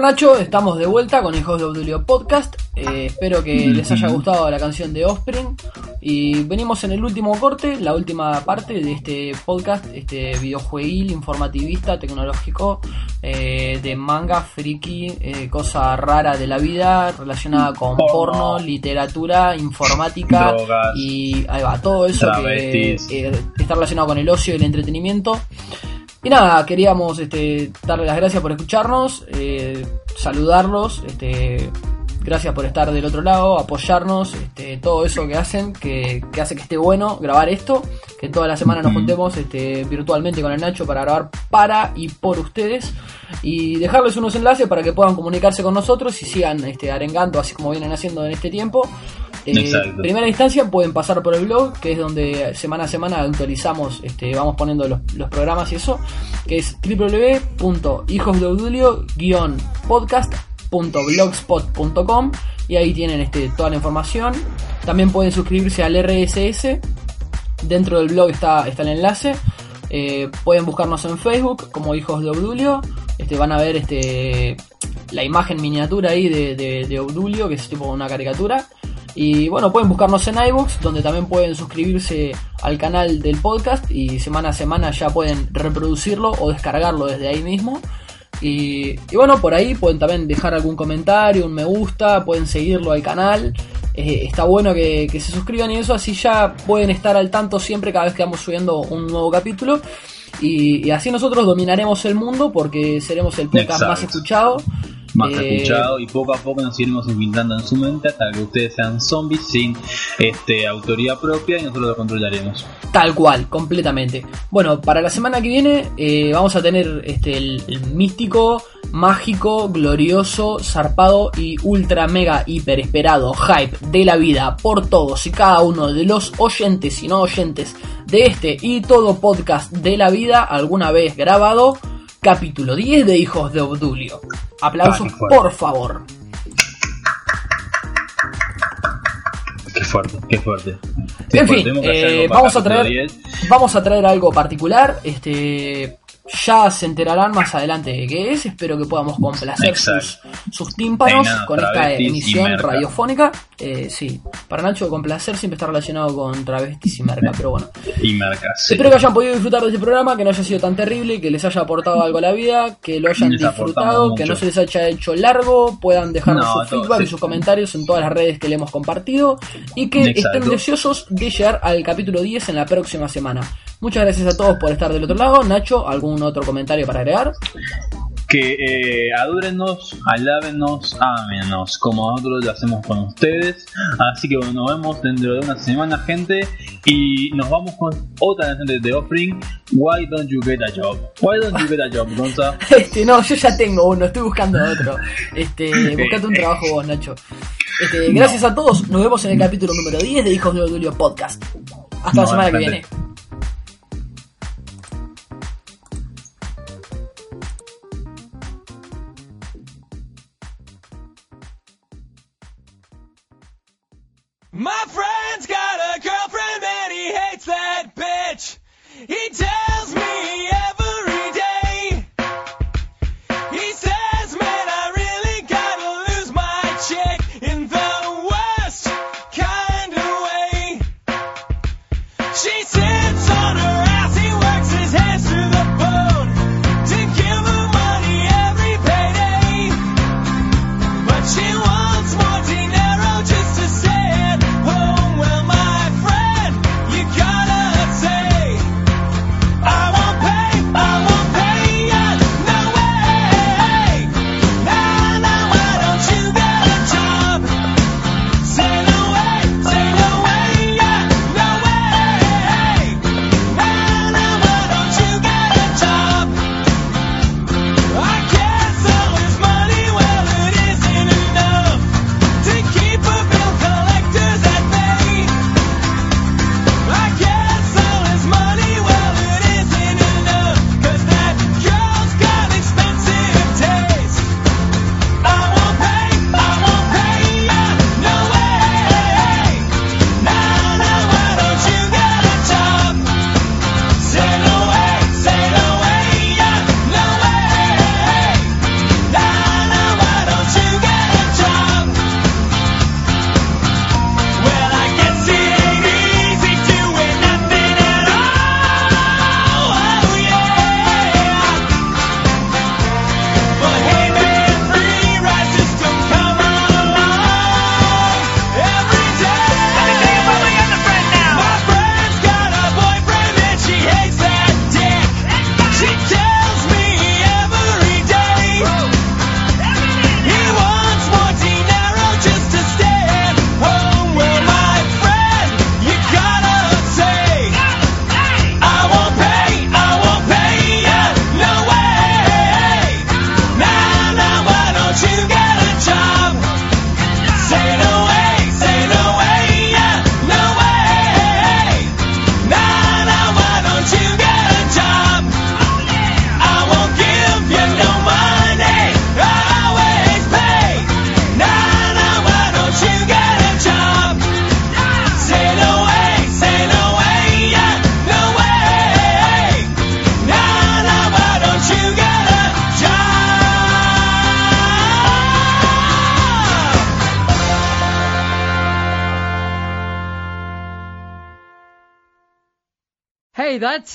Speaker 2: Bueno, Nacho, estamos de vuelta con Hijos de Obdulio Podcast. Eh, espero que les haya gustado la canción de Offspring. Y venimos en el último corte, la última parte de este podcast, este videojueguil informativista, tecnológico, eh, de manga, friki, eh, cosa rara de la vida relacionada con
Speaker 1: Porno.
Speaker 2: porno, literatura, informática
Speaker 1: Drogas.
Speaker 2: y ahí va, todo eso que
Speaker 1: Travestis.
Speaker 2: eh, está relacionado con el ocio y el entretenimiento. Y nada, queríamos este, darle las gracias por escucharnos, eh, saludarlos, este, gracias por estar del otro lado, apoyarnos, este, todo eso que hacen, que, que hace que esté bueno grabar esto, que toda la semana nos juntemos este, virtualmente con el Nacho para grabar para y por ustedes y dejarles unos enlaces para que puedan comunicarse con nosotros y sigan este, arengando así como vienen haciendo en este tiempo. Eh, primera instancia pueden pasar por el blog, que es donde semana a semana actualizamos, este, vamos poniendo los, los programas y eso, que es www.hijosdeudulio-podcast.blogspot.com y ahí tienen este, toda la información. También pueden suscribirse al RSS, dentro del blog está, está el enlace. Eh, pueden buscarnos en Facebook como Hijos de Obdulio. Este, van a ver este, la imagen miniatura ahí de, de, de Obdulio, que es tipo una caricatura. Y bueno, pueden buscarnos en iBooks, donde también pueden suscribirse al canal del podcast y semana a semana ya pueden reproducirlo o descargarlo desde ahí mismo. Y, y bueno, por ahí pueden también dejar algún comentario, un me gusta, pueden seguirlo al canal. Eh, está bueno que, que se suscriban y eso, así ya pueden estar al tanto siempre cada vez que vamos subiendo un nuevo capítulo. Y, y así nosotros dominaremos el mundo porque seremos el podcast
Speaker 1: Exacto.
Speaker 2: más escuchado.
Speaker 1: Más
Speaker 2: Eh,
Speaker 1: escuchado y poco a poco nos iremos infiltrando en su mente hasta que ustedes sean zombies sin este autoría propia y nosotros lo controlaremos.
Speaker 2: Tal cual, completamente. Bueno, para la semana que viene eh, vamos a tener este, el, el místico, mágico, glorioso, zarpado y ultra mega hiper esperado hype de la vida por todos y cada uno de los oyentes y no oyentes de este y todo podcast de la vida alguna vez grabado. Capítulo 10 de Hijos de Obdulio. Aplausos,
Speaker 1: Ah,
Speaker 2: por favor.
Speaker 1: Qué fuerte, qué fuerte.
Speaker 2: En fin, eh, vamos a traer
Speaker 1: 10.
Speaker 2: vamos a traer algo particular. Este ya se enterarán más adelante de qué es. Espero que podamos complacer sus, sus tímpanos
Speaker 1: nada,
Speaker 2: con esta emisión
Speaker 1: merca.
Speaker 2: radiofónica. Eh, sí, para Nacho complacer siempre está relacionado con travestis y merca, pero bueno.
Speaker 1: Y marcas. sí.
Speaker 2: Espero que hayan podido disfrutar de este programa, que no haya sido tan terrible, que les haya aportado algo a la vida, que lo hayan
Speaker 1: Les
Speaker 2: disfrutado, que no se les haya hecho largo, puedan dejarnos
Speaker 1: No,
Speaker 2: su feedback
Speaker 1: sí.
Speaker 2: y sus comentarios en todas las redes que le hemos compartido y que
Speaker 1: Exacto.
Speaker 2: estén deseosos de llegar al capítulo 10 en la próxima semana. Muchas gracias a todos por estar del otro lado. Nacho, ¿algún otro comentario para agregar?
Speaker 1: que eh, adórennos, alábenos, ámenos, como nosotros lo hacemos con ustedes. Así que bueno, nos vemos dentro de una semana, gente. Y nos vamos con otra canción de The Offering, Why Don't You Get a Job? Why Don't You Get a Job, Gonza?
Speaker 2: Este, no, yo ya tengo uno, estoy buscando otro. Este, buscate un trabajo vos, Nacho. Este, gracias a todos, nos vemos en el capítulo número 10 de Hijos de Odulio Podcast. Hasta la semana que viene.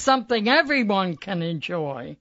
Speaker 4: Something everyone can enjoy.